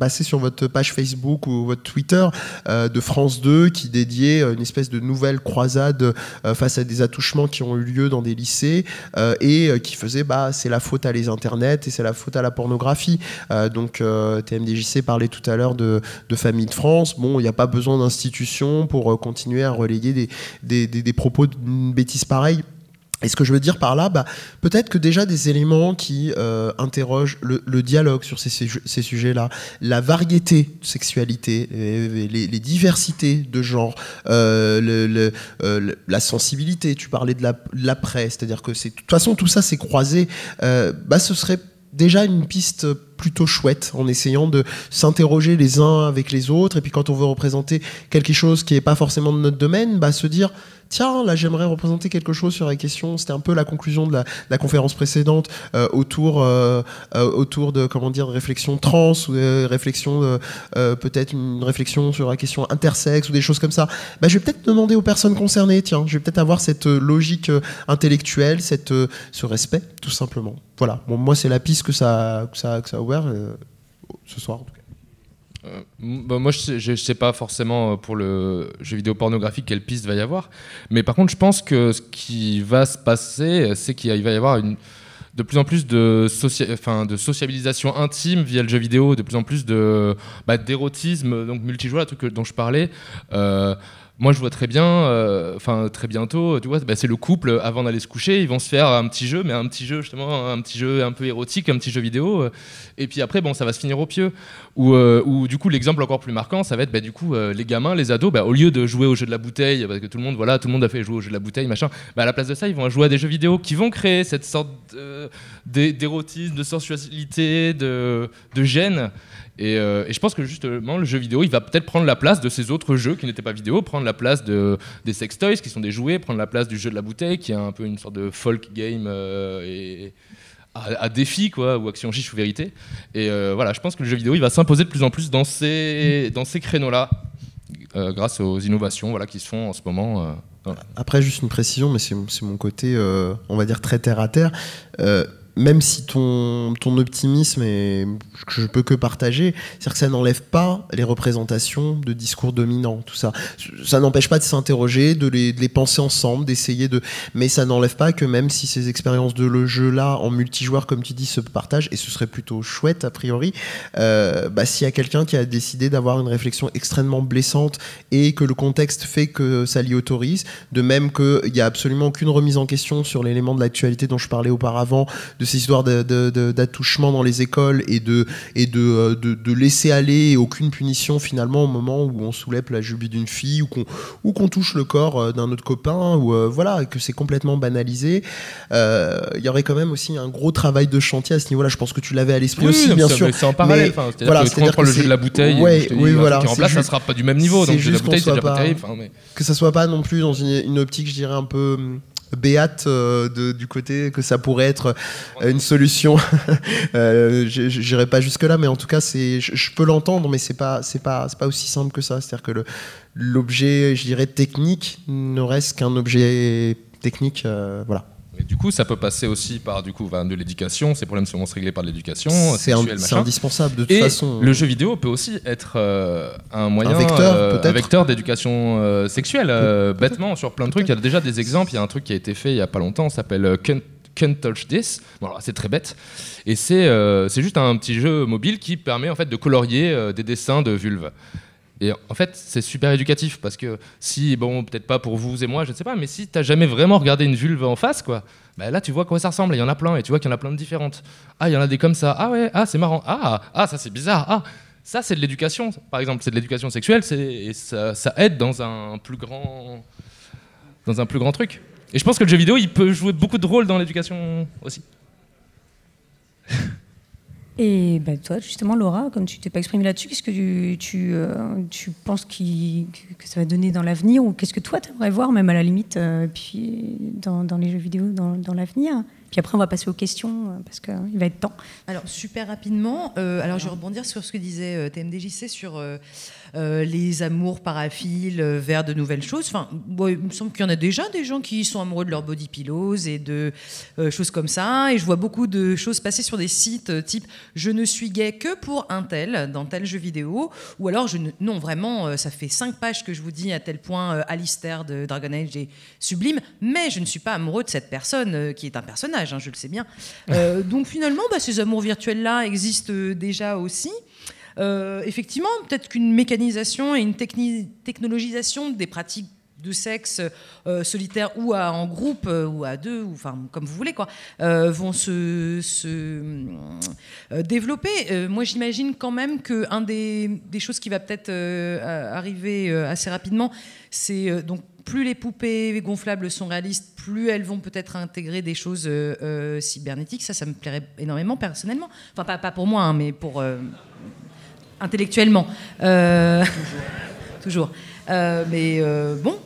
sur votre page Facebook ou votre Twitter euh, de France 2 qui dédiait une espèce de nouvelle croisade face à des attouchements qui ont eu lieu dans des lycées et qui faisait bah c'est la faute à les internets et c'est la faute à la pornographie donc TMDJC parlait tout à l'heure de, famille de France. Bon, il n'y a pas besoin d'institutions pour euh, continuer à relayer des propos d'une bêtise pareille. Et ce que je veux dire par là, bah, peut-être que déjà des éléments qui euh, interrogent le, dialogue sur ces, ces, sujets-là, la variété de sexualité, les, diversités de genre, euh, euh, la sensibilité, tu parlais de l'après, la, c'est-à-dire que de toute façon tout ça c'est croisé, bah, ce serait déjà une piste plutôt chouette en essayant de s'interroger les uns avec les autres. Et puis quand on veut représenter quelque chose qui n'est pas forcément de notre domaine bah se dire tiens là j'aimerais représenter quelque chose sur la question. C'était un peu la conclusion de la, conférence précédente euh, autour euh, euh, autour de comment dire réflexion trans ou réflexion peut-être une réflexion sur la question intersexe ou des choses comme ça. Bah, je vais peut-être demander aux personnes concernées tiens. Je vais peut-être avoir cette logique intellectuelle cette ce respect tout simplement. Voilà. Bon moi c'est la piste que ça que ça, que ça ouvert euh, ce soir en tout cas. Euh, bah moi, je ne sais pas forcément pour le jeu vidéo pornographique quelle piste va y avoir, mais par contre, je pense que ce qui va se passer, c'est qu'il va y avoir de plus en plus de, socia sociabilisation intime via le jeu vidéo, de plus en plus bah, d'érotisme, donc multijoueur, le truc dont je parlais. Euh, moi je vois très bien, euh, enfin très bientôt, tu vois, bah, c'est le couple avant d'aller se coucher, ils vont se faire un petit jeu, mais un petit jeu justement, un petit jeu un peu érotique, un petit jeu vidéo, euh, et puis après bon ça va se finir au pieu. Ou, euh, du coup l'exemple encore plus marquant, ça va être bah, du coup les gamins, les ados, bah, au lieu de jouer au jeu de la bouteille, parce que tout le monde voilà, tout le monde a fait jouer au jeu de la bouteille, machin, bah, à la place de ça ils vont jouer à des jeux vidéo qui vont créer cette sorte d'érotisme, de sensualité, de gêne. Euh, et, je pense que justement, le jeu vidéo, il va peut-être prendre la place de ces autres jeux qui n'étaient pas vidéo, prendre la place de, des sex toys qui sont des jouets, prendre la place du jeu de la bouteille qui est un peu une sorte de folk game euh, et, à, défi, quoi, ou action chiche ou vérité. Et euh, voilà, je pense que le jeu vidéo, il va s'imposer de plus en plus dans ces, dans ces créneaux-là, grâce aux innovations voilà, qui se font en ce moment. Après, juste une précision, mais c'est mon côté, on va dire, très terre à terre même si ton, ton optimisme est que je peux que partager, c'est-à-dire que ça n'enlève pas les représentations de discours dominants, tout ça. Ça n'empêche pas de s'interroger, de les, de les, penser ensemble, d'essayer de. Mais ça n'enlève pas que même si ces expériences de le jeu là en multijoueur, comme tu dis, se partagent, et ce serait plutôt chouette a priori, euh, bah, s'il y a quelqu'un qui a décidé d'avoir une réflexion extrêmement blessante et que le contexte fait que ça l'y autorise, de même qu'il n'y a absolument aucune remise en question sur l'élément de l'actualité dont je parlais auparavant, ces histoires d'attouchement dans les écoles et de, et euh, de, de, laisser aller aucune punition finalement au moment où on soulève la jubie d'une fille ou qu'on ou qu'on touche le corps euh, d'un autre copain ou euh, voilà que c'est complètement banalisé. Il y aurait quand même aussi un gros travail de chantier à ce niveau-là. Je pense que tu l'avais à l'esprit aussi bien sûr. c'est en parallèle voilà, c'est à dire que le jeu de la bouteille ouais, oui, voilà, en place ça sera pas du même niveau donc juste la bouteille pas, terrible que ça soit pas non plus dans une, une optique je dirais un peu hum, béate euh, du côté que ça pourrait être euh, une solution. <laughs> euh, J'irai pas jusque là, mais en tout cas, c'est, je, peux l'entendre, mais c'est pas, pas, aussi simple que ça. C'est-à-dire que l'objet, je dirais technique, ne reste qu'un objet technique, voilà du coup, ça peut passer aussi par du coup, de l'éducation. Ces problèmes vont se régler par l'éducation. C'est indispensable de toute façon. Le jeu vidéo peut aussi être euh, un moyen, un vecteur, euh, un vecteur d'éducation euh, sexuelle. bêtement, sur plein de trucs. Il y a déjà des exemples. Il y a un truc qui a été fait il y a pas longtemps. s'appelle Can't, Touch This. Bon, c'est très bête. Et c'est c'est juste un petit jeu mobile qui permet en fait de colorier des dessins de vulve. Et en fait, c'est super éducatif parce que si, bon, peut-être pas pour vous et moi, je ne sais pas, mais si tu n'as jamais vraiment regardé une vulve en face, quoi, bah là tu vois à quoi ça ressemble. Il y en a plein et tu vois qu'il y en a plein de différentes. Ah, il y en a des comme ça. Ah ouais, ah c'est marrant. Ah, ah ça c'est bizarre. Ah, ça c'est de l'éducation. Par exemple, c'est de l'éducation sexuelle. Et ça, ça aide dans un plus grand, dans un plus grand truc. Et je pense que le jeu vidéo, il peut jouer beaucoup de rôles dans l'éducation aussi. <laughs> Et bah, toi, justement, Laura, comme tu t'es pas exprimée là-dessus, qu'est-ce que tu, tu, euh, tu penses qui, que ça va donner dans l'avenir Ou qu'est-ce que toi, tu aimerais voir, même à la limite, euh, puis dans, dans, les jeux vidéo dans, dans l'avenir? Puis après, on va passer aux questions euh, parce qu'il va être temps. Alors, super rapidement, alors je vais rebondir sur ce que disait TMDJC sur euh, les amours paraphiles euh, vers de nouvelles choses. Enfin, il me semble qu'il y en a déjà des gens qui sont amoureux de leur body pillows et de euh, choses comme ça. Et je vois beaucoup de choses passer sur des sites type je ne suis gay que pour un tel dans tel jeu vidéo, ou alors je ne, non vraiment, ça fait cinq pages que je vous dis à tel point Alistair de Dragon Age est sublime, mais je ne suis pas amoureux de cette personne qui est un personnage, hein, je le sais bien. <laughs> donc finalement, bah, ces amours virtuels là existent déjà aussi. Euh, effectivement, peut-être qu'une mécanisation et une technologisation des pratiques de sexe euh, solitaire ou en groupe euh, ou à deux, ou, enfin comme vous voulez quoi, vont se, développer. moi, j'imagine quand même que un des, choses qui va peut-être arriver assez rapidement, c'est donc plus les poupées gonflables sont réalistes, plus elles vont peut-être intégrer des choses cybernétiques. Ça, ça me plairait énormément personnellement. Enfin, pas, pas pour moi, hein, mais pour intellectuellement. Euh, <laughs> toujours. Euh, mais euh, bon,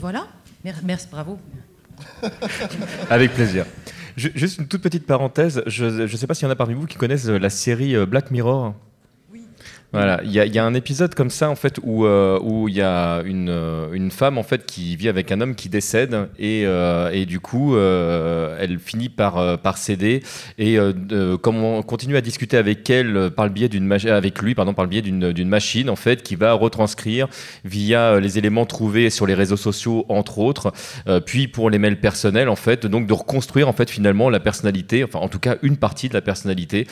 voilà. Merci, bravo. <laughs> Avec plaisir. juste une toute petite parenthèse. Je ne sais pas s'il y en a parmi vous qui connaissent la série Black Mirror. Voilà, il y, a un épisode comme ça en fait où euh, il y a une, euh, une femme en fait qui vit avec un homme qui décède et, euh, et du coup elle finit par par céder. Et comme on continue à discuter avec elle par le biais d'une avec lui pardon par le biais d'une d'une machine en fait qui va retranscrire via les éléments trouvés sur les réseaux sociaux entre autres puis pour les mails personnels en fait donc de reconstruire en fait finalement la personnalité enfin en tout cas une partie de la personnalité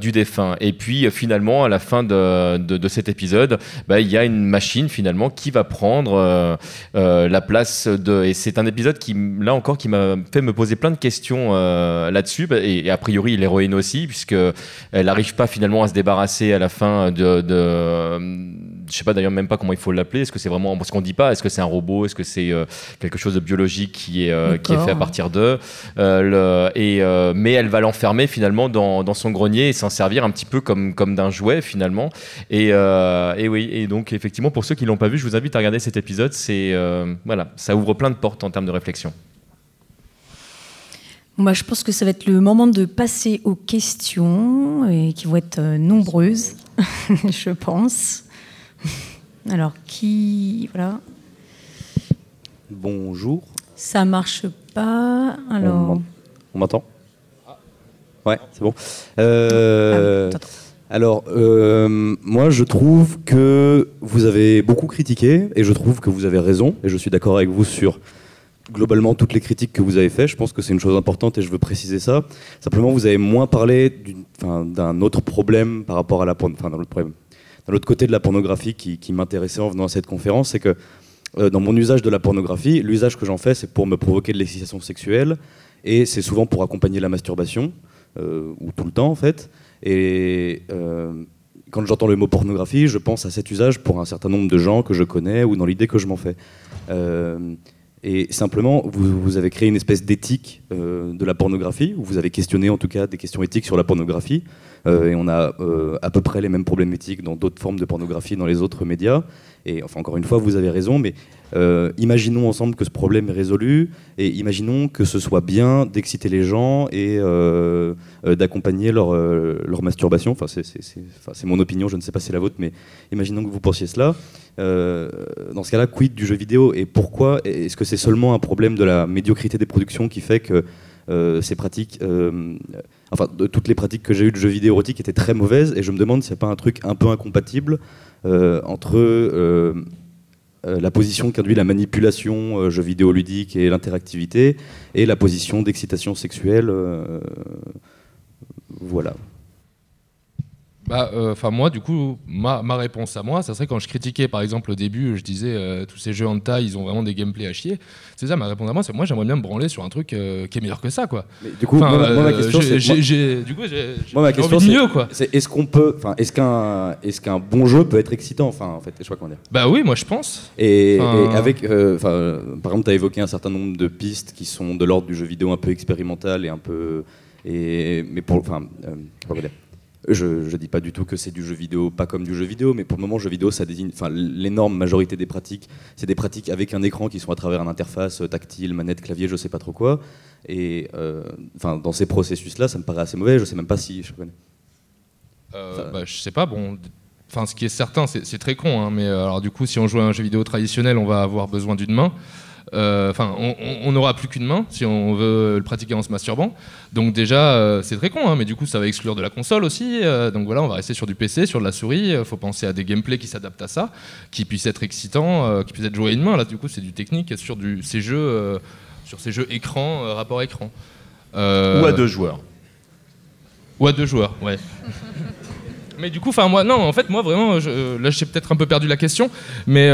du défunt. Et puis finalement à la fin de de, de, cet épisode, bah, il y a une machine finalement qui va prendre la place de. Et c'est un épisode qui, là encore, qui m'a fait me poser plein de questions là-dessus. Bah, et, a priori, l'héroïne aussi, puisque elle n'arrive pas finalement à se débarrasser à la fin de je sais pas d'ailleurs même pas comment il faut l'appeler. Est-ce que c'est vraiment parce qu'on dit pas Est-ce que c'est un robot Est-ce que c'est euh, quelque chose de biologique qui est euh, qui est fait à partir d'eux euh, et mais elle va l'enfermer finalement dans, dans, son grenier et s'en servir un petit peu comme comme d'un jouet finalement. Et, et, oui et donc effectivement pour ceux qui l'ont pas vu, je vous invite à regarder cet épisode. C'est voilà, ça ouvre plein de portes en termes de réflexion. Moi, je pense que ça va être le moment de passer aux questions, et qui vont être nombreuses, <laughs> je pense. <laughs> Alors, qui. Voilà. Bonjour. Ça marche pas. Alors. On m'entend? Ouais, c'est bon. Euh, ah alors, euh, moi, je trouve que vous avez beaucoup critiqué, et je trouve que vous avez raison, et je suis d'accord avec vous sur globalement toutes les critiques que vous avez faites. Je pense que c'est une chose importante et je veux préciser ça. Simplement, vous avez moins parlé d'un autre problème par rapport à la... Enfin, dans le problème d'un autre côté de la pornographie qui, m'intéressait en venant à cette conférence, c'est que euh, dans mon usage de la pornographie, l'usage que j'en fais, c'est pour me provoquer de l'excitation sexuelle, et c'est souvent pour accompagner la masturbation, euh, ou tout le temps en fait. Et euh, quand j'entends le mot pornographie, je pense à cet usage pour un certain nombre de gens que je connais ou dans l'idée que je m'en fais. Et simplement, vous, avez créé une espèce d'éthique de la pornographie, ou vous avez questionné en tout cas des questions éthiques sur la pornographie. Euh, et on a euh, à peu près les mêmes problématiques dans d'autres formes de pornographie dans les autres médias. Et enfin, encore une fois, vous avez raison, mais euh, imaginons ensemble que ce problème est résolu et imaginons que ce soit bien d'exciter les gens et d'accompagner leur, masturbation. Enfin, c'est mon opinion, je ne sais pas si c'est la vôtre, mais imaginons que vous pensiez cela. dans ce cas-là, quid du jeu vidéo et pourquoi Est-ce que c'est seulement un problème de la médiocrité des productions qui fait que ces pratiques enfin, toutes les pratiques que j'ai eues de jeux vidéo érotiques étaient très mauvaises, et je me demande si c'est pas un truc un peu incompatible euh, entre euh, euh, la position qu'induit la manipulation jeux vidéo ludique et l'interactivité, et la position d'excitation sexuelle. voilà. Bah, euh, enfin moi, du coup, ma, réponse à moi, ça serait quand je critiquais, par exemple, au début, je disais euh, tous ces jeux en taille, ils ont vraiment des gameplays à chier. C'est ça, ma réponse à moi, c'est moi, j'aimerais bien me branler sur un truc euh, qui est meilleur que ça, quoi. du coup, moi, ma question, c'est, du coup, j'ai, ma question, c'est, mieux, quoi. C'est est-ce qu'on peut, enfin, est-ce qu'un, est-ce qu'un bon jeu peut être excitant, enfin, en fait, je pas comment dire. Bah oui, moi, je pense. Et, avec, enfin, par exemple, tu as évoqué un certain nombre de pistes qui sont de l'ordre du jeu vidéo un peu expérimental et un peu, et mais pour, enfin, je ne dis pas du tout que c'est du jeu vidéo, pas comme du jeu vidéo, mais pour le moment, jeu vidéo, ça désigne. Enfin, l'énorme majorité des pratiques, c'est des pratiques avec un écran qui sont à travers une interface euh, tactile, manette, clavier, je sais pas trop quoi. Et euh, enfin, dans ces processus-là, ça me paraît assez mauvais. Je sais même pas si je connais. Euh, bah, je sais pas. Bon, enfin, ce qui est certain, c'est très con, hein, mais alors du coup, si on joue à un jeu vidéo traditionnel, on va avoir besoin d'une main. Euh, enfin, on n'aura plus qu'une main si on veut le pratiquer en se masturbant. Donc déjà, euh, c'est très con, hein, mais du coup, ça va exclure de la console aussi. Euh, donc voilà, on va rester sur du PC, sur de la souris. Il faut penser à des gameplays qui s'adaptent à ça, qui puissent être excitants, qui puissent être joués à une main. Là, du coup, c'est du technique sur du, ces jeux, sur ces jeux écran, rapport écran. Ou à deux joueurs. Ou à deux joueurs, ouais. <laughs> mais du coup, enfin moi, non, en fait, moi vraiment, là, j'ai peut-être un peu perdu la question, mais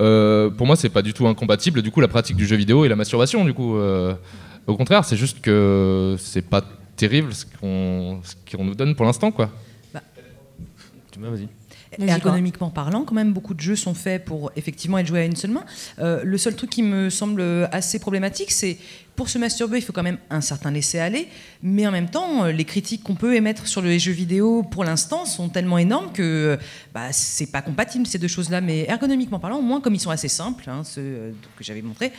euh, pour moi, c'est pas du tout incompatible. Du coup, la pratique du jeu vidéo et la masturbation. Du coup, euh, au contraire, c'est juste que c'est pas terrible ce qu'on nous donne pour l'instant, quoi. Bah. Vas-y. Ergonomiquement parlant, quand même, beaucoup de jeux sont faits pour effectivement être joués à une seule main. Euh, le seul truc qui me semble assez problématique, c'est pour se masturber, il faut quand même un certain laisser-aller, mais en même temps, euh, les critiques qu'on peut émettre sur les jeux vidéo pour l'instant sont tellement énormes que bah, c'est pas compatible ces deux choses-là. Mais ergonomiquement parlant, au moins comme ils sont assez simples, hein, ceux euh, que j'avais montré,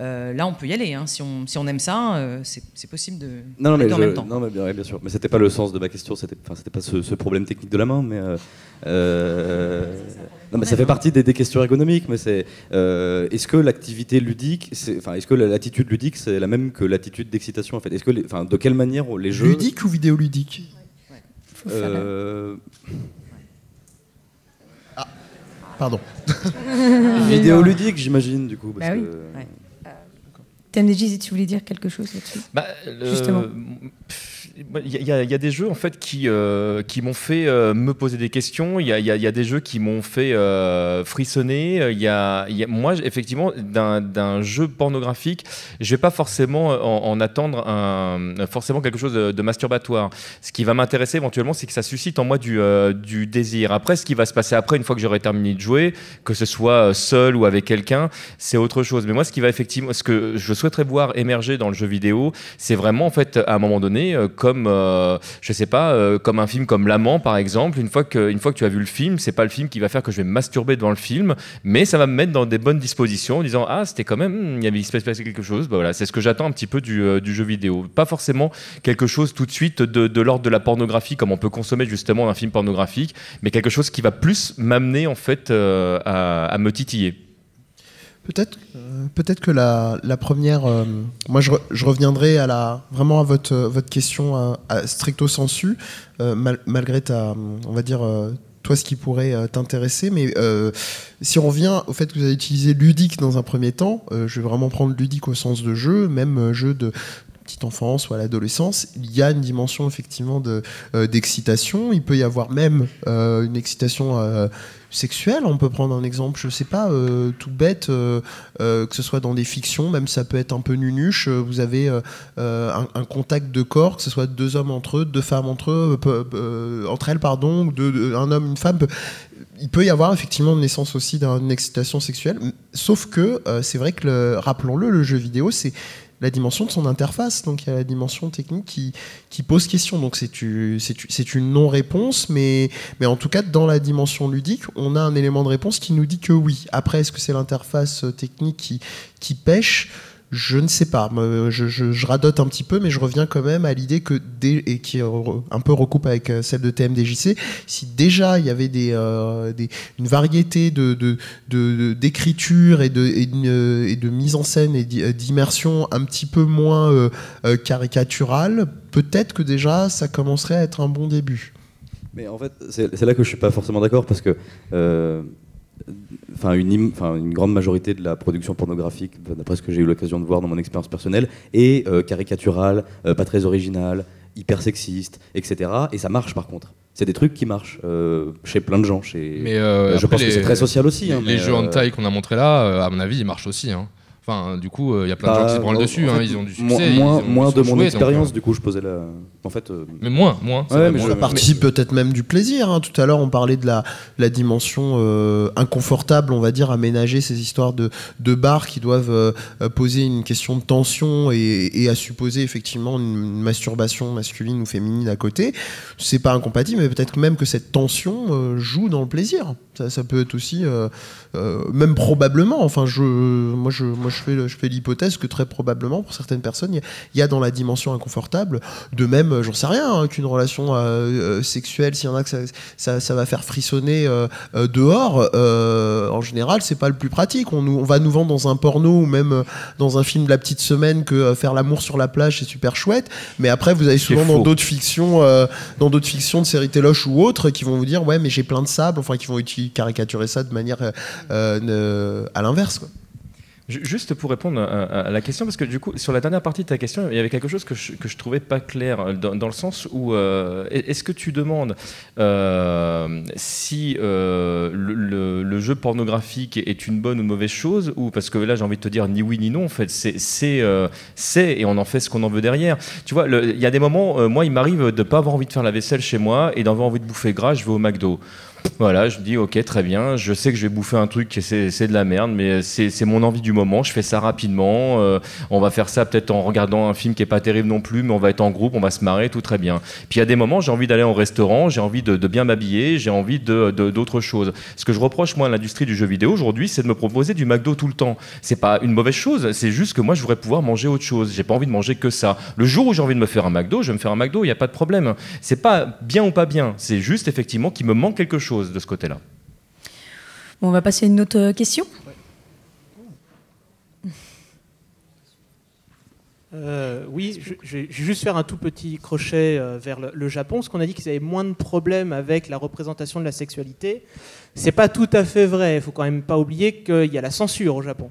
euh, là on peut y aller. Hein. Si, on, si on aime ça, c'est possible de. Non, mais en même temps. Non, mais bien, bien sûr. Mais c'était pas le sens de ma question. C'était, pas ce, problème technique de la main, mais. Non, mais ça fait partie des, questions ergonomiques. Mais c'est est-ce que l'activité ludique, enfin, est-ce que l'attitude ludique, c'est la même que l'attitude d'excitation en fait? Est-ce que, enfin, de quelle manière les jeux ludique ou vidéoludique? Euh... Ah, pardon. <laughs> vidéoludique, j'imagine du coup. Parce bah TMDJ, si tu voulais dire quelque chose là-dessus? Bah, Justement. Il y, a des jeux en fait qui, euh, qui m'ont fait euh, me poser des questions. Il y, y a, des jeux qui m'ont fait euh, frissonner. Il y a, moi, effectivement, d'un jeu pornographique, je vais pas forcément en, attendre un, forcément quelque chose de, masturbatoire. Ce qui va m'intéresser éventuellement, c'est que ça suscite en moi du, du, désir. Après, ce qui va se passer après, une fois que j'aurai terminé de jouer, que ce soit seul ou avec quelqu'un, c'est autre chose. Mais moi, ce qui va effectivement, ce que je souhaiterais voir émerger dans le jeu vidéo, c'est vraiment en fait à un moment donné comme, euh, je sais pas, euh, comme un film comme L'Amant, par exemple. Une fois, que, une fois que tu as vu le film, c'est pas le film qui va faire que je vais me masturber devant le film, mais ça va me mettre dans des bonnes dispositions en disant Ah, c'était quand même, hmm, il y avait se passait quelque chose. Bah, voilà, c'est ce que j'attends un petit peu du, euh, du, jeu vidéo. Pas forcément quelque chose tout de suite de, l'ordre de la pornographie, comme on peut consommer justement un film pornographique, mais quelque chose qui va plus m'amener en fait à me titiller. Peut-être, euh, peut-être que la, première, euh, moi je, reviendrai à la, vraiment à votre, votre question à, stricto sensu, euh, malgré ta, on va dire, toi ce qui pourrait t'intéresser, mais si on revient au fait que vous avez utilisé ludique dans un premier temps, je vais vraiment prendre ludique au sens de jeu, même jeu de, enfance ou à l'adolescence, il y a une dimension effectivement de, d'excitation. Il peut y avoir même une excitation sexuelle. On peut prendre un exemple, je sais pas, euh, tout bête, euh, euh, que ce soit dans des fictions, même ça peut être un peu nunuche. Vous avez un, contact de corps, que ce soit deux hommes entre eux, deux femmes entre eux, entre elles, pardon, de, un homme, une femme. il peut y avoir effectivement une naissance aussi d'une excitation sexuelle, sauf que c'est vrai que, rappelons-le, le jeu vidéo, c'est la dimension de son interface. Donc il y a la dimension technique qui, pose question. Donc c'est une non-réponse, mais, en tout cas, dans la dimension ludique, on a un élément de réponse qui nous dit que oui. Après, est-ce que c'est l'interface technique qui pêche? Je ne sais pas. Je, radote un petit peu, mais je reviens quand même à l'idée que, et qui un peu recoupe avec euh, celle de TMDJC, si déjà il y avait des, euh, une variété de, d'écriture et, de, et, de, mise en scène et d'immersion un petit peu moins euh, caricaturale, peut-être que déjà ça commencerait à être un bon début. Mais en fait, c'est là que je suis pas forcément d'accord parce que enfin une, une, grande majorité de la production pornographique, d'après ce que j'ai eu l'occasion de voir dans mon expérience personnelle, est euh, caricaturale, euh, pas très originale, hyper sexiste, etc. Et ça marche par contre. C'est des trucs qui marchent euh, chez plein de gens. Chez... Mais je pense que c'est très social aussi. Les, hein, les jeux en taille qu'on a montré là, à mon avis, ils marchent aussi. Hein. Enfin, du coup, il y a plein de gens qui se bah, branlent dessus. Hein, ils ont du succès. Moins, moins de mon expérience, du coup, je posais la. En fait. Mais moins, moins. mais je participe peut-être même du plaisir. Hein. Tout à l'heure, on parlait de la, la dimension euh, inconfortable, on va dire, aménager ces histoires de, de bars qui doivent euh, poser une question de tension et, et à supposer effectivement une, masturbation masculine ou féminine à côté. C'est pas incompatible, mais peut-être même que cette tension euh, joue dans le plaisir. Ça, ça peut être aussi, même probablement. Enfin, je, moi, je, moi, je fais, je fais l'hypothèse que très probablement, pour certaines personnes, il y, a dans la dimension inconfortable, de même, euh, j'en sais rien, hein, qu'une relation euh, euh, sexuelle, s'il y en a que ça, ça, va faire frissonner dehors, en général, c'est pas le plus pratique. On, on, va nous vendre dans un porno ou même dans un film de la petite semaine que faire l'amour sur la plage, c'est super chouette. Mais après, vous avez souvent dans d'autres fictions, dans d'autres fictions de séries téloches ou autres, qui vont vous dire, ouais, mais j'ai plein de sable, enfin, qui vont caricaturer ça de manière à l'inverse. Juste pour répondre à, la question, parce que du coup, sur la dernière partie de ta question, il y avait quelque chose que je, que trouvais pas clair, dans, le sens où euh, est-ce que tu demandes euh, si euh, le, jeu pornographique est une bonne ou mauvaise chose, ou parce que là j'ai envie de te dire ni oui ni non, en fait, c'est c'est et on en fait ce qu'on en veut derrière. Tu vois, il y a des moments, moi il m'arrive de pas avoir envie de faire la vaisselle chez moi et d'avoir envie de bouffer gras, je vais au McDo. Voilà, je dis ok, très bien. Je sais que je vais bouffer un truc c'est de la merde, mais c'est mon envie du moment. Je fais ça rapidement. Euh, on va faire ça peut-être en regardant un film qui est pas terrible non plus, mais on va être en groupe, on va se marrer, tout très bien. Puis il y a des moments, j'ai envie d'aller au restaurant, j'ai envie de, bien m'habiller, j'ai envie de d'autres choses. Ce que je reproche moi à l'industrie du jeu vidéo aujourd'hui, c'est de me proposer du McDo tout le temps. C'est pas une mauvaise chose, c'est juste que moi je voudrais pouvoir manger autre chose. J'ai pas envie de manger que ça. Le jour où j'ai envie de me faire un McDo, je vais me faire un McDo, il y a pas de problème. C'est pas bien ou pas bien, c'est juste effectivement qu'il me manque quelque chose de ce côté-là on va passer à une autre euh, question. Euh, oui, je, vais juste faire un tout petit crochet euh, vers le, Japon. Parce qu'on a dit qu'ils avaient moins de problèmes avec la représentation de la sexualité. C'est pas tout à fait vrai. Il faut quand même pas oublier qu'il y a la censure au Japon.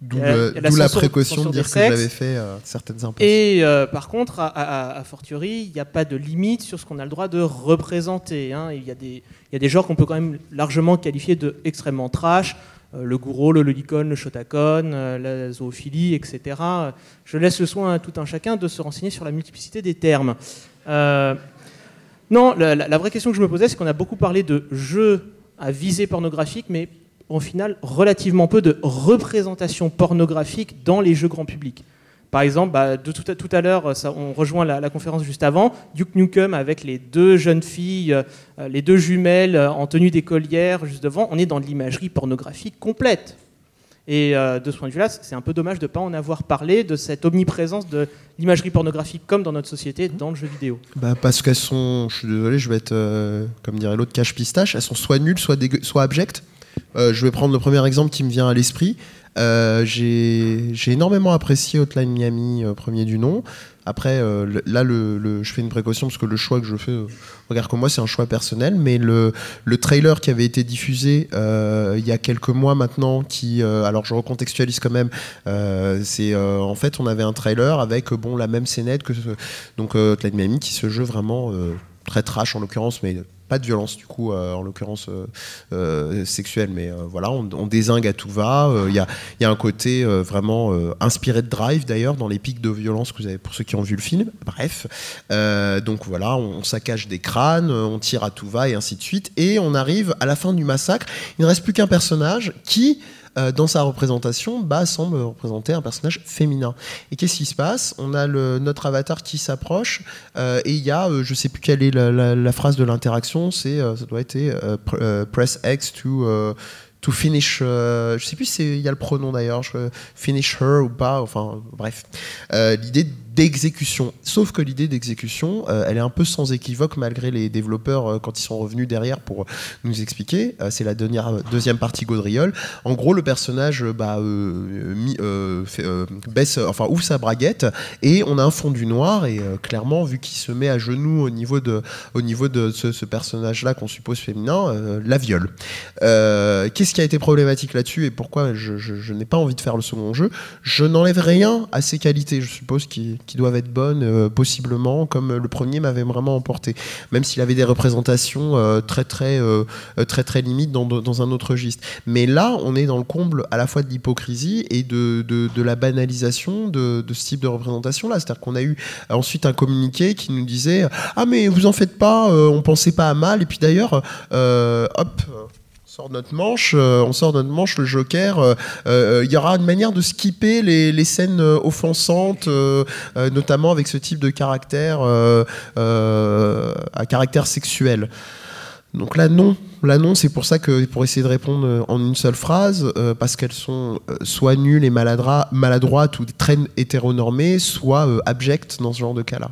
D'où la, précaution de dire que j'avais fait certaines impôts. Et par contre, à, fortiori, il n'y a pas de limite sur ce qu'on a le droit de représenter. Hein. Il, y a des, il y a des genres qu'on peut quand même largement qualifier de extrêmement trash. Euh, le gourou, le lolicon, le shotacon, euh, la zoophilie, etc. Je laisse le soin à tout un chacun de se renseigner sur la multiplicité des termes. Euh, non, la, vraie question que je me posais, c'est qu'on a beaucoup parlé de jeux à visée pornographique, mais au final, relativement peu de représentation pornographique dans les jeux grand public. Par exemple, bah, de tout à, tout à l'heure, on rejoint la, conférence juste avant, Duke Nukem avec les deux jeunes filles, euh, les deux jumelles euh, en tenue d'écolière juste devant, on est dans de l'imagerie pornographique complète. Et euh, de ce point de vue-là, c'est un peu dommage de ne pas en avoir parlé, de cette omniprésence de l'imagerie pornographique comme dans notre société, dans le jeu vidéo. Bah parce qu'elles sont, je suis désolé, je vais être, comme dirait l'autre, cache-pistache, elles sont soit nulles, soit, soit abjectes. Je vais prendre le premier exemple qui me vient à l'esprit. Euh, j'ai énormément apprécié Hotline Miami, euh, premier du nom. Après, euh, là, je fais une précaution parce que le choix que je fais, regarde comme moi, c'est un choix personnel. Mais le, le, trailer qui avait été diffusé il y a quelques mois maintenant, qui, alors je recontextualise quand même, c'est en fait, on avait un trailer avec bon la même scénette que donc Hotline Miami, qui se joue vraiment très trash en l'occurrence, mais pas de violence du coup, euh, en l'occurrence euh, euh, sexuelle, mais voilà, on, désingue à tout va. Il y a, y, a, un côté vraiment inspiré de Drive d'ailleurs dans les pics de violence que vous avez pour ceux qui ont vu le film. Bref, donc voilà, on, saccage des crânes, on tire à tout va et ainsi de suite, et on arrive à la fin du massacre. Il ne reste plus qu'un personnage qui euh, dans sa représentation, bah, semble représenter un personnage féminin. Et qu'est-ce qui se passe? On a notre avatar qui s'approche euh, et il y a, euh, je sais plus quelle est la, phrase de l'interaction, c'est ça doit être press X to to finish. je sais plus il y a le pronom d'ailleurs, finish her ou pas. Enfin bref, l'idée d'exécution. Sauf que l'idée d'exécution, euh, elle est un peu sans équivoque malgré les développeurs euh, quand ils sont revenus derrière pour nous expliquer. Euh, c'est la dernière, deuxième partie Gaudriol. En gros, le personnage bah, baisse, enfin ouvre sa braguette et on a un fond du noir et clairement, vu qu'il se met à genoux au niveau de, au niveau de ce, personnage-là qu'on suppose féminin, la viole. Qu'est-ce qui a été problématique là-dessus et pourquoi je, je n'ai pas envie de faire le second jeu? Je n'enlève rien à ses qualités, je suppose, qui, qui doivent être bonnes, euh, possiblement, comme le premier m'avait vraiment emporté. Même s'il avait des représentations euh, très, très, euh, très, très limites dans, dans, un autre registre. Mais là, on est dans le comble à la fois de l'hypocrisie et de, de, la banalisation de, de, ce type de représentation-là. C'est-à-dire qu'on a eu ensuite un communiqué qui nous disait Ah, mais vous en faites pas, on pensait pas à mal. Et puis d'ailleurs, hop sort notre manche, euh, on sort notre manche, le Joker. Euh, euh, il y aura une manière de skipper les, scènes offensantes, notamment avec ce type de caractère à caractère sexuel. Donc là, non. Là, non, c'est pour ça que, pour essayer de répondre en une seule phrase, parce qu'elles sont soit nulles et maladroites ou très hétéronormées, soit abjectes dans ce genre de cas-là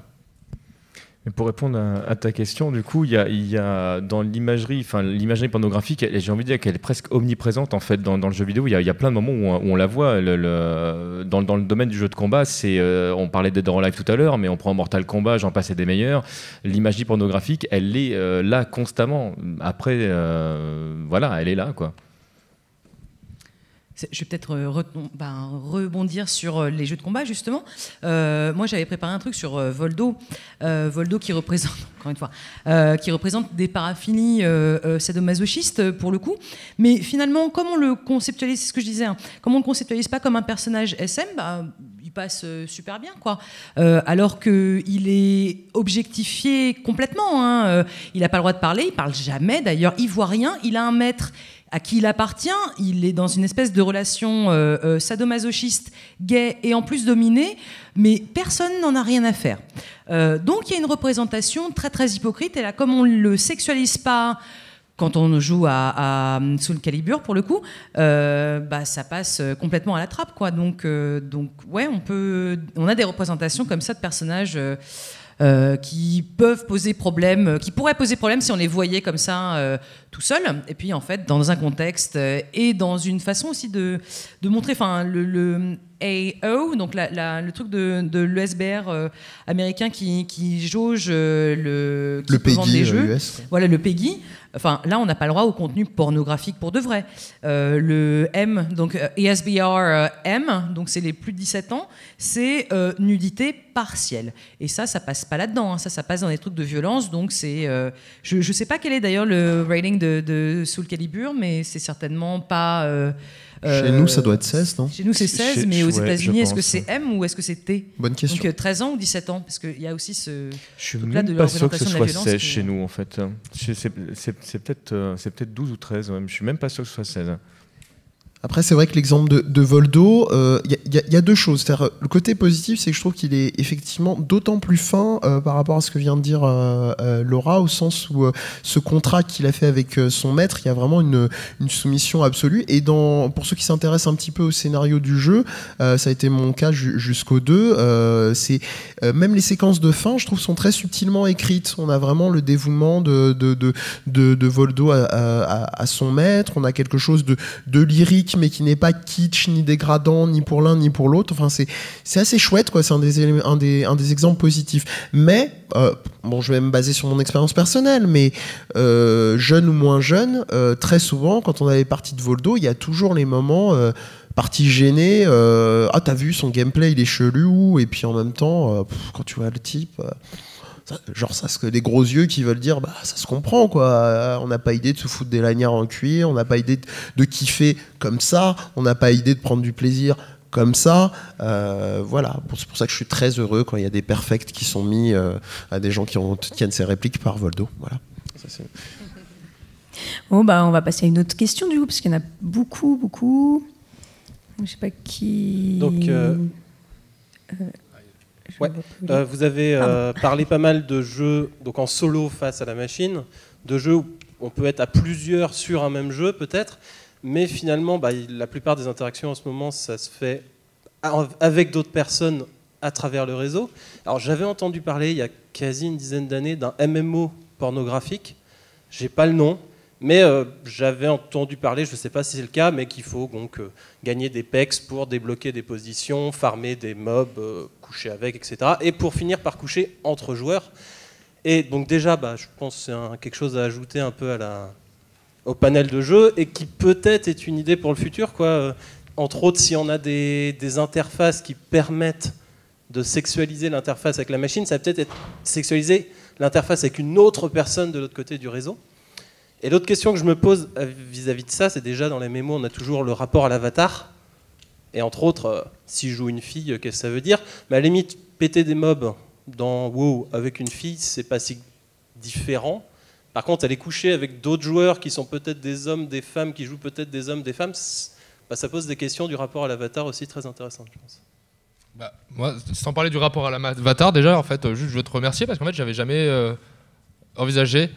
pour répondre à, ta question, du coup, il y a, dans l'imagerie, enfin l'imagerie pornographique, j'ai envie de dire qu'elle est presque omniprésente en fait dans, le jeu vidéo. Il y, a, plein de moments où on, la voit. Dans, le domaine du jeu de combat, euh, on parlait de or Live tout à l'heure, mais on prend Mortal Kombat, j'en passe des meilleurs. L'imagerie pornographique, elle est euh, là constamment. Après, euh, voilà, elle est là, quoi. Je vais peut-être euh, ben, rebondir sur euh, les jeux de combat, justement. Euh, moi, j'avais préparé un truc sur Voldo. Voldo qui représente, <laughs> encore une fois, qui représente des paraphilies sadomasochistes, pour le coup. Mais finalement, comme on le conceptualise, c'est ce que je disais, hein, on ne le conceptualise pas comme un personnage SM, bah, il passe super bien, quoi. alors qu'il est objectifié complètement. Hein. il n'a pas le droit de parler, il parle jamais, d'ailleurs, il voit rien. Il a un maître à qui il appartient. Il est dans une espèce de relation euh, euh, sadomasochiste, gay et en plus dominé, mais personne n'en a rien à faire. Euh, donc il y a une représentation très très hypocrite. Et là, comme on ne le sexualise pas quand on joue à, Soul Calibur pour le coup, bah, ça passe complètement à la trappe quoi. Donc, donc ouais, on peut, on a des représentations comme ça de personnages euh, qui peuvent poser problème, euh, qui pourraient poser problème si on les voyait comme ça euh, tout seul. Et puis en fait, dans un contexte et dans une façon aussi de, de montrer, enfin, le, AO, donc le truc de, l'USBR euh, américain qui, jauge euh, le, qui le PEGI, des jeux. US. Voilà, le PEGI. Enfin, là, on n'a pas le droit au contenu pornographique pour de vrai. Euh, le M, donc ESBR M, donc c'est les plus de 17 ans, c'est nudité partielle. Et ça, ça passe pas là-dedans. Hein. Ça, ça passe dans des trucs de violence. Donc c'est, je ne sais pas quel est d'ailleurs le rating de, de Soul Calibur, mais c'est certainement pas chez nous, ça doit être 16, non Chez nous, c'est 16, mais aux États-Unis, est-ce que c'est M ou est-ce que c'est T Bonne question. Donc 13 ans ou 17 ans Parce qu'il y a aussi ce. Je suis même pas sûr que ce soit 16 chez nous, en fait. C'est peut-être euh, peut 12 ou 13, Je suis même pas sûr que ce soit 16. Après, c'est vrai que l'exemple de, Voldo, il euh, y, a deux choses. Le côté positif, c'est que je trouve qu'il est effectivement d'autant plus fin euh, par rapport à ce que vient de dire euh, Laura, au sens où ce contrat qu'il a fait avec son maître, il y a vraiment une, soumission absolue. Et pour ceux qui s'intéressent un petit peu au scénario du jeu, ça a été mon cas jusqu'au 2, c'est même les séquences de fin, je trouve, sont très subtilement écrites. On a vraiment le dévouement de, de, Voldo à, son maître, on a quelque chose de, de mais qui n'est pas kitsch, ni dégradant, ni pour l'un, ni pour l'autre. Enfin, c'est assez chouette, quoi. C'est un des, un, des, un des exemples positifs. Mais, euh, bon, je vais me baser sur mon expérience personnelle, mais euh, jeune ou moins jeune, euh, très souvent, quand on a les parties de Voldo, il y a toujours les moments partie gênée, ah t'as vu son gameplay il est chelou, et puis en même temps, quand tu vois le type, genre ça, ce que les gros yeux qui veulent dire, bah ça se comprend quoi. On n'a pas idée de se foutre des lanières en cuir, on n'a pas idée de, kiffer comme ça, on n'a pas idée de prendre du plaisir comme ça. Euh, voilà, c'est pour ça que je suis très heureux quand il y a des perfects qui sont mis euh, à des gens qui ont, tiennent ces répliques par Voldo. Voilà. <laughs> bon, bah, on va passer à une autre question du coup, parce qu'il y en a beaucoup, beaucoup. Je sais pas qui. Donc. Euh, Ouais. Euh, vous avez euh, <laughs> parlé pas mal de jeux donc en solo face à la machine, de jeux où on peut être à plusieurs sur un même jeu peut-être, mais finalement bah, la plupart des interactions en ce moment ça se fait avec d'autres personnes à travers le réseau. Alors j'avais entendu parler il y a quasi une dizaine d'années d'un MMO pornographique, j'ai pas le nom, mais euh, j'avais entendu parler, je ne sais pas si c'est le cas, mais qu'il faut donc euh, gagner des pecs pour débloquer des positions, farmer des mobs, euh, coucher avec, etc. Et pour finir par coucher entre joueurs. Et donc déjà, bah, je pense que c'est quelque chose à ajouter un peu au panel de jeu et qui peut-être est une idée pour le futur. Entre autres, si on a des, des interfaces qui permettent de sexualiser l'interface avec la machine, ça peut-être être sexualiser l'interface avec une autre personne de l'autre côté du réseau. Et l'autre question que je me pose vis-à-vis de ça, c'est déjà dans les mémos, on a toujours le rapport à l'avatar. Et entre autres, euh, si je joue une fille, euh, qu'est-ce que ça veut dire? Mais à la limite, péter des mobs dans WoW avec une fille, c'est pas si différent. Par contre, aller coucher avec d'autres joueurs qui sont peut-être des hommes, des femmes, qui jouent peut-être des hommes, des femmes, bah, ça pose des questions du rapport à l'avatar aussi très intéressantes, je pense. Bah, moi, sans parler du rapport à l'avatar, déjà, en fait, euh, je veux te remercier parce qu'en fait, j'avais jamais envisagé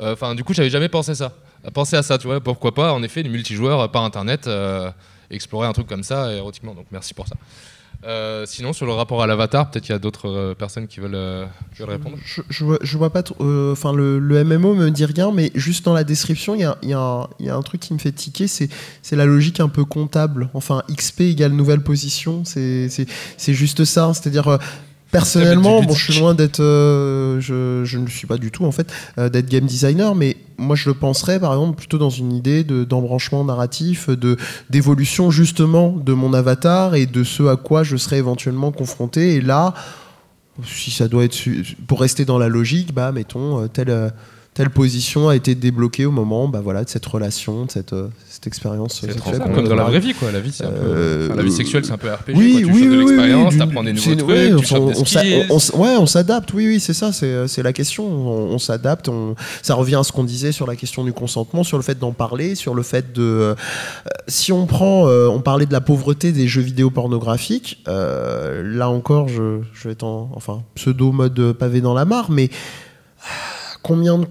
euh, enfin, du coup, j'avais jamais pensé ça. Penser à ça, tu vois, pourquoi pas, en effet, du multijoueur par internet, euh, explorer un truc comme ça érotiquement. Donc, merci pour ça. Euh, sinon, sur le rapport à l'avatar, peut-être qu'il y a d'autres personnes qui veulent, répondre. Je, je, vois, pas trop. Enfin, le, le, MMO me dit rien, mais juste dans la description, il y a, y, y a, un truc qui me fait tiquer c'est la logique un peu comptable. Enfin, XP égale nouvelle position, c'est juste ça. C'est-à-dire, Personnellement, bon, je suis loin d'être, euh, je, je, ne suis pas du tout en fait euh, d'être game designer, mais moi je le penserais par exemple plutôt dans une idée de, d'embranchement narratif, de d'évolution justement de mon avatar et de ce à quoi je serais éventuellement confronté. Et là, si ça doit être pour rester dans la logique, bah mettons euh, tel telle position a été débloquée au moment bah, voilà, de cette relation, de cette, euh, cette expérience sexuelle. Comme dans la vraie vie, quoi. La vie, c'est un peu... Euh, la vie sexuelle, c'est un peu RPG. Oui, quoi. Tu oui, de l'expérience, t'apprends des nouveaux trucs, ouais, tu on, des on, ouais, on s'adapte. Oui, oui, c'est ça, c'est la question. On, s'adapte. Ça revient à ce qu'on disait sur la question du consentement, sur le fait d'en parler, sur le fait de. Euh, si on prend, on parlait de la pauvreté des jeux vidéo pornographiques. là encore, je, je vais être en, enfin pseudo mode pavé dans la mare, mais combien de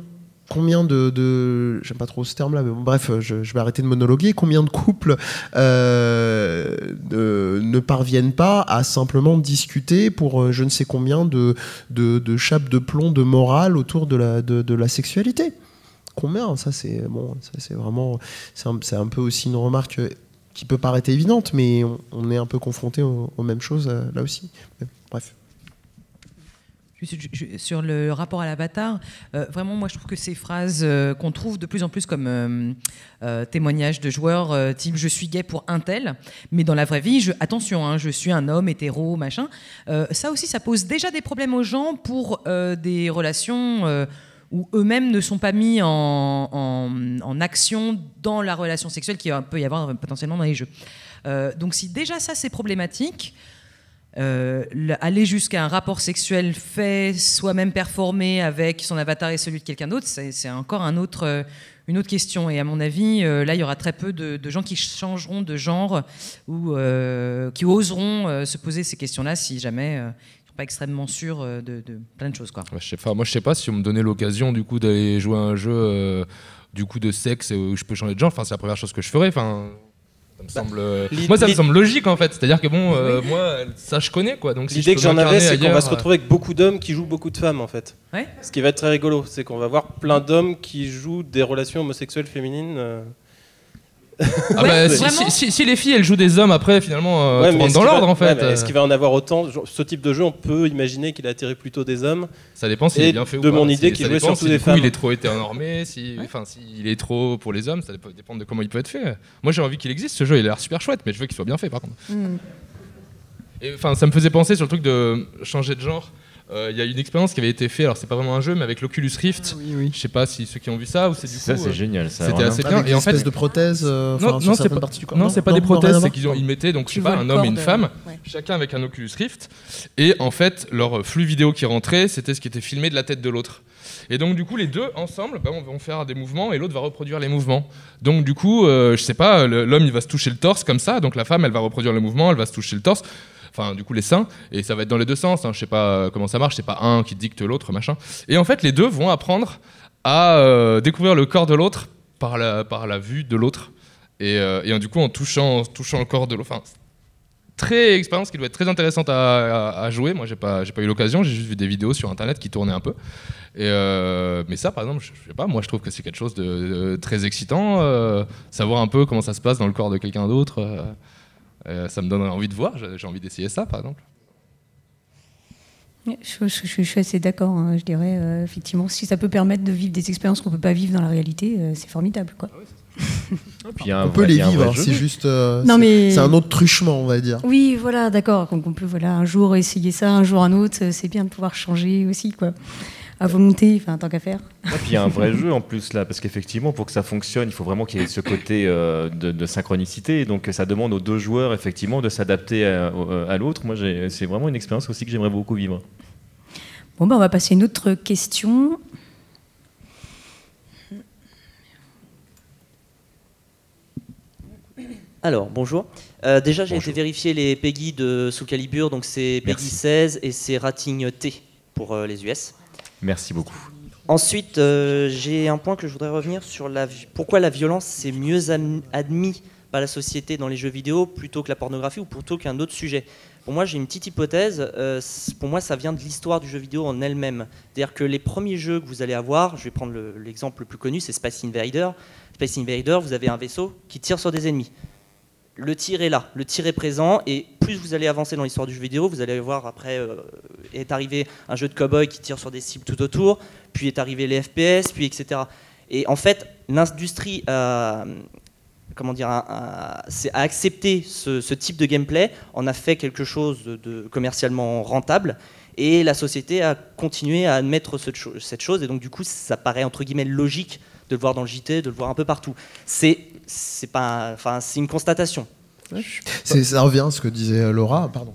combien de, j'aime pas trop ce terme-là, mais bref, je, vais arrêter de monologuer. Combien de couples euh, ne parviennent pas à simplement discuter pour euh, je ne sais combien de, de, de chapes de plomb de morale autour de la, de, la sexualité? Combien? Ça, c'est bon, ça c'est vraiment, c'est un, un, peu aussi une remarque qui peut paraître évidente, mais on, est un peu confronté aux, mêmes choses là aussi. Bref sur le rapport à l'avatar, euh, vraiment, moi, je trouve que ces phrases euh, qu'on trouve de plus en plus comme euh, témoignages de joueurs, type je suis gay pour un tel, mais dans la vraie vie, attention, hein, je suis un homme hétéro, machin. ça aussi, ça pose déjà des problèmes aux gens pour des relations où eux-mêmes ne sont pas mis en, en, action dans la relation sexuelle qu'il peut y avoir potentiellement dans les jeux. donc, si déjà ça, c'est problématique, euh, aller jusqu'à un rapport sexuel fait, soi-même performé avec son avatar et celui de quelqu'un d'autre, c'est encore euh, une autre question. Et à mon avis, euh, là, il y aura très peu de, gens qui changeront de genre ou qui oseront se poser ces questions-là si jamais ils ne sont pas extrêmement sûrs de, plein de choses. Quoi. je sais moi, je sais pas si on me donnait l'occasion d'aller jouer à un jeu du coup de sexe où je peux changer de genre. C'est la première chose que je ferais. Ça me bah, semble, euh, moi, ça me semble logique en fait. C'est-à-dire que bon, euh, moi, ça je connais quoi. Donc l'idée que j'en avais, c'est qu'on va se retrouver avec beaucoup d'hommes qui jouent beaucoup de femmes en fait. Ouais. Ce qui va être très rigolo, c'est qu'on va voir plein d'hommes qui jouent des relations homosexuelles féminines. Ah bah, si, les filles elles jouent des hommes après finalement euh, dans l'ordre en fait. Est-ce qu'il va en avoir autant Ce type de jeu on peut imaginer qu'il a atterri plutôt des hommes. Ça dépend s'il est bien fait ou pas. De mon idée qu'il jouait surtout des femmes. Il est trop hétéronormé, si, enfin s'il est trop pour les hommes, ça dépend de comment il peut être fait. Moi j'ai envie qu'il existe ce jeu, il a l'air super chouette, mais je veux qu'il soit bien fait par contre. Hmm. Enfin ça me faisait penser sur le truc de changer de genre. Euh, il y a une expérience qui avait été faite, alors c'est pas vraiment un jeu, mais avec l'Oculus Rift. Oui, oui. Je sais pas si ceux qui ont vu ça ou c'est du ça, c'est euh, génial. C'était assez bien. et en fait, de prothèses. Euh, non, non c'est pas, non, c'est pas des prothèses, c'est qu'ils ils mettaient donc je sais pas un homme et une femme, chacun avec un Oculus Rift, et en fait leur flux vidéo qui rentrait, c'était ce qui était filmé de la tête de l'autre. Et donc du coup les deux ensemble bah, vont faire des mouvements et l'autre va reproduire les mouvements. Donc du coup, je sais pas, l'homme il va se toucher le torse comme ça, donc la femme elle va reproduire le mouvement, elle va se toucher le torse enfin du coup les seins, et ça va être dans les deux sens. Hein. Je sais pas euh, comment ça marche, c'est pas un qui dicte l'autre, machin. Et en fait, les deux vont apprendre à euh, découvrir le corps de l'autre par la, par la vue de l'autre, et, euh, du coup en touchant, touchant le corps de l'autre. Enfin, très expérience qui doit être très intéressante à, jouer. Moi, j'ai pas, j'ai pas eu l'occasion. J'ai juste vu des vidéos sur internet qui tournaient un peu. Et mais ça, par exemple, je, sais pas. Moi, je trouve que c'est quelque chose de, très excitant. savoir un peu comment ça se passe dans le corps de quelqu'un d'autre. Ça me donne envie de voir, j'ai envie d'essayer ça par exemple. Je, suis assez d'accord, hein, je dirais. Euh, effectivement, si ça peut permettre de vivre des expériences qu'on ne peut pas vivre dans la réalité, euh, c'est formidable. Quoi. <laughs> on peut les vivre, hein, c'est juste. c'est un autre truchement, on va dire. Oui, voilà, d'accord. Donc on peut voilà, un jour essayer ça, un jour un autre. C'est bien de pouvoir changer aussi. Quoi à volonté, enfin, tant qu'à faire. Et puis il y a un vrai jeu en plus là, parce qu'effectivement, pour que ça fonctionne, il faut vraiment qu'il y ait ce côté euh, de, synchronicité. Donc ça demande aux deux joueurs effectivement de s'adapter à, l'autre. Moi, c'est vraiment une expérience aussi que j'aimerais beaucoup vivre. Bon, ben, on va passer à une autre question. Alors, bonjour. Euh, déjà, j'ai été vérifier les PEGI de sous Calibur, donc c'est PEGI 16 et c'est Rating T pour euh, les US. Merci beaucoup. Ensuite, euh, j'ai un point que je voudrais revenir sur la, pourquoi la violence est mieux admise par la société dans les jeux vidéo plutôt que la pornographie ou plutôt qu'un autre sujet. Pour moi, j'ai une petite hypothèse. Euh, pour moi, ça vient de l'histoire du jeu vidéo en elle-même. C'est-à-dire que les premiers jeux que vous allez avoir, je vais prendre l'exemple le, plus connu, c'est Space Invader. Space Invader, vous avez un vaisseau qui tire sur des ennemis le tir est là, le tir est présent, et plus vous allez avancer dans l'histoire du jeu vidéo, vous allez voir après euh, est arrivé un jeu de cowboy qui tire sur des cibles tout autour, puis est arrivé les FPS, puis etc. Et en fait, l'industrie a, comment dire, a, accepté ce, type de gameplay, en a fait quelque chose de commercialement rentable, et la société a continué à admettre cette chose, et donc du coup, ça paraît entre guillemets logique de le voir dans le JT, de le voir un peu partout. C'est c'est pas, enfin c'est une constatation. Ça revient à ce que disait Laura, pardon.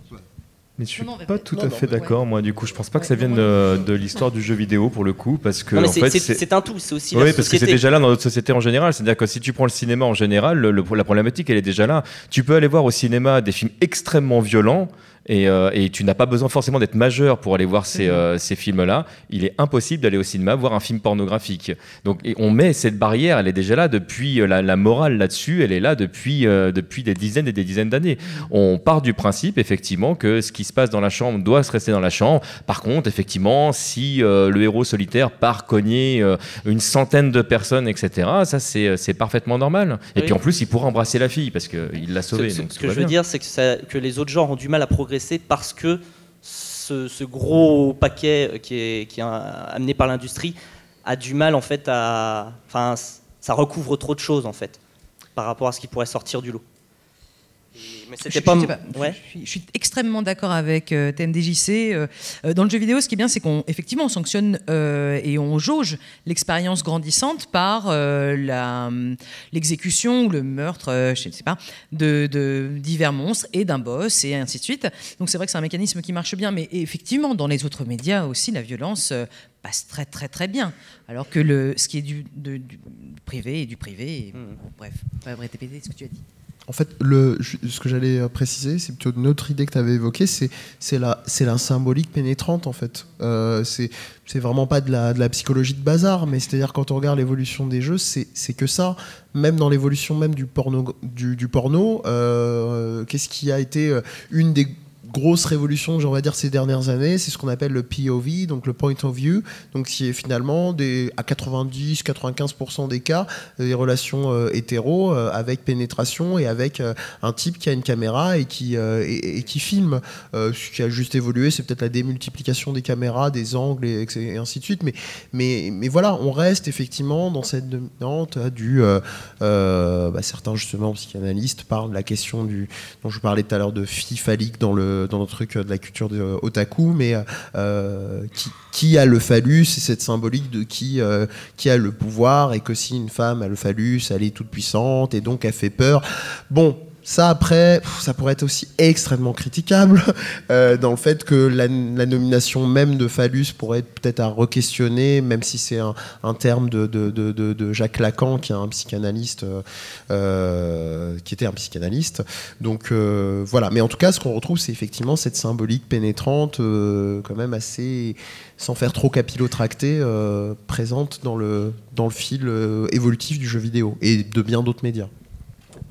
Mais je suis pas tout à fait d'accord, moi, du coup. Je pense pas que ça vienne de, l'histoire du jeu vidéo, pour le coup, parce que. En fait, c'est un tout, c'est aussi oui, parce que c'est déjà là dans notre société en général. C'est-à-dire que si tu prends le cinéma en général, le, la problématique, elle est déjà là. Tu peux aller voir au cinéma des films extrêmement violents, Euh, et, tu n'as pas besoin forcément d'être majeur pour aller voir ces, euh, ces films-là. Il est impossible d'aller au cinéma voir un film pornographique. Donc on met cette barrière, elle est déjà là depuis la, la morale là-dessus, elle est là depuis, depuis des dizaines et des dizaines d'années. On part du principe effectivement que ce qui se passe dans la chambre doit se rester dans la chambre. Par contre, effectivement, si le héros solitaire part cogner une centaine de personnes, etc., ça c'est parfaitement normal. Et puis en plus, il pourra embrasser la fille parce qu'il l'a sauvée. Ce, ce que je veux dire, c'est que, que les autres genres ont du mal à progresser parce que ce, gros paquet qui est, qui est amené par l'industrie a du mal en fait à. Enfin, ça recouvre trop de choses en fait par rapport à ce qui pourrait sortir du lot je, suis, extrêmement d'accord avec euh, TMDJC. Euh, euh, dans le jeu vidéo, ce qui est bien, c'est qu'on effectivement on sanctionne et on jauge l'expérience grandissante par l'exécution ou le meurtre, je ne sais pas, de, divers monstres et d'un boss et ainsi de suite. Donc c'est vrai que c'est un mécanisme qui marche bien, mais effectivement dans les autres médias aussi, la violence passe très très très bien. Alors que le, ce qui est du, privé et du privé, mmh. bref, bref, répéter ce que tu as dit. En fait, le, ce que j'allais euh, préciser, c'est plutôt une autre idée que tu avais évoquée, c'est, la, la symbolique pénétrante, en fait. Euh, c'est, vraiment pas de la, de la psychologie de bazar, mais c'est-à-dire quand on regarde l'évolution des jeux, c'est, que ça. Même dans l'évolution même du porno, du porno euh, qu'est-ce qui a été une des grosse révolution, on va dire, ces dernières années, c'est ce qu'on appelle le POV, donc le point of view, donc qui est finalement à 90-95% des cas des relations euh, hétéro euh, avec pénétration et avec euh, un type qui a une caméra et qui, et, qui filme. ce qui a juste évolué, c'est peut-être la démultiplication des caméras, des angles et, ainsi de suite. Mais, mais, mais voilà, on reste effectivement dans cette dominante du. Bah, certains justement psychanalystes parlent de la question du dont je parlais tout à l'heure de fifalique dans le dans le truc de la culture de otaku, mais euh, qui, a le phallus C'est cette symbolique de qui, euh, qui a le pouvoir et que si une femme a le phallus, elle est toute puissante et donc elle fait peur. Bon, ça, après, ça pourrait être aussi extrêmement critiquable <laughs> euh, dans le fait que la, nomination même de phallus pourrait être peut-être à re-questionner, même si c'est un, terme de, de, Jacques Lacan, qui est un psychanalyste, euh, euh, qui était un psychanalyste. Donc voilà. Mais en tout cas, ce qu'on retrouve, c'est effectivement cette symbolique pénétrante, quand même assez, sans faire trop capillotracté, présente dans le, dans le fil évolutif du jeu vidéo et de bien d'autres médias.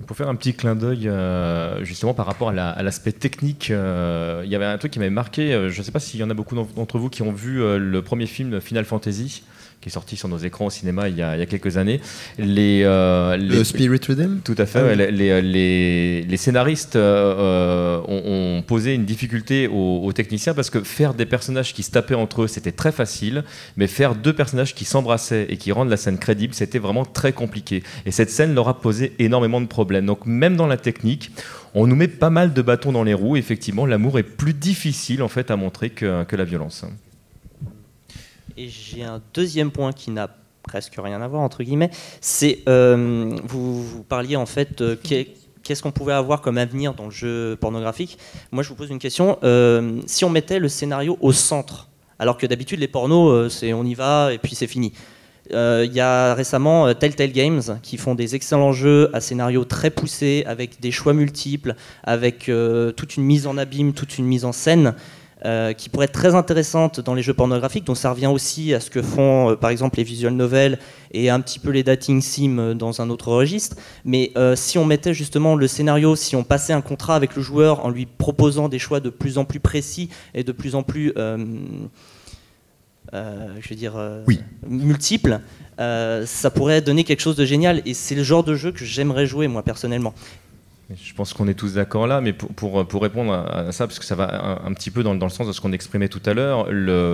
Pour faire un petit clin d'œil euh, justement par rapport à l'aspect technique, euh, il y avait un truc qui m'avait marqué, euh, je ne sais pas s'il y en a beaucoup d'entre vous qui ont vu le premier film Final Fantasy qui est sorti sur nos écrans au cinéma il y a, quelques années. Les, euh, le Spirit Rhythm Tout à fait. Ah les, les, scénaristes euh, ont, posé une difficulté aux, techniciens parce que faire des personnages qui se tapaient entre eux, c'était très facile, mais faire deux personnages qui s'embrassaient et qui rendent la scène crédible, c'était vraiment très compliqué. Et cette scène leur a posé énormément de problèmes. Donc même dans la technique, on nous met pas mal de bâtons dans les roues. Effectivement, l'amour est plus difficile en fait à montrer que, que la violence. Et j'ai un deuxième point qui n'a presque rien à voir, entre guillemets. C'est, euh, vous, parliez en fait, qu'est-ce qu'on pouvait avoir comme avenir dans le jeu pornographique Moi, je vous pose une question. Euh, si on mettait le scénario au centre, alors que d'habitude, les pornos, euh, c'est on y va et puis c'est fini. Il y a récemment Telltale Games qui font des excellents jeux à scénario très poussés, avec des choix multiples, avec toute une mise en abîme, toute une mise en scène. Euh, qui pourrait être très intéressante dans les jeux pornographiques. Donc ça revient aussi à ce que font euh, par exemple les visual novels et un petit peu les dating sims euh, dans un autre registre. Mais si on mettait justement le scénario, si on passait un contrat avec le joueur en lui proposant des choix de plus en plus précis et de plus en plus, je veux dire, multiples, ça pourrait donner quelque chose de génial. Et c'est le genre de jeu que j'aimerais jouer moi personnellement. Je pense qu'on est tous d'accord là, mais pour, pour, répondre à, ça, parce que ça va un, petit peu dans, le sens de ce qu'on exprimait tout à l'heure,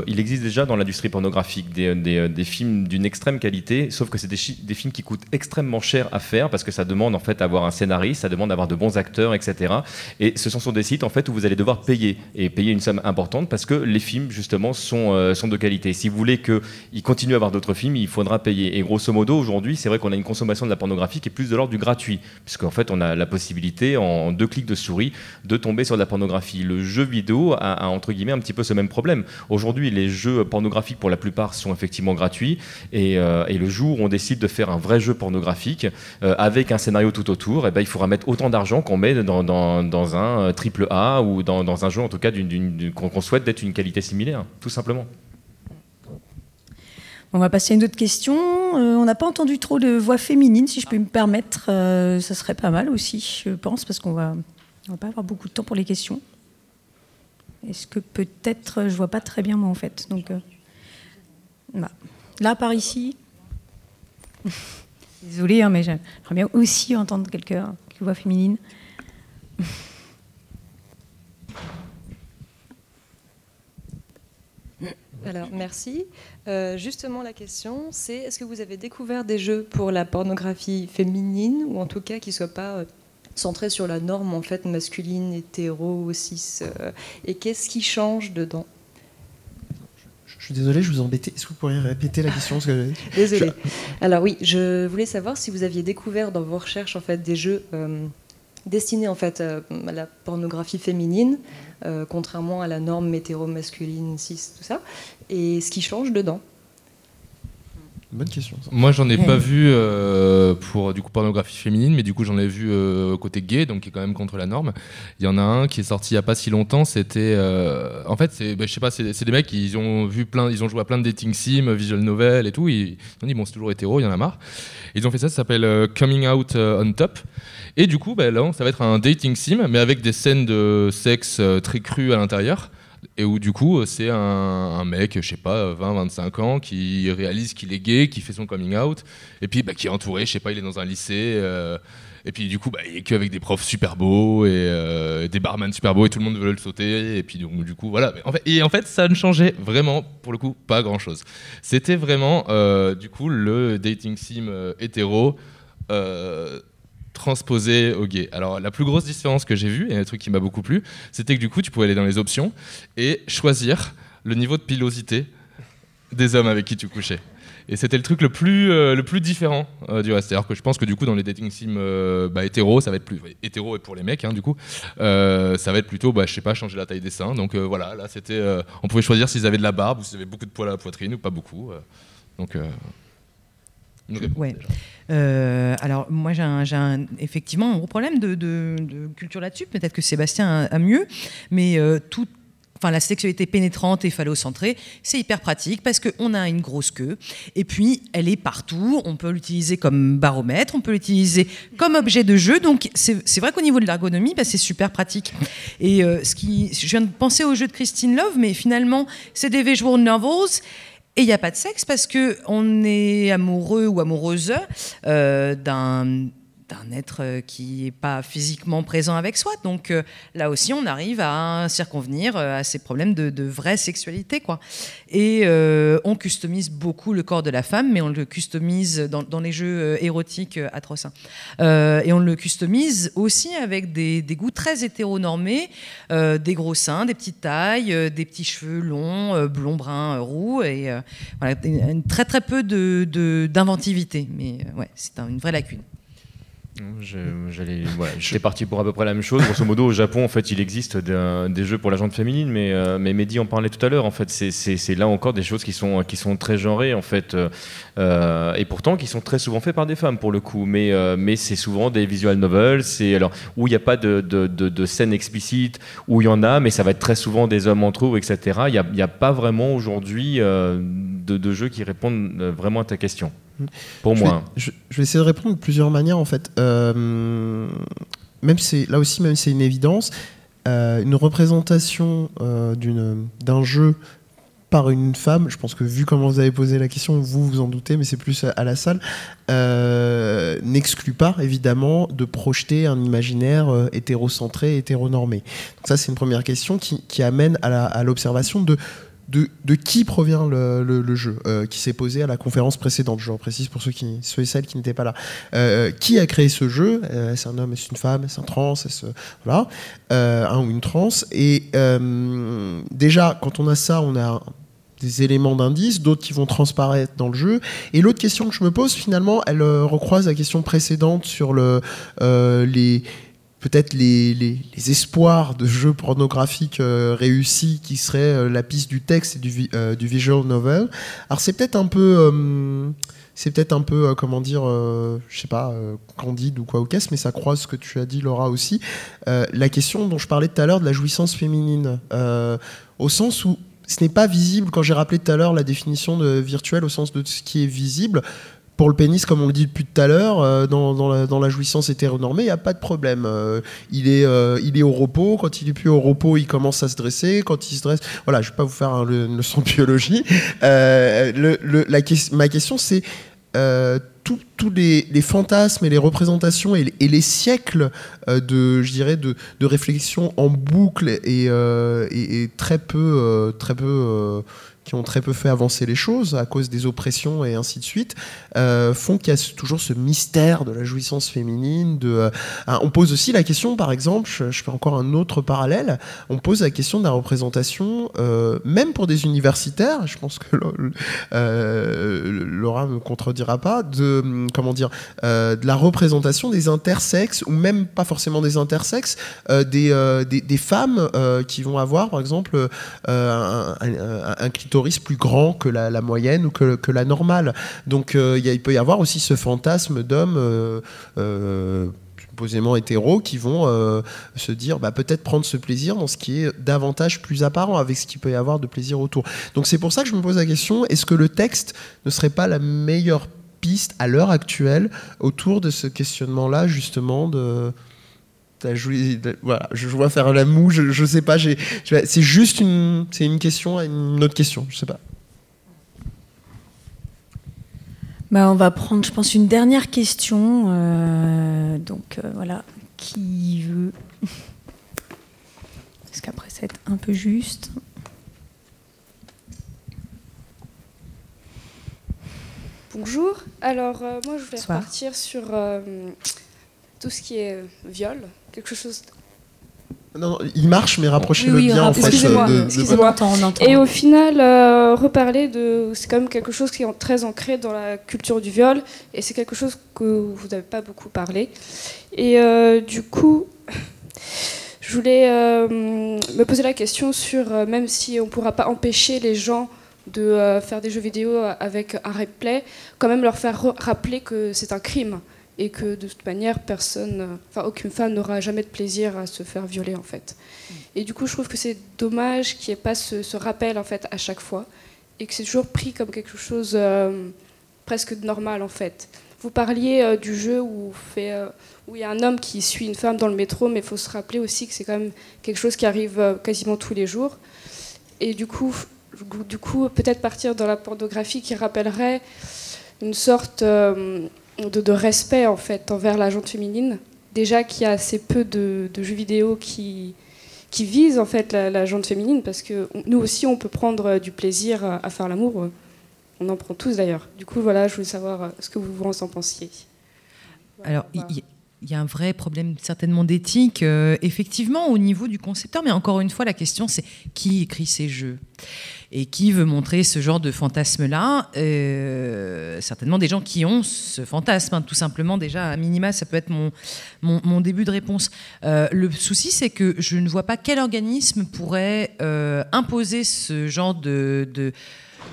il existe déjà dans l'industrie pornographique des, des, des films d'une extrême qualité, sauf que c'est des, des, films qui coûtent extrêmement cher à faire parce que ça demande en fait d'avoir un scénariste, ça demande d'avoir de bons acteurs, etc. Et ce sont sur des sites en fait où vous allez devoir payer et payer une somme importante parce que les films justement sont, euh, sont de qualité. Si vous voulez qu'ils continuent à avoir d'autres films, il faudra payer. Et grosso modo, aujourd'hui, c'est vrai qu'on a une consommation de la pornographie qui est plus de l'ordre du gratuit, puisqu'en fait on a la possibilité en deux clics de souris, de tomber sur de la pornographie. Le jeu vidéo a, entre guillemets un petit peu ce même problème. Aujourd'hui, les jeux pornographiques pour la plupart sont effectivement gratuits et, euh, le jour où on décide de faire un vrai jeu pornographique euh, avec un scénario tout autour, et eh ben, il faudra mettre autant d'argent qu'on met dans, un triple A ou dans, dans, un jeu en tout cas qu'on souhaite d'être une qualité similaire, tout simplement. On va passer à une autre question. Euh, on n'a pas entendu trop de voix féminines, si je peux me permettre. Euh, ça serait pas mal aussi, je pense, parce qu'on va, va pas avoir beaucoup de temps pour les questions. Est-ce que peut-être, je vois pas très bien moi en fait. Donc euh, là, par ici. <laughs> Désolée, hein, mais j'aimerais bien aussi entendre quelqu'un, une voix féminine. Alors, merci. Euh, justement, la question, c'est est-ce que vous avez découvert des jeux pour la pornographie féminine, ou en tout cas qui ne soient pas euh, centrés sur la norme en fait masculine, hétéro, cis euh, Et qu'est-ce qui change dedans? Je suis désolé, je vous embêtais. Est-ce que vous pourriez répéter la question <laughs> Désolé. Alors oui, je voulais savoir si vous aviez découvert dans vos recherches en fait des jeux destinés en fait à la pornographie féminine, contrairement à la norme hétéro-masculine, cis, tout ça, et ce qui change dedans Bonne question. Moi, j'en ai pas vu euh, pour du coup pornographie féminine, mais du coup, j'en ai vu euh, côté gay, donc qui est quand même contre la norme. Il y en a un qui est sorti il y a pas si longtemps. C'était, euh, en fait, c'est, bah, je sais pas, c'est, des mecs qui ont vu plein, ils ont joué à plein de dating sims, visual novel et tout. Ils, ont dit bon, c'est toujours hétéro, il y en a marre. Ils ont fait ça, ça s'appelle Coming Out on Top. Et du coup, bah, là, ça va être un dating sim, mais avec des scènes de sexe très crues à l'intérieur et où du coup c'est un, mec, je sais pas, 20-25 ans, qui réalise qu'il est gay, qui fait son coming out, et puis bah, qui est entouré, je sais pas, il est dans un lycée, euh, et puis du coup bah, il est qu'avec des profs super beaux et euh, des barman super beaux et tout le monde veut le sauter, et puis donc, du coup voilà. Et en fait ça ne changeait vraiment pour le coup pas grand chose. C'était vraiment euh, du coup le dating sim hétéro transposé au gay. Alors la plus grosse différence que j'ai vue, et un truc qui m'a beaucoup plu, c'était que du coup tu pouvais aller dans les options et choisir le niveau de pilosité des hommes avec qui tu couchais. Et c'était le truc le plus, euh, le plus différent euh, du reste. C'est-à-dire que je pense que du coup, dans les dating sims euh, bah, hétéro, ça va être plus. hétéro et pour les mecs, hein, du coup, ça va être plutôt, bah, je sais pas, changer la taille des seins. Donc voilà, là, c'était. on pouvait choisir s'ils avaient de la barbe ou s'ils avaient beaucoup de poils à la poitrine ou pas beaucoup. donc. Ouais. Euh, alors moi j'ai effectivement un gros problème de, culture là-dessus. Peut-être que Sébastien a, mieux, mais euh, tout, enfin la sexualité pénétrante et phallocentrée, c'est hyper pratique parce qu'on a une grosse queue et puis elle est partout. On peut l'utiliser comme baromètre, on peut l'utiliser comme objet de jeu. Donc c'est vrai qu'au niveau de l'ergonomie, bah, c'est super pratique. Et euh, ce qui, je viens de penser au jeu de Christine Love, mais finalement c'est des visual novels. Et il n'y a pas de sexe parce que on est amoureux ou amoureuse euh, d'un un être euh, qui n'est pas physiquement présent avec soi. Donc euh, là aussi, on arrive à circonvenir euh, à ces problèmes de, vraie sexualité. Quoi. Et on customise beaucoup le corps de la femme, mais on le customise dans, les jeux érotiques atroces. Hein. et on le customise aussi avec des, goûts très hétéronormés, des gros seins, des petites tailles, des petits cheveux longs, blond, brun, roux, et très très peu d'inventivité. Mais ouais, c'est une vraie lacune. J'allais, <laughs> j'étais parti pour à peu près la même chose. Grosso modo, au Japon, en fait, il existe des jeux pour la gente féminine, mais, euh, mais Mehdi en parlait tout à l'heure. En fait, c'est là encore des choses qui sont, qui sont très genrées, en fait, euh, et pourtant qui sont très souvent faites par des femmes pour le coup. Mais, euh, mais c'est souvent des visual novels, c'est alors où il n'y a pas de, de, de, scènes explicites, où il y en a, mais ça va être très souvent des hommes entre eux, etc. Il n'y a, a, pas vraiment aujourd'hui de, jeux qui répondent vraiment à ta question. Pour moi. je, vais essayer de répondre de plusieurs manières en fait. Euh, même c'est là aussi, même c'est une évidence, euh, une représentation euh, d'un jeu par une femme, je pense que vu comment vous avez posé la question, vous vous en doutez, mais c'est plus à, la salle, n'exclut pas évidemment de projeter un imaginaire hétérocentré, hétéronormé. Donc ça c'est une première question qui, qui amène à l'observation de de, qui provient le, jeu, euh, qui s'est posé à la conférence précédente, je précise pour ceux, qui, ceux et celles qui n'étaient pas là. Euh, qui a créé ce jeu? Euh, Est-ce un homme, est-ce une femme, est-ce un trans, est-ce voilà, un ou une trans? Et déjà, quand on a ça, on a des éléments d'indice, d'autres qui vont transparaître dans le jeu. Et l'autre question que je me pose, finalement, elle recroise la question précédente sur le, les peut-être les, les, espoirs de jeux pornographiques réussis qui seraient la piste du texte et du, du visual novel. Alors c'est peut-être un peu c'est peut-être un peu, euh, comment dire, euh, je sais pas, euh, candide ou quoi ou qu'est-ce, mais ça croise ce que tu as dit, Laura, aussi. la question dont je parlais tout à l'heure de la jouissance féminine, au sens où ce n'est pas visible, quand j'ai rappelé tout à l'heure la définition de virtuel au sens de ce qui est visible, pour le pénis, comme on le dit depuis tout à l'heure, dans, dans, la, jouissance hétéronormée, il n'y a pas de problème. il, est, il est au repos. Quand il est plus au repos, il commence à se dresser. Quand il se dresse, voilà, je ne vais pas vous faire une leçon de biologie. La, ma question, c'est euh, tous les, fantasmes et les représentations et, les siècles euh, de, je dirais, de, réflexion en boucle et, euh, et très peu, très peu qui ont très peu fait avancer les choses à cause des oppressions et ainsi de suite, euh, font qu'il y a toujours ce mystère de la jouissance féminine. De, euh, on pose aussi la question, par exemple, je, fais encore un autre parallèle, on pose la question de la représentation, euh, même pour des universitaires, je pense que Laura ne me contredira pas, de, comment dire, de la représentation des intersexes, ou même pas forcément des intersexes, des, des, femmes qui vont avoir, par exemple, un, un, un plus grand que la, moyenne ou que, la normale. Donc euh, il peut y avoir aussi ce fantasme d'hommes euh, euh, supposément hétéros qui vont se dire bah, peut-être prendre ce plaisir dans ce qui est davantage plus apparent avec ce qu'il peut y avoir de plaisir autour. Donc c'est pour ça que je me pose la question, est-ce que le texte ne serait pas la meilleure piste à l'heure actuelle autour de ce questionnement-là justement de voilà, je vois faire la moue, je, je sais pas, c'est juste une, c'est une question à une autre question, je sais pas. Bah, on va prendre, je pense, une dernière question. Euh, donc euh, voilà, qui veut <laughs> Parce qu'après, c'est un peu juste. Bonjour. Alors, euh, moi, je voulais repartir sur tout ce qui est viol quelque chose. Non, il marche, mais rapprochez-le bien en fait. Excusez-moi, excusez-moi. Et au final, euh, reparler de. C'est quand même quelque chose qui est très ancré dans la culture du viol, et c'est quelque chose que vous n'avez pas beaucoup parlé. Et euh, du coup, je voulais euh, me poser la question sur, même si on ne pourra pas empêcher les gens de faire des jeux vidéo avec un replay, quand même leur faire rappeler que c'est un crime et que de toute manière, personne, enfin aucune femme n'aura jamais de plaisir à se faire violer en fait. Mm. Et du coup, je trouve que c'est dommage qu'il n'y ait pas ce, rappel en fait à chaque fois et que c'est toujours pris comme quelque chose euh, presque normal en fait. Vous parliez euh, du jeu où euh, où il y a un homme qui suit une femme dans le métro, mais il faut se rappeler aussi que c'est quand même quelque chose qui arrive quasiment tous les jours. Et du coup, du coup, peut-être partir dans la pornographie qui rappellerait une sorte de, respect en fait envers la gente féminine. Déjà qu'il y a assez peu de, jeux vidéo qui, qui visent en fait la, la féminine parce que nous aussi on peut prendre du plaisir à, faire l'amour. On en prend tous d'ailleurs. Du coup voilà, je voulais savoir ce que vous en pensiez. Alors il y, a un vrai problème certainement d'éthique, euh, effectivement, au niveau du concepteur. Mais encore une fois, la question, c'est qui écrit ces jeux et qui veut montrer ce genre de fantasme-là? Euh, certainement des gens qui ont ce fantasme, hein, tout simplement. Déjà, à minima, ça peut être mon, mon, début de réponse. Euh, le souci, c'est que je ne vois pas quel organisme pourrait imposer ce genre de,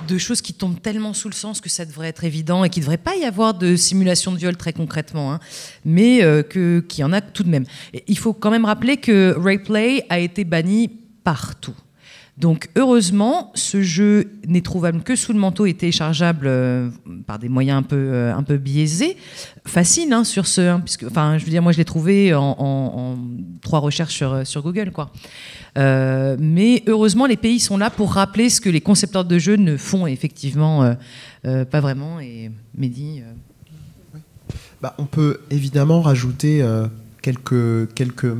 de choses qui tombent tellement sous le sens que ça devrait être évident et qu'il ne devrait pas y avoir de simulation de viol très concrètement, hein, mais qu'il y en a tout de même. il faut quand même rappeler que Rayplay a été banni partout. Donc heureusement, ce jeu n'est trouvable que sous le manteau et téléchargeable euh, par des moyens un peu, euh, un peu biaisés. Facile hein, sur ce, hein, puisque, enfin, je veux dire, moi je l'ai trouvé en, trois recherches sur, sur Google, quoi. Euh, mais heureusement, les pays sont là pour rappeler ce que les concepteurs de jeux ne font effectivement pas vraiment. Et Mehdi. Bah, on peut évidemment rajouter quelques quelques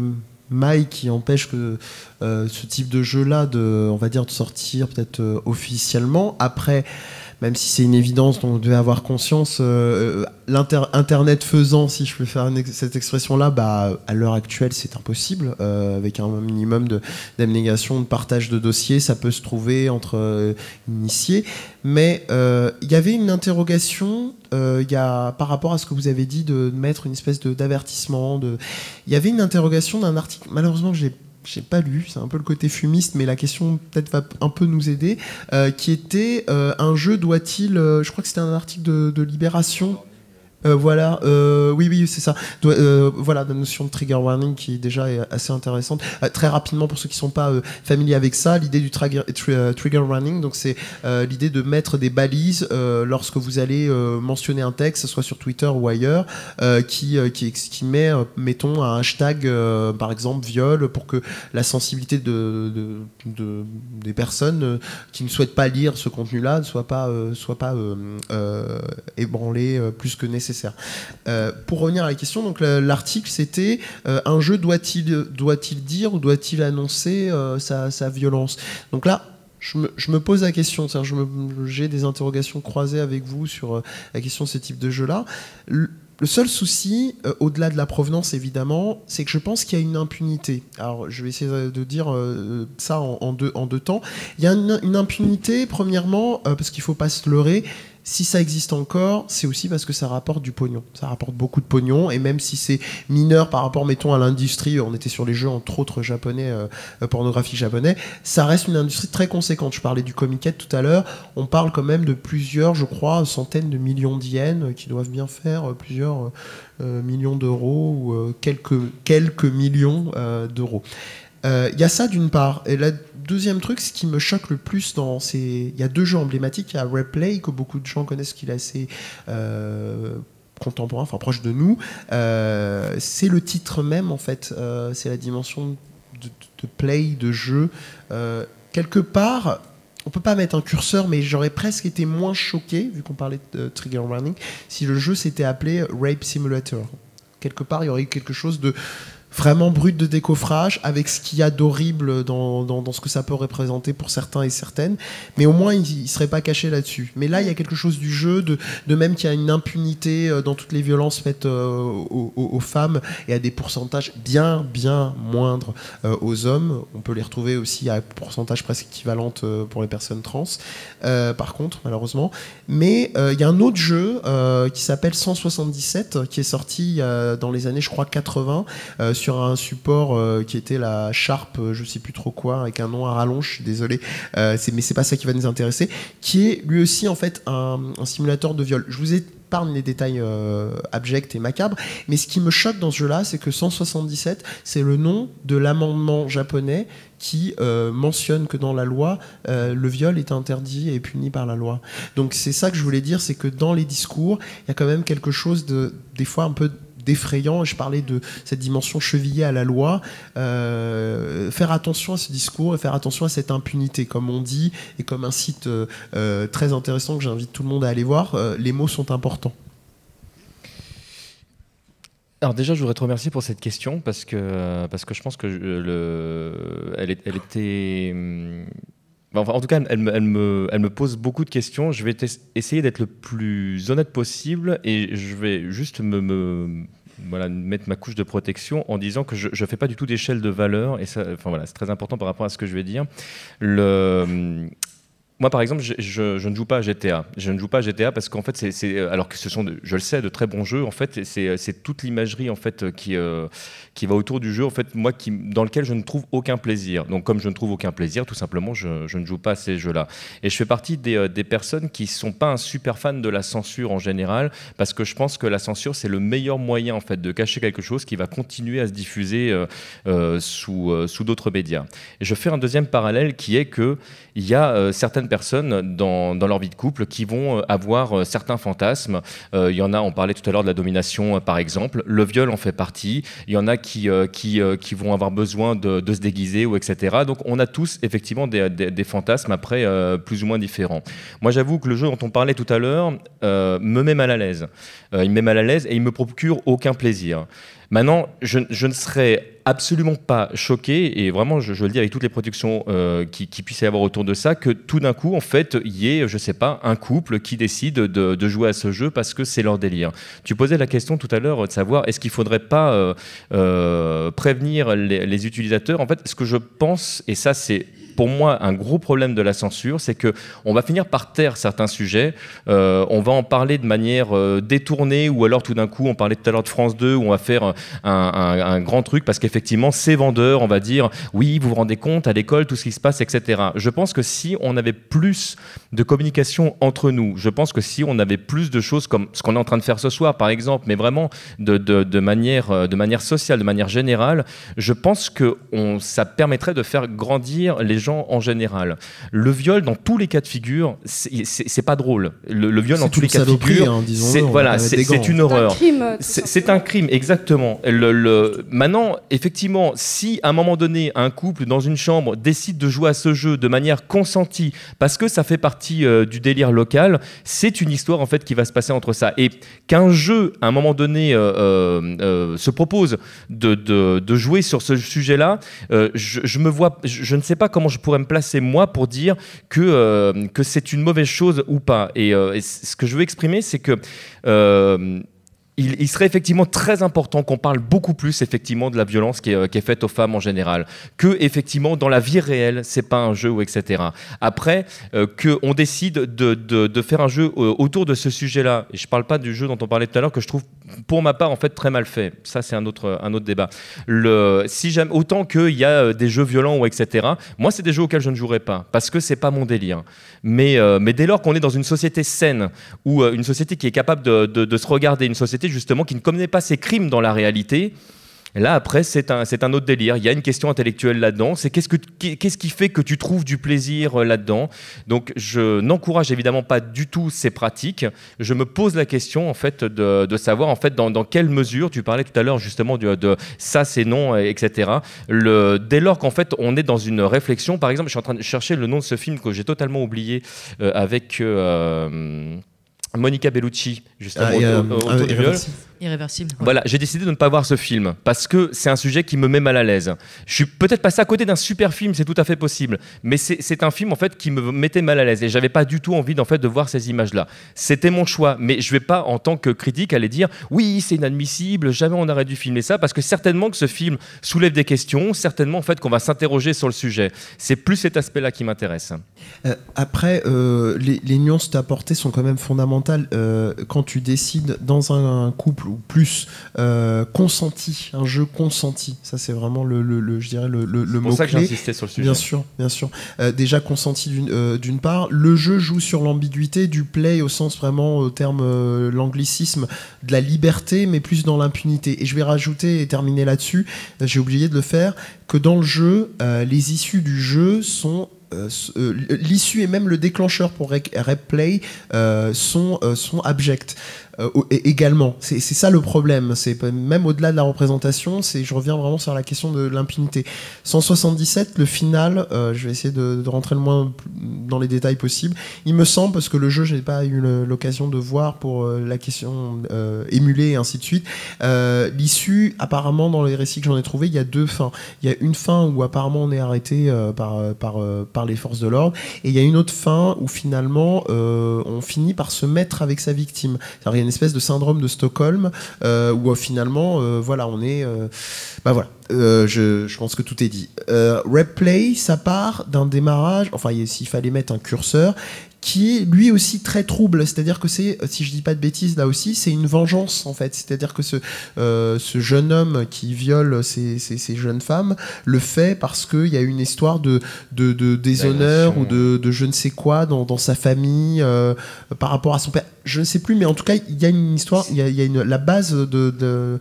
maille qui empêche que euh, ce type de jeu-là, de, on va dire, de sortir peut-être euh, officiellement. Après, même si c'est une évidence dont on devait avoir conscience, euh, l'internet faisant, si je peux faire cette expression-là, bah, à l'heure actuelle, c'est impossible. avec un minimum d'abnégation, de, partage de dossiers, ça peut se trouver entre initiés. Mais il y avait une interrogation y a, par rapport à ce que vous avez dit de mettre une espèce d'avertissement. Il y avait une interrogation d'un article, malheureusement, j'ai j'ai pas lu, c'est un peu le côté fumiste, mais la question peut-être va un peu nous aider, euh, qui était euh, un jeu doit-il, euh, je crois que c'était un article de, de Libération, euh, voilà, euh, oui, oui, c'est ça. Euh, voilà, la notion de trigger warning qui déjà est assez intéressante. très rapidement, pour ceux qui ne sont pas familiers avec ça, l'idée du trigger, trigger warning, donc c'est l'idée de mettre des balises lorsque vous allez mentionner un texte, soit sur Twitter ou ailleurs, qui, qui, qui, met, mettons, un hashtag, par exemple, viol, pour que la sensibilité de, de, des personnes qui ne souhaitent pas lire ce contenu-là ne soit pas, soit pas ébranlée plus que nécessaire euh, pour revenir à la question, donc l'article c'était euh, un jeu doit-il doit-il dire ou doit-il annoncer euh, sa, violence? Donc là, je me, pose la question, j'ai des interrogations croisées avec vous sur la question de ce type de jeu-là. Le, seul souci, au-delà de la provenance évidemment, c'est que je pense qu'il y a une impunité. Alors je vais essayer de dire ça en, deux, temps. Il y a une impunité, premièrement, parce qu'il ne faut pas se leurrer, si ça existe encore, c'est aussi parce que ça rapporte du pognon. Ça rapporte beaucoup de pognon, et même si c'est mineur par rapport, mettons, à l'industrie, on était sur les jeux, entre autres japonais, euh, euh, pornographique japonais, ça reste une industrie très conséquente. Je parlais du comiquette tout à l'heure, on parle quand même de plusieurs, je crois, centaines de millions d'yens qui doivent bien faire plusieurs euh, millions d'euros ou quelques, quelques millions d'euros. Il y a ça d'une part. Et la deuxième truc, ce qui me choque le plus dans ces. Il y a deux jeux emblématiques. Il y a Replay, que beaucoup de gens connaissent, qu'il est assez. Euh, contemporain, enfin proche de nous, euh, c'est le titre même en fait, euh, c'est la dimension de, play, de jeu. quelque part, on peut pas mettre un curseur, mais j'aurais presque été moins choqué, vu qu'on parlait de trigger warning, si le jeu s'était appelé Rape Simulator. Quelque part, il y aurait eu quelque chose de vraiment brut de décoffrage, avec ce qu'il y a d'horrible dans, ce que ça peut représenter pour certains et certaines, mais au moins il ne serait pas caché là-dessus. Mais là, il y a quelque chose du jeu, de, même qu'il y a une impunité euh, dans toutes les violences faites euh, aux, femmes et à des pourcentages bien, bien moindres euh, aux hommes. On peut les retrouver aussi à pourcentage presque équivalent pour les personnes trans, par contre, malheureusement. Mais il y a un autre jeu qui s'appelle 177, qui est sorti dans les années, je crois, 80 sur un support euh, qui était la Sharp, euh, je sais plus trop quoi, avec un nom à rallonge, je suis désolé, euh, mais c'est pas ça qui va nous intéresser, qui est lui aussi en fait un, simulateur de viol. Je vous épargne les détails abjects et macabres, mais ce qui me choque dans ce jeu-là, c'est que 177, c'est le nom de l'amendement japonais qui mentionne que dans la loi, le viol est interdit et puni par la loi. Donc c'est ça que je voulais dire, c'est que dans les discours, il y a quand même quelque chose de, des fois un peu d'effrayant. Je parlais de cette dimension chevillée à la loi. Euh, faire attention à ce discours et faire attention à cette impunité, comme on dit, et comme un site euh, euh, très intéressant que j'invite tout le monde à aller voir, les mots sont importants. Alors déjà, je voudrais te remercier pour cette question parce que, parce que je pense que le, elle, était... Hum, Enfin, en tout cas, elle elle, me, elle me, pose beaucoup de questions. Je vais essayer d'être le plus honnête possible et je vais juste me voilà, mettre ma couche de protection en disant que je ne fais pas du tout d'échelle de valeur. Et ça, enfin, voilà, c'est très important par rapport à ce que je vais dire. Le, moi, par exemple, je, ne joue pas à GTA. Je ne joue pas à GTA parce qu'en fait, c'est, alors que ce sont, je le sais, de très bons jeux. En fait, c'est, toute l'imagerie en fait qui, euh, qui va autour du jeu. En fait, moi, qui, dans lequel je ne trouve aucun plaisir. Donc, comme je ne trouve aucun plaisir, tout simplement, je, ne joue pas à ces jeux-là. Et je fais partie des, euh, des personnes qui sont pas un super fan de la censure en général, parce que je pense que la censure, c'est le meilleur moyen en fait de cacher quelque chose qui va continuer à se diffuser euh, sous, sous d'autres médias. Et je fais un deuxième parallèle qui est que il y a certaines personnes dans, dans, leur vie de couple qui vont euh, avoir euh, certains fantasmes. Euh, il y en a, on parlait tout à l'heure de la domination par exemple, le viol en fait partie. Il y en a qui, qui, qui vont avoir besoin de, de, se déguiser ou etc. Donc on a tous effectivement des, des, fantasmes après plus ou moins différents. Moi j'avoue que le jeu dont on parlait tout à l'heure me met mal à l'aise. il me met mal à l'aise et il me procure aucun plaisir. Maintenant, je, je ne serais absolument pas choqué, et vraiment, je, le dis avec toutes les productions euh, qui, puissent y avoir autour de ça, que tout d'un coup, en fait, il y ait, je sais pas, un couple qui décide de, jouer à ce jeu parce que c'est leur délire. Tu posais la question tout à l'heure de savoir est-ce qu'il faudrait pas euh, euh, prévenir les, les utilisateurs? En fait, ce que je pense, et ça, c'est pour moi un gros problème de la censure, c'est que on va finir par taire certains sujets, euh, on va en parler de manière euh, détournée, ou alors tout d'un coup, on parlait tout à l'heure de France 2, où on va faire un, grand truc parce qu'effectivement, ces vendeurs, on va dire, oui, vous vous rendez compte à l'école, tout ce qui se passe, etc. Je pense que si on avait plus de communication entre nous, je pense que si on avait plus de choses comme ce qu'on est en train de faire ce soir, par exemple, mais vraiment de, manière, euh, de manière sociale, de manière générale, je pense que ça permettrait de faire grandir les gens en général. Le viol, dans tous les cas de figure, c'est pas drôle. Le, viol, dans tous les cas de figure, hein, c'est voilà, c'est une horreur. C'est un crime, exactement. Le, Maintenant, effectivement, si à un moment donné, un couple dans une chambre décide de jouer à ce jeu de manière consentie, parce que ça fait partie euh, du délire local, c'est une histoire en fait qui va se passer entre ça. Et qu'un jeu, à un moment donné, euh, euh, se propose de, de, jouer sur ce sujet-là, je, je, me vois, je ne sais pas comment je pourrais me placer moi pour dire que, euh, que c'est une mauvaise chose ou pas. Et, euh, ce que je veux exprimer, c'est que euh, il, serait effectivement très important qu'on parle beaucoup plus effectivement de la violence qui est, faite aux femmes en général, que effectivement dans la vie réelle, c'est pas un jeu ou etc. Après, euh, qu'on décide de, faire un jeu euh, autour de ce sujet-là, et je parle pas du jeu dont on parlait tout à l'heure que je trouve pour ma part en fait très mal fait. Ça c'est un autre un autre débat. Si j'aime autant qu'il y a euh, des jeux violents ou etc. Moi c'est des jeux auxquels je ne jouerai pas parce que c'est pas mon délire. Mais dès lors qu'on est dans une société saine ou une société qui est capable de se regarder, une société justement qui ne commet pas ces crimes dans la réalité, là, après, c'est un, un autre délire. Il y a une question intellectuelle là-dedans. C'est qu'est-ce, que, qu'est-ce qui fait que tu trouves du plaisir euh, là-dedans? Donc, je n'encourage évidemment pas du tout ces pratiques. Je me pose la question, en fait, de, savoir, en fait, dans, quelle mesure, tu parlais tout à l'heure justement de, de ça, c'est non, etc. Le, dès lors qu'en fait, on est dans une réflexion, par exemple, je suis en train de chercher le nom de ce film que j'ai totalement oublié euh, avec. Euh, Monica Bellucci, justement, ah, autour, du viol. Irréversible. Voilà, j'ai décidé de ne pas voir ce film parce que c'est un sujet qui me met mal à l'aise. Je suis peut-être passé à côté d'un super film, c'est tout à fait possible, mais c'est un film en fait qui me mettait mal à l'aise et j'avais pas du tout envie en fait de voir ces images-là. C'était mon choix, mais je vais pas en tant que critique aller dire oui c'est inadmissible, jamais on aurait dû filmer ça parce que certainement que ce film soulève des questions, certainement en fait qu'on va s'interroger sur le sujet. C'est plus cet aspect-là qui m'intéresse. Euh, après, euh, les, nuances apportées sont quand même fondamentales euh, quand tu décides dans un couple ou plus euh, consenti, un jeu consenti. Ça, c'est vraiment le, le, je dirais le, le, le mot ça. Que sur le sujet. Bien sûr, bien sûr. Euh, déjà consenti d'une euh, d'une part. Le jeu joue sur l'ambiguïté du play au sens vraiment au terme l'anglicisme de la liberté, mais plus dans l'impunité. Et je vais rajouter et terminer là-dessus. J'ai oublié de le faire que dans le jeu, les issues du jeu sont l'issue et même le déclencheur pour replay sont, sont abjects. Euh, également. C'est ça le problème. C'est même au-delà de la représentation. C'est je reviens vraiment sur la question de l'impunité. 177, le final. Euh, je vais essayer de, rentrer le moins dans les détails possible. Il me semble parce que le jeu, je n'ai pas eu l'occasion de voir pour euh, la question émulée et ainsi de suite. L'issue, apparemment, dans les récits que j'en ai trouvé, il y a deux fins. Il y a une fin où apparemment on est arrêté par les forces de l'ordre, et il y a une autre fin où finalement on finit par se mettre avec sa victime. Il y espèce de syndrome de Stockholm euh, où euh, finalement, euh, voilà, on est. bah voilà, je, je, pense que tout est dit. Replay, ça part d'un démarrage, enfin, s'il fallait mettre un curseur, qui est lui aussi très trouble. C'est-à-dire que c'est, si je dis pas de bêtises là aussi, c'est une vengeance en fait. C'est-à-dire que ce, euh, ce jeune homme qui viole ces, ces, jeunes femmes le fait parce qu'il y a une histoire de, de, de déshonneur ou de, de, je ne sais quoi dans, dans sa famille euh, par rapport à son père. Je ne sais plus, mais en tout cas, il y a une histoire, il y a, la base de,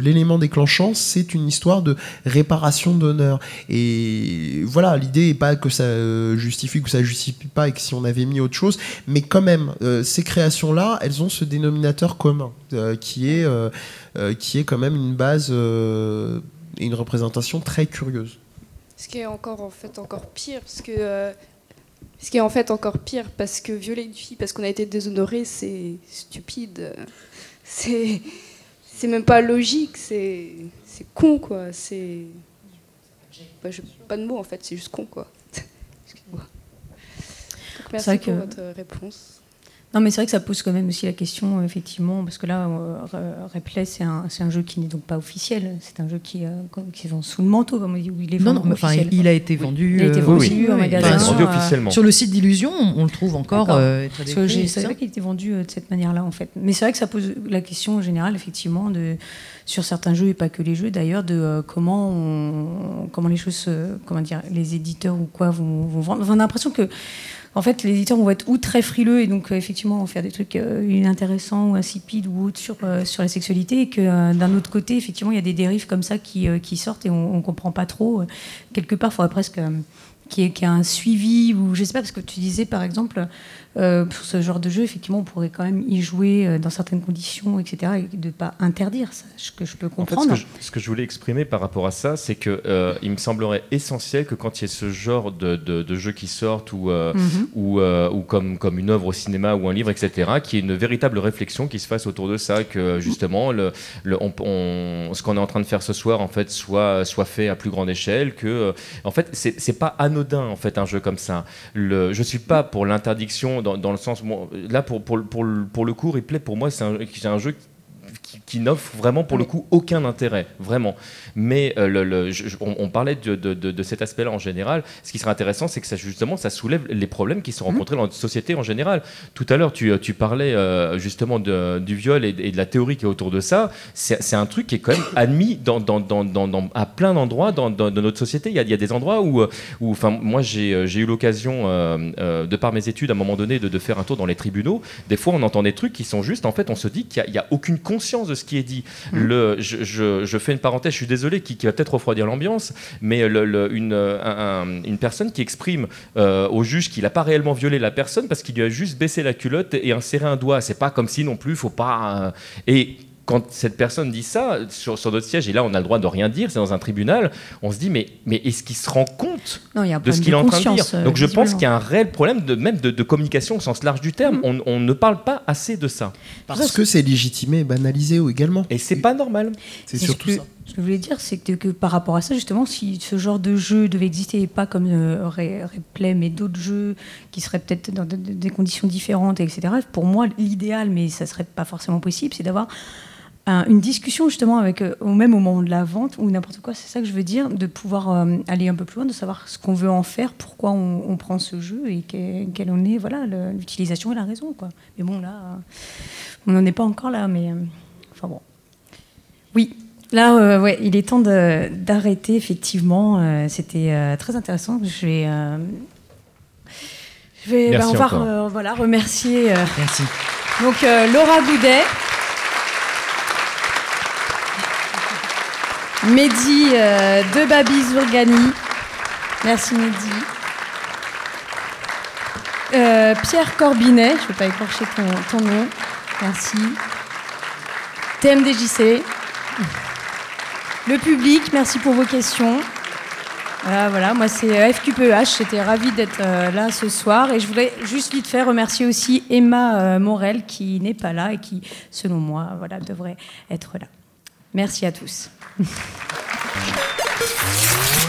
l'élément déclenchant, c'est une histoire de réparation d'honneur. Et voilà, l'idée n'est pas que ça euh, justifie ou que ça justifie pas et que si on avait mis autre chose, mais quand même, euh, ces créations-là, elles ont ce dénominateur commun, euh, qui, est, qui est quand même une base et une représentation très curieuse. Ce qui est encore en fait encore pire, parce que ce qui est en fait encore pire, parce que violer une fille parce qu'on a été déshonoré, c'est stupide. C'est c'est même pas logique, c'est con quoi. C'est bah, pas de mots en fait, c'est juste con quoi. <laughs> merci pour votre réponse. Non, mais c'est vrai que ça pose quand même aussi la question, euh, effectivement, parce que là, euh, Replay, c'est un, un, jeu qui n'est donc pas officiel. C'est un jeu qui, euh, qui est sous le manteau, comme on dit, où il est non, non, enfin, il a été vendu, il a été vendu oui, magasin. vendu officiellement. Sur le site d'Illusion, on, le trouve encore. Euh, parce que je savais qu'il était vendu de cette manière-là, en fait. Mais c'est vrai que ça pose la question en général, effectivement, de, sur certains jeux, et pas que les jeux d'ailleurs, de comment, on, comment les choses, comment dire, les éditeurs ou quoi vont, vont vendre. On a l'impression que en fait, les éditeurs vont être ou très frileux et donc euh, effectivement faire des trucs euh, inintéressants ou insipides ou autres sur, euh, la sexualité, et que d'un autre côté, effectivement, il y a des dérives comme ça qui, qui sortent et on ne comprend pas trop. quelque part, il faudrait presque qu'il y, ait un suivi, ou je sais parce que tu disais par exemple, euh, pour ce genre de jeu, effectivement, on pourrait quand même y jouer euh, dans certaines conditions, etc., et de ne pas interdire, ça, ce que je peux comprendre. ce, que je, voulais exprimer par rapport à ça, c'est qu'il euh, il me semblerait essentiel que quand il y ait ce genre de, de, jeux qui sortent, ou, mhm. ou, ou, comme, comme une œuvre au cinéma ou un livre, etc., qu'il y ait une véritable réflexion qui se fasse autour de ça, que justement, le, le on, ce qu'on est en train de faire ce soir, en fait, soit, soit fait à plus grande échelle, que, en fait, c'est pas anodin, en fait, un jeu comme ça. Le, je suis pas pour l'interdiction dans, le sens. là, pour, pour, pour, le, pour le coup, Replay, pour moi, c'est un, un jeu qui, n'offre vraiment pour le coup aucun intérêt, vraiment. Mais euh, le, on, parlait de, de, de, cet aspect-là en général. Ce qui serait intéressant, c'est que ça, justement, ça soulève les problèmes qui sont mhm. rencontrés dans notre société en général. Tout à l'heure, tu, tu, parlais euh, justement du viol et, de la théorie qui est autour de ça. C'est un truc qui est quand même admis dans, dans, dans, à plein d'endroits dans, notre société. Il y, a, il y, a, des endroits où, où enfin, moi, j'ai eu l'occasion, euh, de par mes études, à un moment donné, de, faire un tour dans les tribunaux. Des fois, on entend des trucs qui sont juste, en fait, on se dit qu'il n'y a, a, aucune conscience de ce qui est dit. Mmh. Le, je, je, fais une parenthèse, je suis désolé, qui, va peut-être refroidir l'ambiance, mais le, une, une, personne qui exprime euh, au juge qu'il n'a pas réellement violé la personne parce qu'il lui a juste baissé la culotte et inséré un doigt. C'est pas comme si non plus, faut pas. Euh, et quand cette personne dit ça sur, sur notre siège, et là on a le droit de rien dire, c'est dans un tribunal, on se dit mais, mais est-ce qu'il se rend compte de ce qu'il est en train de dire Donc je pense qu'il y a un réel problème de, même de, communication au sens large du terme. Mm. On, ne parle pas assez de ça. Parce que c'est légitimé et banalisé également. Et c'est pas normal. C'est surtout ça. Ce que je voulais dire, c'est que, par rapport à ça, justement, si ce genre de jeu devait exister, et pas comme euh, Replay, mais d'autres jeux qui seraient peut-être dans des conditions différentes, etc., pour moi, l'idéal, mais ça serait pas forcément possible, c'est d'avoir une discussion justement avec, euh, au même moment de la vente ou n'importe quoi, c'est ça que je veux dire, de pouvoir euh, aller un peu plus loin, de savoir ce qu'on veut en faire, pourquoi on, prend ce jeu et quelle on est, voilà, l'utilisation et la raison. Quoi. Mais bon, là, on n'en est pas encore là, mais euh, enfin bon. Oui, là, ouais, il est temps d'arrêter, effectivement. C'était très intéressant. Je vais. je vais ben, on va voilà, remercier. Merci. Donc, Laura Goudet. Mehdi euh, de Babi Zurgani. Merci Mehdi. Euh, Pierre Corbinet, je ne vais pas écorcher ton, nom. Merci. TMDJC. Le public, merci pour vos questions. Voilà, voilà, moi c'est euh, FQPEH, j'étais ravie d'être là ce soir et je voudrais juste vite faire remercier aussi Emma Morel qui n'est pas là et qui, selon moi, voilà, devrait être là. Merci à tous. ハハハハ!